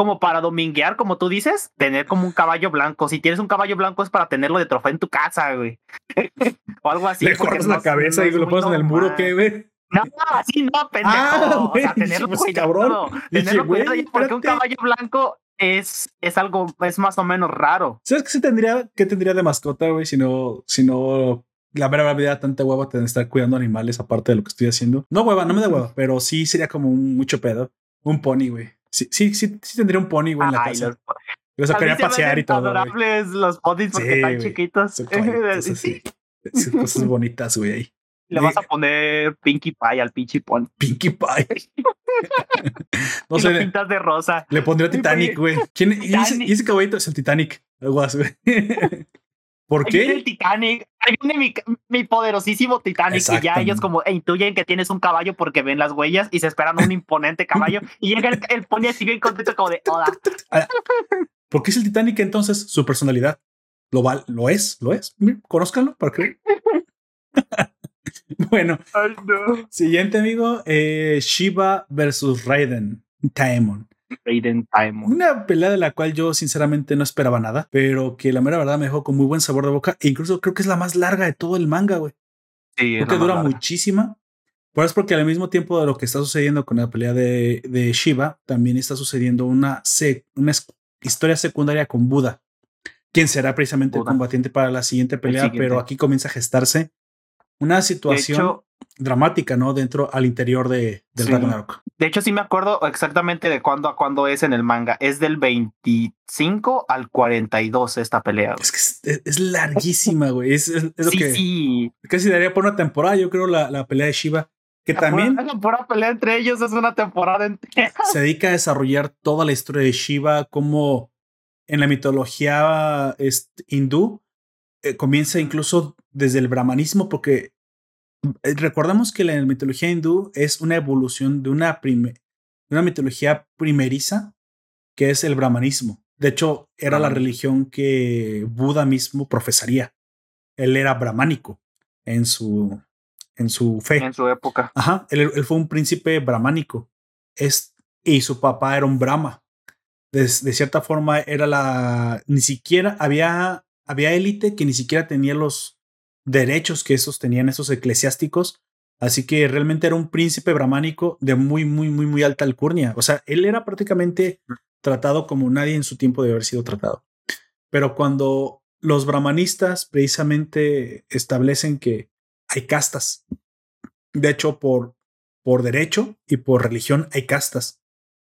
como para dominguear, como tú dices, tener como un caballo blanco. Si tienes un caballo blanco es para tenerlo de trofeo en tu casa, güey. o algo así. Le cortas la cabeza y lo pones en el muro, ¿qué, güey? No, así no, pendejo. Ah, o sea, tenerlo pues, cuidado. Cabrón. Tenerlo cuidado porque un caballo blanco es, es algo, es más o menos raro. ¿Sabes qué se tendría, qué tendría de mascota, güey? Si no, si no la verdad vida tanta hueva tener estar cuidando animales aparte de lo que estoy haciendo. No hueva, no me da hueva, pero sí sería como un mucho pedo. Un pony, güey. Sí, sí, sí, sí tendría un pony, güey, en la casa. Los, sacaría a pasear y todo. adorables los ponis porque están chiquitos. Son sí. Cosas bonitas, güey, ahí. Le vas a poner Pinkie Pie al pinche pony. Pinkie Pie. no y sé. pintas de rosa. Le pondría Titanic, güey. ¿Quién? ¿Y ese, y ese caballito es el Titanic. Algo así, güey. ¿Por qué? el Titanic. Ahí viene mi, mi poderosísimo Titanic. Y ya ellos como intuyen que tienes un caballo porque ven las huellas y se esperan un imponente caballo. y llega el, el pony así bien contento como de hola. Ah, ¿Por qué es el Titanic entonces? Su personalidad. Lo, val, lo es, lo es. Conózcanlo para que. bueno. Siguiente amigo. Eh, Shiva versus Raiden. Taemon. Una pelea de la cual yo sinceramente no esperaba nada, pero que la mera verdad me dejó con muy buen sabor de boca. E incluso creo que es la más larga de todo el manga, güey. Sí, porque dura muchísima. Pero es porque al mismo tiempo de lo que está sucediendo con la pelea de, de Shiva, también está sucediendo una, una historia secundaria con Buda, quien será precisamente el combatiente para la siguiente pelea, pero aquí comienza a gestarse una situación dramática, ¿no? Dentro al interior de, del Ragnarok. De hecho, sí me acuerdo exactamente de cuándo a cuándo es en el manga. Es del 25 al 42 esta pelea. Es que es, larguísima, güey. Es, lo que sí. casi daría por una temporada, yo creo, la, la pelea de Shiva. que también la pura pelea entre ellos es una temporada entera. Se dedica a desarrollar toda la historia de Shiva, como en la mitología este, hindú eh, comienza incluso desde el brahmanismo, porque eh, recordamos que la mitología hindú es una evolución de una, una mitología primeriza, que es el brahmanismo. De hecho, era la religión que Buda mismo profesaría. Él era brahmánico en su, en su fe. En su época. Ajá, él, fue un príncipe brahmánico. Es, y su papá era un brahma. De, de, cierta forma, era la. Ni siquiera había, había élite que ni siquiera tenía los derechos que esos tenían esos eclesiásticos. Así que realmente era un príncipe brahmánico de muy, muy, muy, muy alta alcurnia. O sea, él era prácticamente tratado como nadie en su tiempo de haber sido tratado. Pero cuando los brahmanistas precisamente establecen que hay castas, de hecho, por, por derecho y por religión hay castas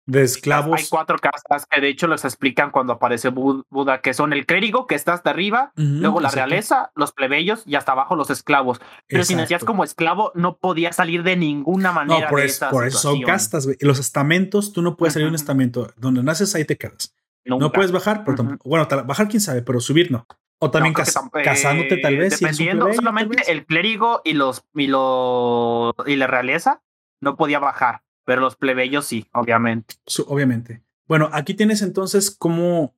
de esclavos. Hay cuatro castas que de hecho les explican cuando aparece Buda, que son el clérigo, que está hasta arriba, luego la realeza, los plebeyos y hasta abajo los esclavos. Pero si nacías como esclavo, no podías salir de ninguna manera. No, por, de eso, por eso son castas, Los estamentos, tú no puedes salir de un estamento. Donde naces, ahí te quedas. No puedes bajar, pero bueno, bajar quién sabe, pero subir no. O también casándote tal vez. Dependiendo, solamente el clérigo y los y, lo, y la realeza no podía bajar. Pero los plebeyos sí, obviamente. obviamente. Bueno, aquí tienes entonces cómo,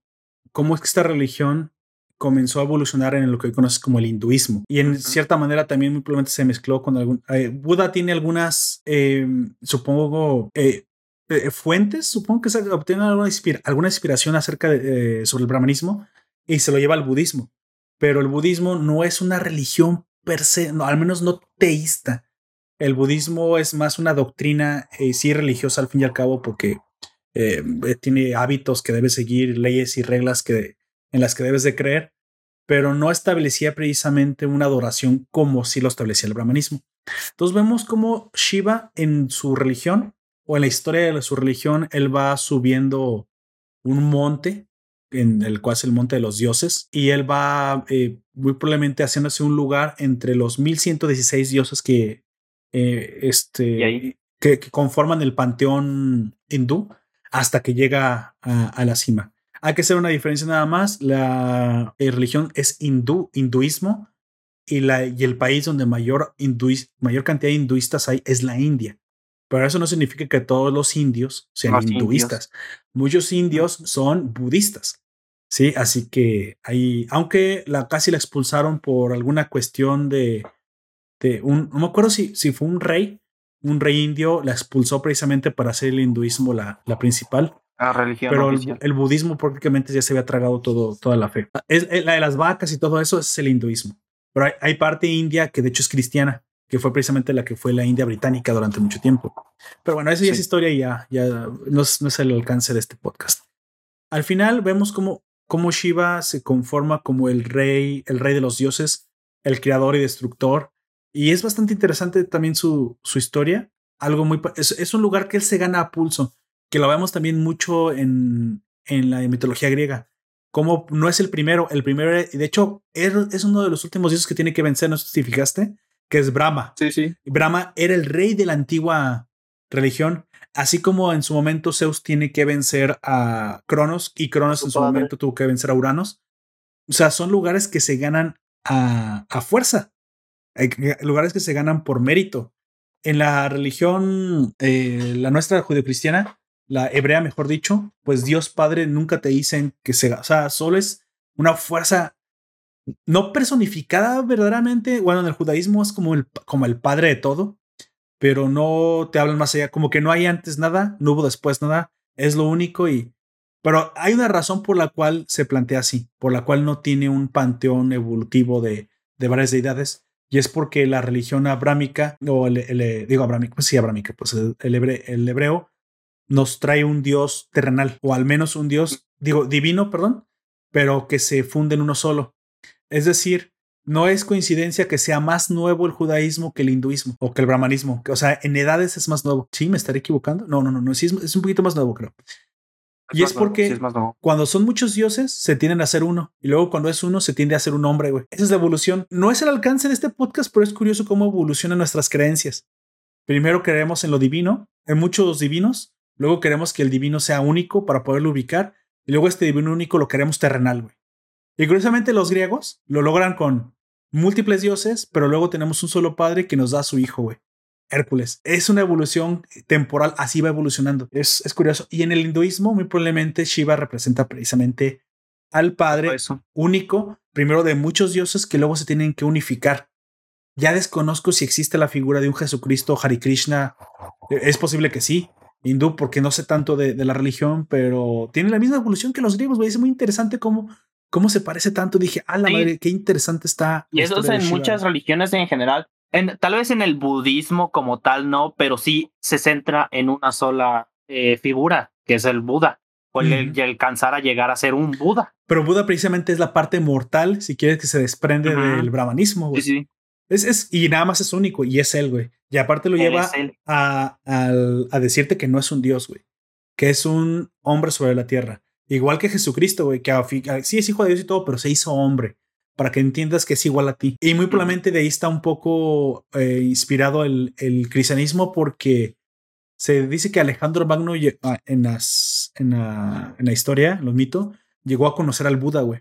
cómo es que esta religión comenzó a evolucionar en lo que conoces como el hinduismo. Y en cierta manera también muy probablemente se mezcló con algún... Eh, Buda tiene algunas, em, supongo, eh, eh, fuentes, supongo que se obtiene alguna, alguna inspiración acerca de, sobre el brahmanismo y se lo lleva al budismo. Pero el budismo no es una religión per se, no, al menos no teísta. El budismo es más una doctrina, eh, sí religiosa al fin y al cabo, porque eh, eh, tiene hábitos que debes seguir, leyes y reglas que, en las que debes de creer, pero no establecía precisamente una adoración como sí lo establecía el brahmanismo. Entonces vemos como Shiva en su religión o en la historia de su religión, él va subiendo un monte, en el cual es el monte de los dioses, y él va muy probablemente haciéndose un lugar entre los 1116 dioses que eh, este, que, conforman el panteón hindú hasta que llega a, la cima. Hay que hacer una diferencia nada más. La eh, religión es hindú, hinduismo, y, la, y el país donde mayor, mayor cantidad de hinduistas hay es la India. Pero eso no significa que todos los indios sean hinduistas. Muchos indios son budistas. Sí, así que ahí, aunque la, casi la expulsaron por alguna cuestión de, este, un, no me acuerdo si, si fue un rey, un rey indio la expulsó precisamente para hacer el hinduismo la, la principal. La religión. Pero el, budismo prácticamente ya se había tragado todo, toda la fe. Es, la de las vacas y todo eso es el hinduismo. Pero hay, parte india que de hecho es cristiana, que fue precisamente la que fue la India británica durante mucho tiempo. Pero bueno, eso ya es historia y ya, ya no, es, no es el alcance de este podcast. Al final vemos cómo, cómo Shiva se conforma como el rey, el rey de los dioses, el creador y destructor, y es bastante interesante también su, su historia. Algo muy. Es, un lugar que él se gana a pulso, que lo vemos también mucho en, en la mitología griega. Como no es el primero, el primero, de hecho, es uno de los últimos dioses que tiene que vencer, no sé si fijaste, que es Brahma. Sí, sí. Brahma era el rey de la antigua religión, así como en su momento Zeus tiene que vencer a Cronos y Cronos en su momento tuvo que vencer a Uranos. O sea, son lugares que se ganan a, a fuerza. Hay lugares que se ganan por mérito. En la religión, eh, la nuestra judeocristiana, la hebrea, mejor dicho, pues Dios Padre nunca te dicen que se, o sea, solo es una fuerza no personificada verdaderamente. Bueno, en el judaísmo es como el, como el padre de todo, pero no te hablan más allá, como que no hay antes nada, no hubo después nada, es lo único y... Pero hay una razón por la cual se plantea así, por la cual no tiene un panteón evolutivo de, de varias deidades, y es porque la religión abrámica, o el, digo abrámica, pues sí, abrámica, pues el, el hebreo nos trae un Dios terrenal, o al menos un Dios, digo, divino, perdón, pero que se funde en uno solo. Es decir, no es coincidencia que sea más nuevo el judaísmo que el hinduismo o que el brahmanismo. O sea, en edades es más nuevo. Sí, me estaré equivocando. No, no, no, no. Sí, es un poquito más nuevo, creo y es porque cuando son muchos dioses se tienden a ser uno y luego cuando es uno se tiende a ser un hombre, güey. Esa es la evolución. No es el alcance de este podcast, pero es curioso cómo evolucionan nuestras creencias. primero creemos en lo divino, en muchos divinos, luego queremos que el divino sea único para poderlo ubicar, y luego este divino único lo queremos terrenal, güey. Y curiosamente los griegos lo logran con múltiples dioses, pero luego tenemos un solo padre que nos da a su hijo, güey. Hércules. Es una evolución temporal, así va evolucionando. Es, es curioso. Y en el hinduismo, muy probablemente Shiva representa precisamente al padre único, primero de muchos dioses que luego se tienen que unificar. Ya desconozco si existe la figura de un Jesucristo, Hari Krishna. Es posible que sí, hindú, porque no sé tanto de, la religión, pero tiene la misma evolución que los griegos, güey. Es muy interesante cómo, cómo se parece tanto. Dije, a la madre, qué interesante está. Y eso es en muchas religiones en general. En, tal vez en el budismo como tal no, pero sí se centra en una sola eh, figura, que es el Buda, o el, alcanzar a llegar a ser un Buda. Pero Buda precisamente es la parte mortal, si quieres que se desprende del brahmanismo. Güey. Sí, sí. Es, es, y nada más es único, y es él, güey. Y aparte lo lleva a, a, decirte que no es un dios, güey. Que es un hombre sobre la tierra. Igual que Jesucristo, güey, que sí es hijo de Dios y todo, pero se hizo hombre para que entiendas que es igual a ti. Y muy probablemente de ahí está un poco eh, inspirado el, el, cristianismo porque se dice que Alejandro Magno ah, en, las, en, la, en la historia, los mitos, llegó a conocer al Buda, güey.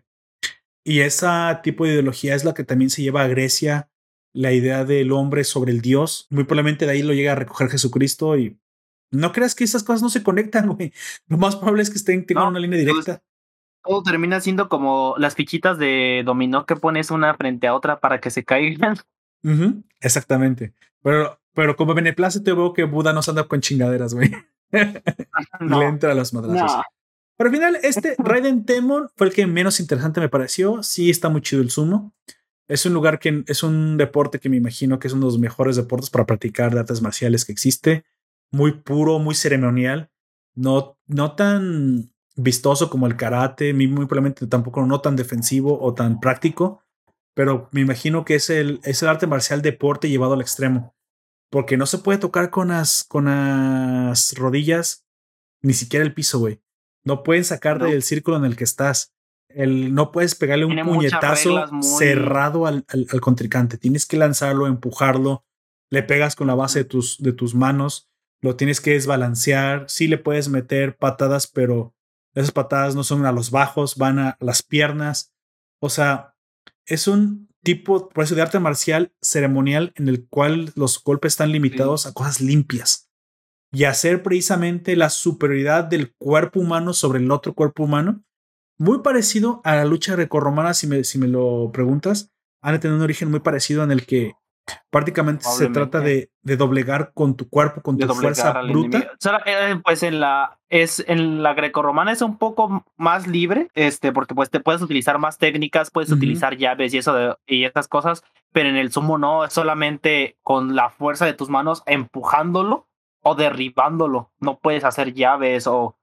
Y ese tipo de ideología es la que también se lleva a Grecia, la idea del hombre sobre el Dios. Muy probablemente de ahí lo llega a recoger Jesucristo y no creas que esas cosas no se conectan, güey. Lo más probable es que estén tengan una línea directa todo termina siendo como las fichitas de dominó que pones una frente a otra para que se caigan. Exactamente. Pero, pero como te veo que Buda no se anda con chingaderas, güey. Le entra a los madrazos. Pero al final, este Raiden Temon fue el que menos interesante me pareció. Sí, está muy chido el sumo. Es un lugar que es un deporte que me imagino que es uno de los mejores deportes para practicar de artes marciales que existe. Muy puro, muy ceremonial. No, no tan vistoso como el karate, muy, probablemente tampoco no tan defensivo o tan práctico, pero me imagino que es el, es el arte marcial deporte llevado al extremo, porque no se puede tocar con las, con las rodillas ni siquiera el piso, güey. No pueden sacar del círculo en el que estás. El, no puedes pegarle un puñetazo cerrado al, al, al, contrincante. Tienes que lanzarlo, empujarlo. Le pegas con la base de tus, de tus manos. Lo tienes que desbalancear. Sí le puedes meter patadas, pero esas patadas no son a los bajos, van a las piernas. O sea, es un tipo, por eso, de arte marcial ceremonial en el cual los golpes están limitados a cosas limpias. Y hacer precisamente la superioridad del cuerpo humano sobre el otro cuerpo humano. Muy parecido a la lucha grecorromana, si me, si me lo preguntas. Han de tener un origen muy parecido en el que Prácticamente se trata de, de, doblegar con tu cuerpo, con tu fuerza bruta. Eh, pues en la es en la grecorromana es un poco más libre, este, porque pues te puedes utilizar más técnicas, puedes utilizar llaves y eso de, y esas cosas, pero en el sumo no, es solamente con la fuerza de tus manos empujándolo o derribándolo. No puedes hacer llaves o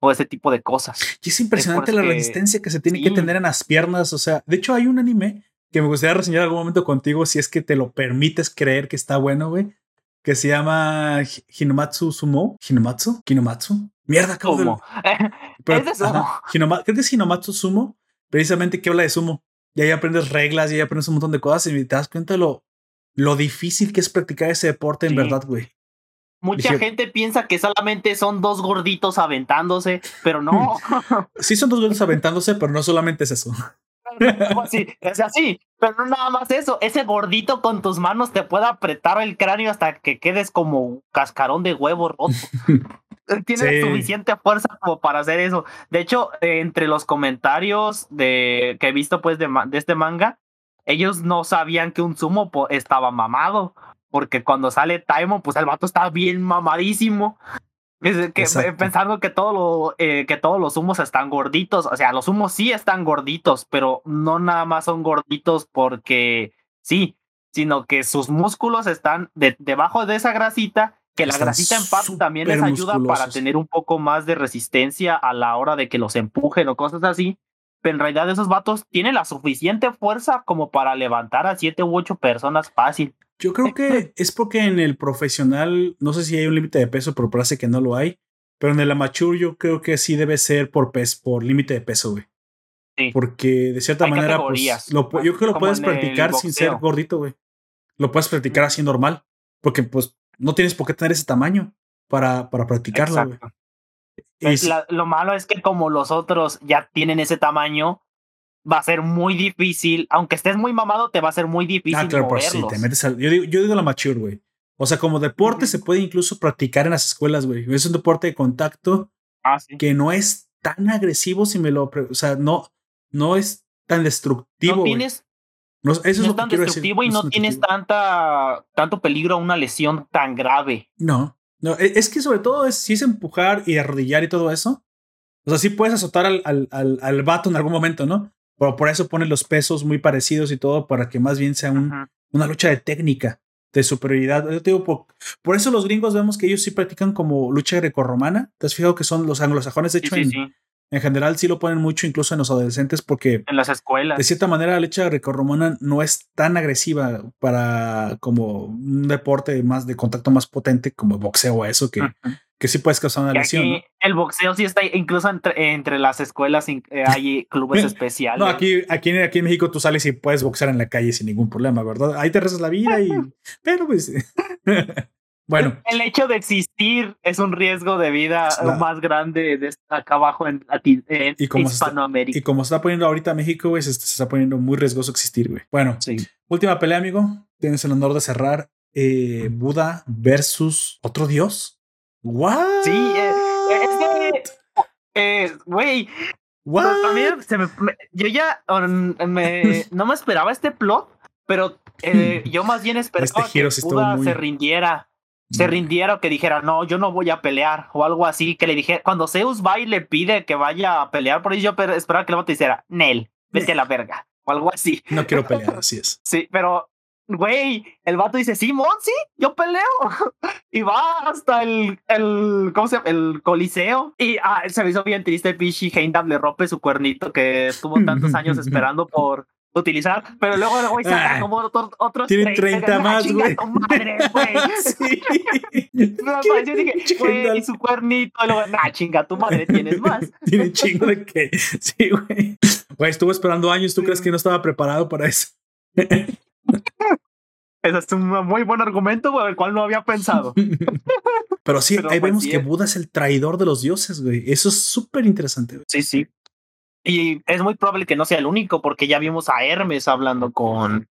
o ese tipo de cosas. Y es impresionante la resistencia que se tiene que tener en las piernas. O sea, de hecho, hay un anime que me gustaría reseñar algún momento contigo si es que te lo permites creer que está bueno, güey. Que se llama Hinomatsu Sumo. ¿Hinomatsu? ¿Hinomatsu? Mierda, acabo ¿Cómo? Pero, ¿Es sumo? creo que es Hinomatsu Sumo, precisamente que habla de sumo. Y ahí aprendes reglas y ahí aprendes un montón de cosas y te das cuenta de lo, lo difícil que es practicar ese deporte en verdad, güey. Mucha gente piensa que solamente son dos gorditos aventándose, pero no. sí, son dos gorditos aventándose, pero no solamente es eso. Es así, pero no nada más eso. Ese gordito con tus manos te puede apretar el cráneo hasta que quedes como un cascarón de huevo roto. Tiene suficiente fuerza como para hacer eso. De hecho, entre los comentarios de que he visto pues de, de este manga, ellos no sabían que un sumo estaba mamado. Porque cuando sale Taimon, pues el vato está bien mamadísimo. Que, pensando que, todo lo, eh, que todos los humos están gorditos. O sea, los humos sí están gorditos, pero no nada más son gorditos porque sí, sino que sus músculos están debajo de esa grasita, que la grasita en parte también les ayuda para tener un poco más de resistencia a la hora de que los empujen o cosas así. Pero en realidad esos vatos tienen la suficiente fuerza como para levantar a siete u ocho personas fácil. Yo creo que es porque en el profesional, no sé si hay un límite de peso, pero parece que no lo hay. Pero en el amateur yo creo que sí debe ser por pes, por límite de peso, güey. Sí. Porque de cierta manera, pues, yo creo que lo puedes practicar sin ser gordito, güey. Lo puedes practicar así normal. Porque, pues, no tienes por qué tener ese tamaño para, para practicarlo, güey. Pues lo malo es que como los otros ya tienen ese tamaño, va a ser muy difícil, aunque estés muy mamado, te va a ser muy difícil. Ah, claro, sí, te metes yo, digo, yo digo la mature, güey. O sea, como deporte se puede incluso practicar en las escuelas, güey. Es un deporte de contacto ah, que no es tan agresivo si me lo... O sea, no, no es tan destructivo. No tienes... No, eso es, tan destructivo y no, tienes tanta, tanto peligro a una lesión tan grave. No, no, e, es que sobre todo es, si es empujar y arrodillar y todo eso. O sea, sí puedes azotar al, al, al, al vato en algún momento, ¿no? Pero por eso ponen los pesos muy parecidos y todo, para que más bien sea un, una lucha de técnica de superioridad. Yo te digo, por, eso los gringos vemos que ellos sí practican como lucha grecorromana. ¿Te has fijado que son los anglosajones? De hecho, en, en, general sí lo ponen mucho, incluso en los adolescentes, porque. En las escuelas. De cierta manera, la lucha grecorromana no es tan agresiva para como un deporte más de contacto más potente como boxeo o eso, que que sí puedes causar una lesión. El boxeo sí está incluso entre, entre las escuelas eh, hay clubes especiales. No, aquí, aquí, aquí en México tú sales y puedes boxear en la calle sin ningún problema, ¿verdad? Ahí te rezas la vida y. Pero pues. bueno. El hecho de existir es un riesgo de vida más grande de acá abajo en, en y como Hispanoamérica. y como se está poniendo ahorita México, güey, se, está poniendo muy riesgoso existir, güey. Bueno, sí. última pelea, amigo. Tienes el honor de cerrar. Eh, Buda versus otro dios. ¿What? Sí, eh, eh, eh güey. Se me, yo ya me, no me esperaba este plot, pero eh, yo más bien esperaba este que Buda se rindiera, se mm. rindiera o que dijera, no, yo no voy a pelear o algo así, que le dije, cuando Zeus va y le pide que vaya a pelear por ello, yo esperaba que el te dijera, Nel, vete a la verga o algo así. No quiero pelear, así es. Sí, pero güey, el vato dice, sí, yo peleo. y va hasta el, el, ¿cómo se llama? El coliseo. Y ah, se me hizo bien triste, Pichi Heindam le rompe su cuernito que estuvo tantos años esperando por utilizar, pero luego el güey saca ah. como otro, otros Tiene 30, más, güey. madre, güey. sí. yo dije, güey, y su cuernito, y luego, nah, chinga, tu madre tienes más. Tiene chingo de que, sí, güey. Güey, estuvo esperando años, ¿tú crees que no estaba preparado para eso? Ese es un muy buen argumento, güey, el cual no había pensado. Pero sí, ahí vemos que Buda es el traidor de los dioses, güey. Eso es súper interesante. Sí, sí. Y es muy probable que no sea el único, porque ya vimos a Hermes hablando con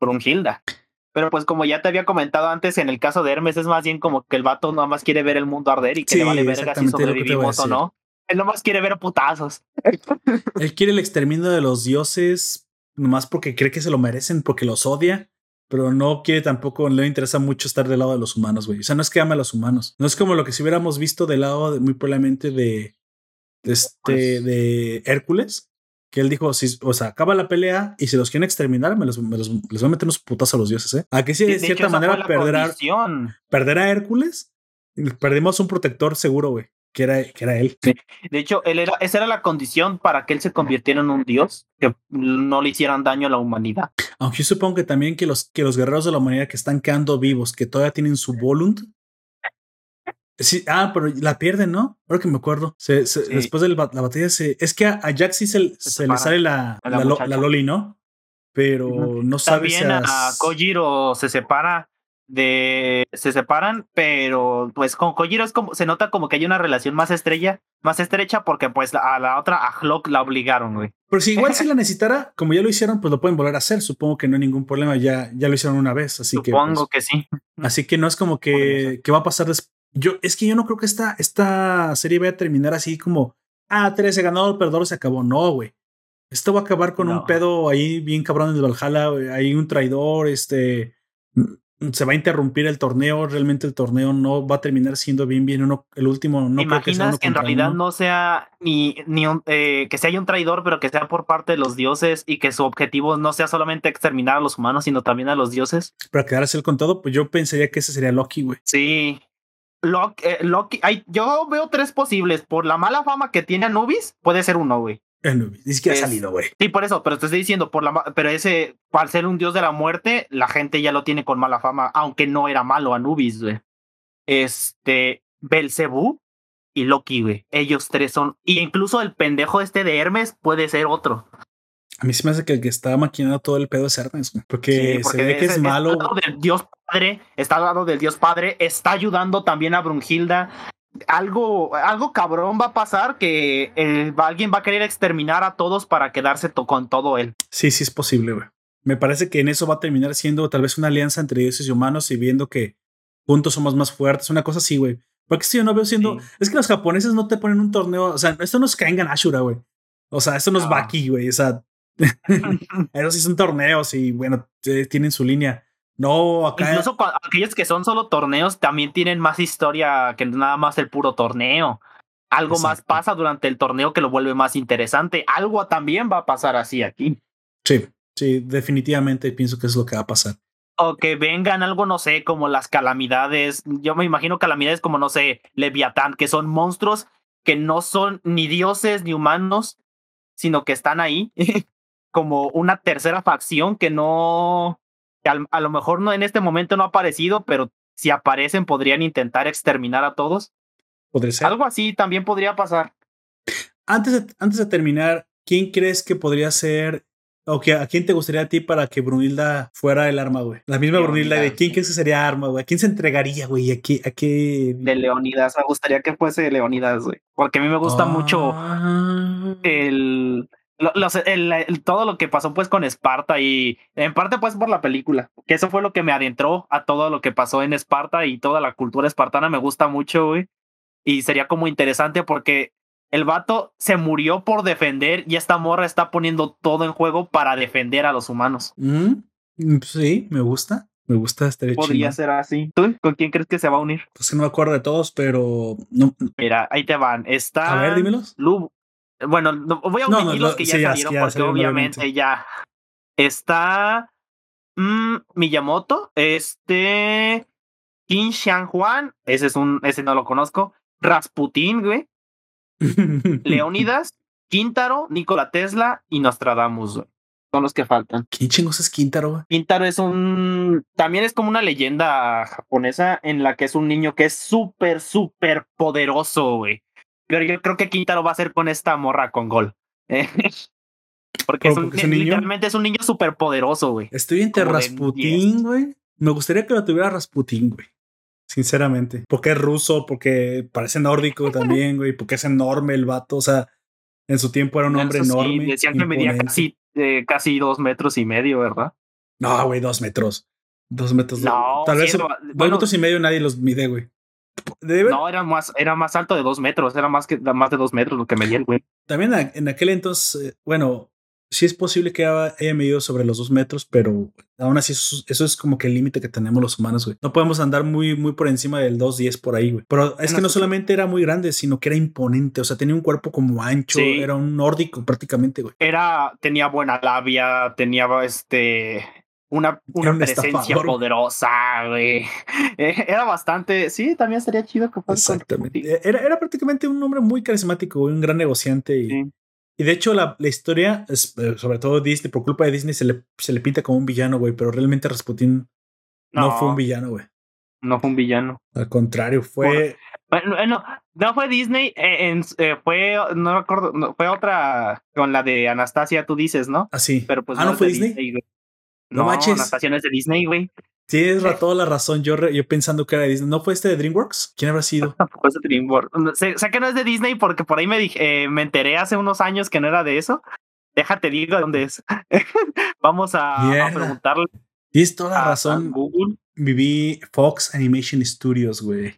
Brunhilda. Pero pues como ya te había comentado antes, en el caso de Hermes es más bien como que el vato nada más quiere ver el mundo arder y que le vale verga si sobrevivimos o no. Él nomás quiere ver putazos. Él quiere el exterminio de los dioses, nomás porque cree que se lo merecen, porque los odia pero no quiere tampoco, le interesa mucho estar del lado de los humanos, güey. O sea, no es que ame a los humanos. No es como lo que si hubiéramos visto del lado de, muy probablemente de, este, de Hércules, que él dijo, si, o sea, acaba la pelea y si los quieren exterminar, me los, me los les voy a meter unos putas a los dioses, ¿eh? A que sí, de, cierta manera, perder a, perder a Hércules, perdimos un protector seguro, güey que era, que era él. De hecho, él era, esa era la condición para que él se convirtiera en un dios, que no le hicieran daño a la humanidad. Aunque yo supongo que también que los, que los guerreros de la humanidad que están quedando vivos, que todavía tienen su volunt. Sí, ah, pero la pierden, ¿no? Ahora que me acuerdo. Después de la, batalla se. Es que a, Jack sí se, se, le sale la, la, la, Loli, ¿no? Pero no sabe si a Kojiro se separa de se separan, pero pues con Kojiro es como se nota como que hay una relación más estrella, más estrecha porque pues a la otra a Hlock la obligaron, güey. Pero si igual si la necesitara, como ya lo hicieron, pues lo pueden volver a hacer, supongo que no hay ningún problema, ya ya lo hicieron una vez, así que Supongo pues, que sí. Así que no es como que que va a pasar después. Yo es que yo no creo que esta esta serie vaya a terminar así como ah, 13 ganó, el perdedor se acabó. No, güey. Esto va a acabar con un pedo ahí bien cabrón en el Valhalla, hay un traidor, este se va a interrumpir el torneo, realmente el torneo no va a terminar siendo bien bien uno, el último no imaginas que, en realidad no sea ni, ni eh, que sea un traidor, pero que sea por parte de los dioses y que su objetivo no sea solamente exterminar a los humanos, sino también a los dioses? Para quedarse el con todo, pues yo pensaría que ese sería Loki, güey. Sí. Loki, eh, Loki hay, yo veo tres posibles. Por la mala fama que tiene Anubis, puede ser uno, güey. Ni siquiera ha salido, güey. Sí, por eso, pero te estoy diciendo, por la, pero ese, al ser un dios de la muerte, la gente ya lo tiene con mala fama, aunque no era malo Anubis, güey. Este, Belcebú y Loki, güey. Ellos tres son, y incluso el pendejo este de Hermes puede ser otro. A mí se me hace que el que está maquinando todo el pedo es Hermes, güey. Porque, se ve que es malo. del dios padre, está al lado del Dios Padre, está ayudando también a Brunhilda. Algo, algo cabrón va a pasar que alguien va a querer exterminar a todos para quedarse con todo él. Sí, sí es posible, güey. Me parece que en eso va a terminar siendo tal vez una alianza entre dioses y humanos y viendo que juntos somos más fuertes, una cosa así, güey. Porque si yo no veo siendo. Es que los japoneses no te ponen un torneo. O sea, esto no es Kengan Ashura, güey. O sea, esto no, es Baki, güey. O sea, esos sí son torneos y bueno, tienen su línea. No, acá. Incluso aquellos que son solo torneos también tienen más historia que nada más el puro torneo. Algo más pasa durante el torneo que lo vuelve más interesante. Algo también va a pasar así aquí. Sí, sí, definitivamente pienso que es lo que va a pasar o que vengan algo, no sé, como las calamidades. Yo me imagino calamidades como, no sé, Leviatán, que son monstruos que no son ni dioses ni humanos, sino que están ahí como una tercera facción que no, que a, lo mejor no en este momento no ha aparecido, pero si aparecen podrían intentar exterminar a todos. Podría ser. Algo así también podría pasar. Antes de, antes de terminar, ¿quién crees que podría ser ¿O a quién te gustaría a ti para que Brunilda fuera el arma, güey? La misma Brunilda, ¿de quién crees que sería arma, güey? ¿A quién se entregaría, güey? ¿A qué, a qué? De Leonidas, me gustaría que fuese Leonidas, güey. Porque a mí me gusta mucho ah. el, todo lo que pasó pues con Esparta y en parte pues por la película, que eso fue lo que me adentró a todo lo que pasó en Esparta y toda la cultura espartana me gusta mucho, güey. Y sería como interesante porque el vato se murió por defender y esta morra está poniendo todo en juego para defender a los humanos. Mm, sí, me gusta. Me gusta este Podría ser así. ¿Tú con quién crees que se va a unir? Pues que no me acuerdo de todos, pero no. Mira, ahí te van. Está. A ver, dímelos. Bueno, voy a unir los que ya salieron porque obviamente ya. Está mm, Miyamoto, este Qin Xiang Juan, ese es un, ese no lo conozco. Rasputin, güey. Leonidas, Quintaro, Nikola Tesla y Nostradamus. Son los que faltan. ¿Quién chingos es Quintaro? Quintaro es un. También es como una leyenda japonesa en la que es un niño que es súper, súper poderoso, güey. Pero yo creo que Quintaro va a ser con esta morra con gol. Porque, es un, literalmente es un niño súper poderoso, güey. Estoy entre Rasputín, güey. Me gustaría que lo tuviera Rasputín, güey sinceramente. Porque es ruso, porque parece nórdico también, güey, porque es enorme el vato, o sea, en su tiempo era un hombre enorme. decían que medía casi, eh, casi dos metros y medio, ¿verdad? No, güey, dos metros. Dos metros. No, tal vez dos metros y medio nadie los mide, güey. No, era más, era más alto de dos metros, era más que más de dos metros lo que medía el güey. También en aquel entonces, eh, bueno, sí es posible que haya medido sobre los dos metros, pero aún así eso, es como que el límite que tenemos los humanos, güey. No podemos andar muy, muy por encima del 2.10 por ahí, güey. Pero es que no solamente era muy grande, sino que era imponente, o sea, tenía un cuerpo como ancho, era un nórdico prácticamente, güey. Era, tenía buena labia, tenía este... Una, una presencia poderosa, güey. Eh, era bastante. Sí, también estaría chido que Exactamente. Era, era prácticamente un hombre muy carismático, un gran negociante y, y de hecho, la, la historia, eh, sobre todo Disney, por culpa de Disney, se le, se le pinta como un villano, güey, pero realmente Rasputin no, fue un villano, güey. No fue un villano. Al contrario, fue. Bueno, no fue Disney, eh, en, eh, fue, no me acuerdo, no, fue otra con la de Anastasia, tú dices, ¿no? Así. Ah, Pero pues ah, no, fue Disney. No, no manches. Es de Disney, güey. Tienes toda la razón. Yo, yo pensando que era de Disney. ¿No fue este de DreamWorks? ¿Quién habrá sido? Tampoco es de DreamWorks. Sé, sé, que no es de Disney porque por ahí me dije, eh, me enteré hace unos años que no era de eso. Déjate digo de dónde es. Vamos a, a, preguntarle. Tienes toda la razón. Google. Viví Fox Animation Studios, güey.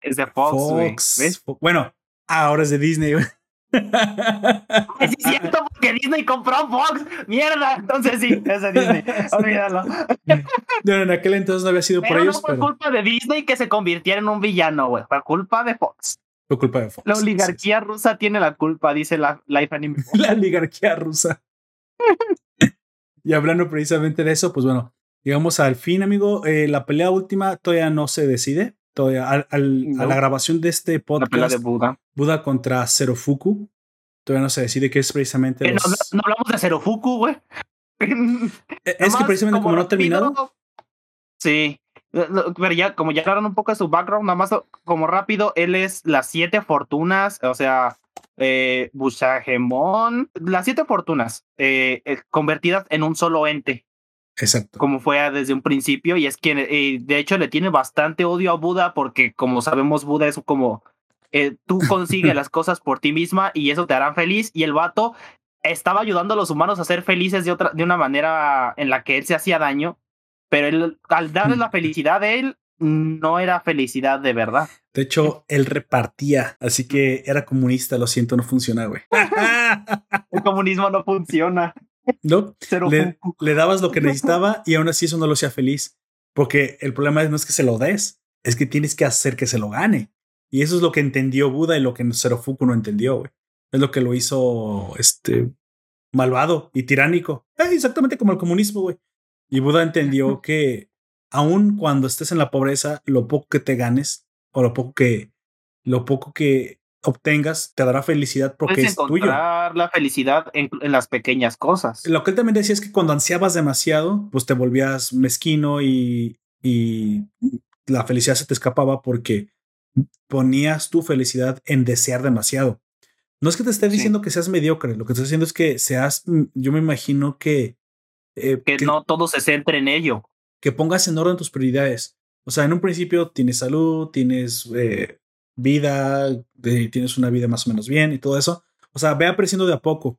Es de Fox, ¿ves? Bueno, ahora es de Disney, güey. Es cierto, porque Disney compró Fox. Mierda. Entonces sí, es de Disney. Olvídalo. No, en aquel entonces no había sido por ellos. No fue culpa de Disney que se convirtiera en un villano, güey. Fue culpa de Fox. Fue culpa de Fox. La oligarquía rusa tiene la culpa, dice la Life Anime. la oligarquía rusa. y hablando precisamente de eso, pues bueno, llegamos al fin, amigo. Eh, la pelea última todavía no se decide todavía al, a la grabación de este podcast. de Buda. Buda contra Serofuku. Todavía no se decide qué es precisamente. Eh, no, hablamos de Serofuku, güey. Eh, es que precisamente como, no ha terminado. Sí. Pero ya, como ya hablaron un poco de su background, nada más como rápido, él es las siete fortunas, o sea, eh, Bushagemon, las siete fortunas eh, convertidas en un solo ente. Exacto. Como fue desde un principio, y es quien, eh, de hecho, le tiene bastante odio a Buda, porque como sabemos, Buda es como eh, tú consigues las cosas por ti misma y eso te hará feliz. Y el vato estaba ayudando a los humanos a ser felices de, otra, de una manera en la que él se hacía daño, pero él, al darles la felicidad de él, no era felicidad de verdad. De hecho, él repartía, así que era comunista, lo siento, no funciona, güey. El comunismo no funciona. No, le, le, dabas lo que necesitaba y aún así eso no lo hacía feliz. Porque el problema no es que se lo des, es que tienes que hacer que se lo gane. Y eso es lo que entendió Buda y lo que Serofuku no entendió, güey. Es lo que lo hizo este malvado y tiránico. Eh, exactamente como el comunismo, güey. Y Buda entendió que aun cuando estés en la pobreza, lo poco que te ganes o lo poco que lo poco que obtengas te dará felicidad porque es tuyo. la felicidad en, en, las pequeñas cosas. Lo que él también decía es que cuando ansiabas demasiado, pues te volvías mezquino y, y la felicidad se te escapaba porque ponías tu felicidad en desear demasiado. No es que te esté diciendo que seas mediocre, lo que estoy diciendo es que seas, mm, yo me imagino que... Eh, que, no todo se centre en ello. Que pongas en orden tus prioridades. O sea, en un principio tienes salud, tienes eh, vida, tienes una vida más o menos bien y todo eso. O sea, ve apreciando de a poco.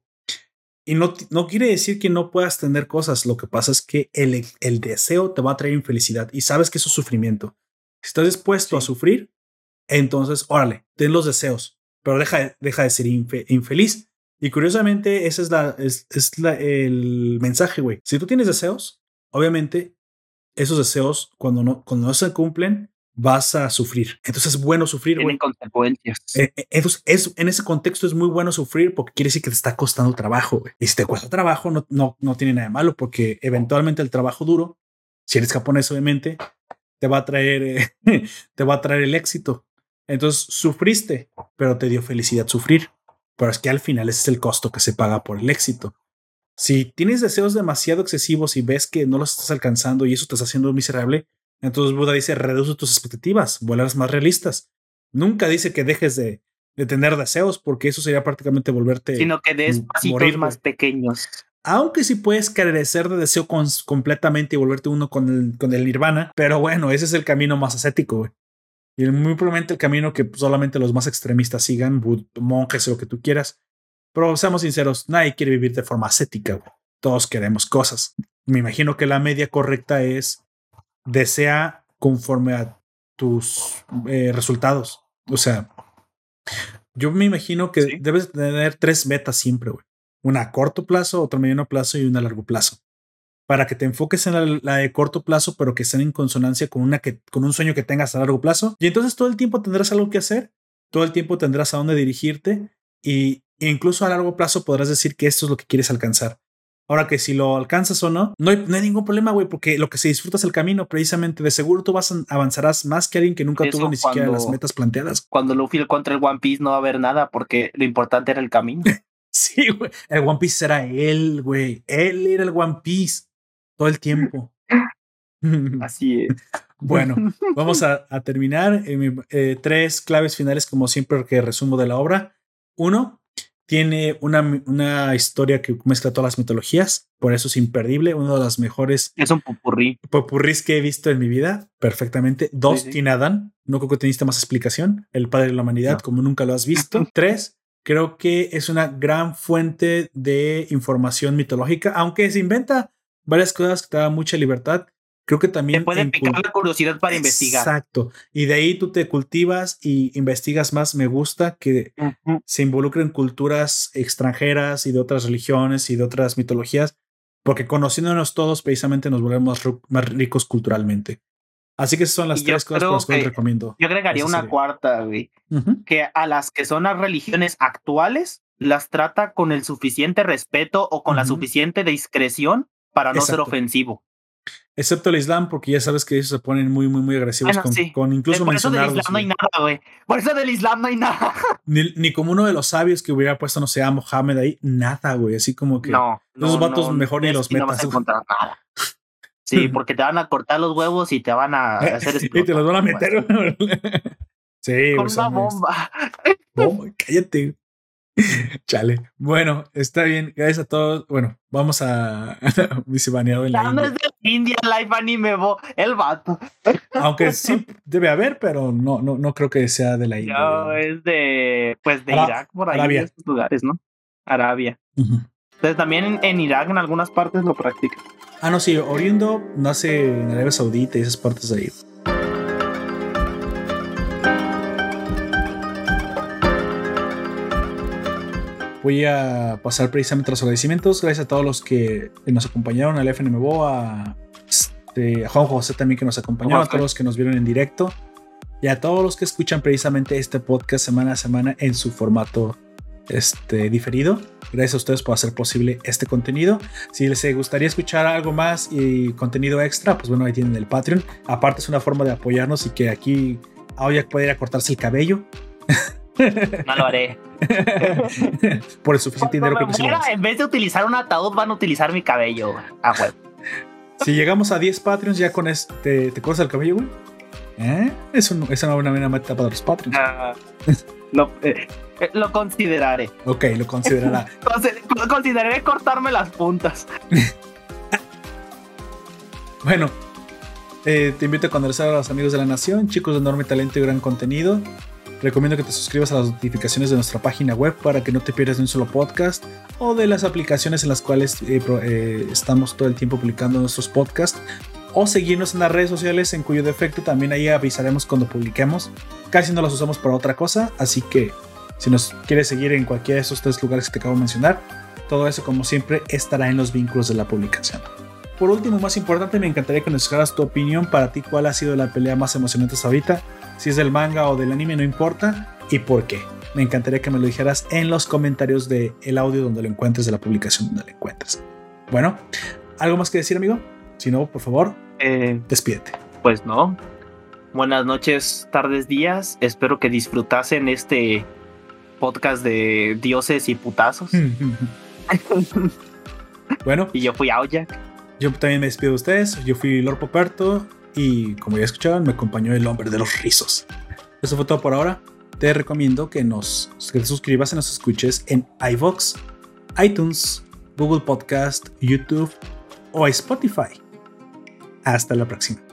Y no, no quiere decir que no puedas tener cosas. Lo que pasa es que el, el deseo te va a traer infelicidad y sabes que eso es sufrimiento. Si estás dispuesto a sufrir, entonces, órale, ten los deseos, pero deja, deja de ser infeliz. Y curiosamente, ese es, la, es, es la, el mensaje, güey. Si tú tienes deseos, obviamente, esos deseos, cuando no, cuando no se cumplen, vas a sufrir. Entonces es bueno sufrir, güey. consecuencias. Eh, eh, entonces, es, en ese contexto es muy bueno sufrir porque quiere decir que te está costando trabajo, güey. Y si te cuesta trabajo, no, no, no tiene nada de malo porque eventualmente el trabajo duro, si eres japonés, obviamente, te va a traer, eh, te va a traer el éxito. Entonces sufriste, pero te dio felicidad sufrir. Pero es que al final ese es el costo que se paga por el éxito. Si tienes deseos demasiado excesivos y ves que no los estás alcanzando y eso te está haciendo miserable, entonces Buda dice reduce tus expectativas, vuelvas más realistas. Nunca dice que dejes de, tener deseos porque eso sería prácticamente volverte. Sino que des pasitos más pequeños. Aunque sí puedes carecer de deseo completamente y volverte uno con el, con el nirvana, pero bueno, ese es el camino más ascético, güey. Y muy probablemente el camino que solamente los más extremistas sigan, monjes o lo que tú quieras. Pero seamos sinceros, nadie quiere vivir de forma ascética. Todos queremos cosas. Me imagino que la media correcta es desea conforme a tus eh, resultados. O sea, yo me imagino que debes tener tres metas siempre, güey. Una a corto plazo, otra a mediano plazo y una a largo plazo para que te enfoques en la, de corto plazo, pero que estén en consonancia con, una que, con un sueño que tengas a largo plazo. Y entonces todo el tiempo tendrás algo que hacer, todo el tiempo tendrás a dónde dirigirte y incluso a largo plazo podrás decir que esto es lo que quieres alcanzar. Ahora que si lo alcanzas o no, no hay, ningún problema, güey, porque lo que se disfruta es el camino, precisamente. De seguro tú vas a, avanzarás más que alguien que nunca tuvo ni siquiera las metas planteadas. Cuando Luffy contra el One Piece no va a haber nada, porque lo importante era el camino. sí, güey. El One Piece era él, güey. Él era el One Piece todo el tiempo. Así es. Bueno, vamos a, terminar. Eh, eh, tres claves finales, como siempre, que resumo de la obra. Uno, tiene una, una, historia que mezcla todas las mitologías, por eso es imperdible, uno de las mejores. Es un popurrí. Popurrís que he visto en mi vida, perfectamente. Dos, tiene Adán, no creo que teniste más explicación. El padre de la humanidad, como nunca lo has visto. Tres, creo que es una gran fuente de información mitológica, aunque se inventa varias cosas que te dan mucha libertad. Creo que también. Te pueden picar la curiosidad para investigar. Exacto. Y de ahí tú te cultivas y investigas más. Me gusta que se involucren culturas extranjeras y de otras religiones y de otras mitologías, porque conociéndonos todos, precisamente nos volvemos más ricos culturalmente. Así que esas son las tres cosas que, recomiendo. Yo agregaría una cuarta, güey, que a las que son las religiones actuales las trata con el suficiente respeto o con la suficiente discreción para no ser ofensivo. Excepto el Islam, porque ya sabes que ellos se ponen muy, muy, muy agresivos con, incluso Por eso del Islam no hay nada, güey. Por eso del Islam no hay nada. Ni, como uno de los sabios que hubiera puesto, no sé, a Mohammed ahí, nada, güey. Así como que no, los vatos mejor ni los metas. nada. Sí, porque te van a cortar los huevos y te van a hacer Y te los van a meter. sí, con una bomba. Bomba, cállate. Chale. Bueno, está bien. Gracias a todos. Bueno, vamos a baneado en la India. de India Live Anime el vato. Aunque sí debe haber, pero no, no, no creo que sea de la India. No, es de pues de Irak por ahí Arabia. estos lugares, ¿no? Arabia. Entonces también en, Irak en algunas partes lo practican. Ah, no, sí, oriundo nace en Arabia Saudita y esas partes de ahí. Voy a pasar precisamente los agradecimientos. Gracias a todos los que nos acompañaron, al FNMBO, a, este, a Juan José también que nos acompañó, a todos los que nos vieron en directo y a todos los que escuchan precisamente este podcast semana a semana en su formato este, diferido. Gracias a ustedes por hacer posible este contenido. Si les gustaría escuchar algo más y contenido extra, pues bueno, ahí tienen el Patreon. Aparte es una forma de apoyarnos y que aquí Aoyak puede ir a cortarse el cabello. No lo haré. Por el suficiente dinero que pusimos. En vez de utilizar un ataúd, van a utilizar mi cabello. Ah, Si llegamos a 10 Patreons, ya con este, ¿te cortas el cabello, güey? ¿Eh? Es, es, una buena meta para los Patreons. Ah, eh, eh, lo, consideraré. Ok, lo considerará. consideraré cortarme las puntas. bueno, te invito a conocer a los amigos de la nación, chicos de enorme talento y gran contenido. Recomiendo que te suscribas a las notificaciones de nuestra página web para que no te pierdas de un solo podcast o de las aplicaciones en las cuales eh, eh, estamos todo el tiempo publicando nuestros podcasts o seguirnos en las redes sociales en cuyo defecto también ahí avisaremos cuando publiquemos. Casi no las usamos para otra cosa, así que si nos quieres seguir en cualquiera de esos tres lugares que te acabo de mencionar, todo eso como siempre estará en los vínculos de la publicación. Por último, más importante, me encantaría que nos dejaras tu opinión para ti cuál ha sido la pelea más emocionante hasta ahorita si es del manga o del anime, no importa. ¿Y por qué? Me encantaría que me lo dijeras en los comentarios del el audio donde lo encuentres, de la publicación donde lo encuentres. Bueno, ¿algo más que decir, amigo? Si no, por favor, eh, despídete. Pues no. Buenas noches, tardes, días. Espero que disfrutasen este podcast de dioses y putazos. bueno. Y yo fui a Yo también me despido de ustedes. Yo fui Lord Poperto y como ya escucharon, me acompañó el hombre de los rizos. Eso fue todo por ahora. Te recomiendo que nos que te suscribas y nos escuches en iVoox, iTunes, Google Podcast, YouTube o Spotify. Hasta la próxima.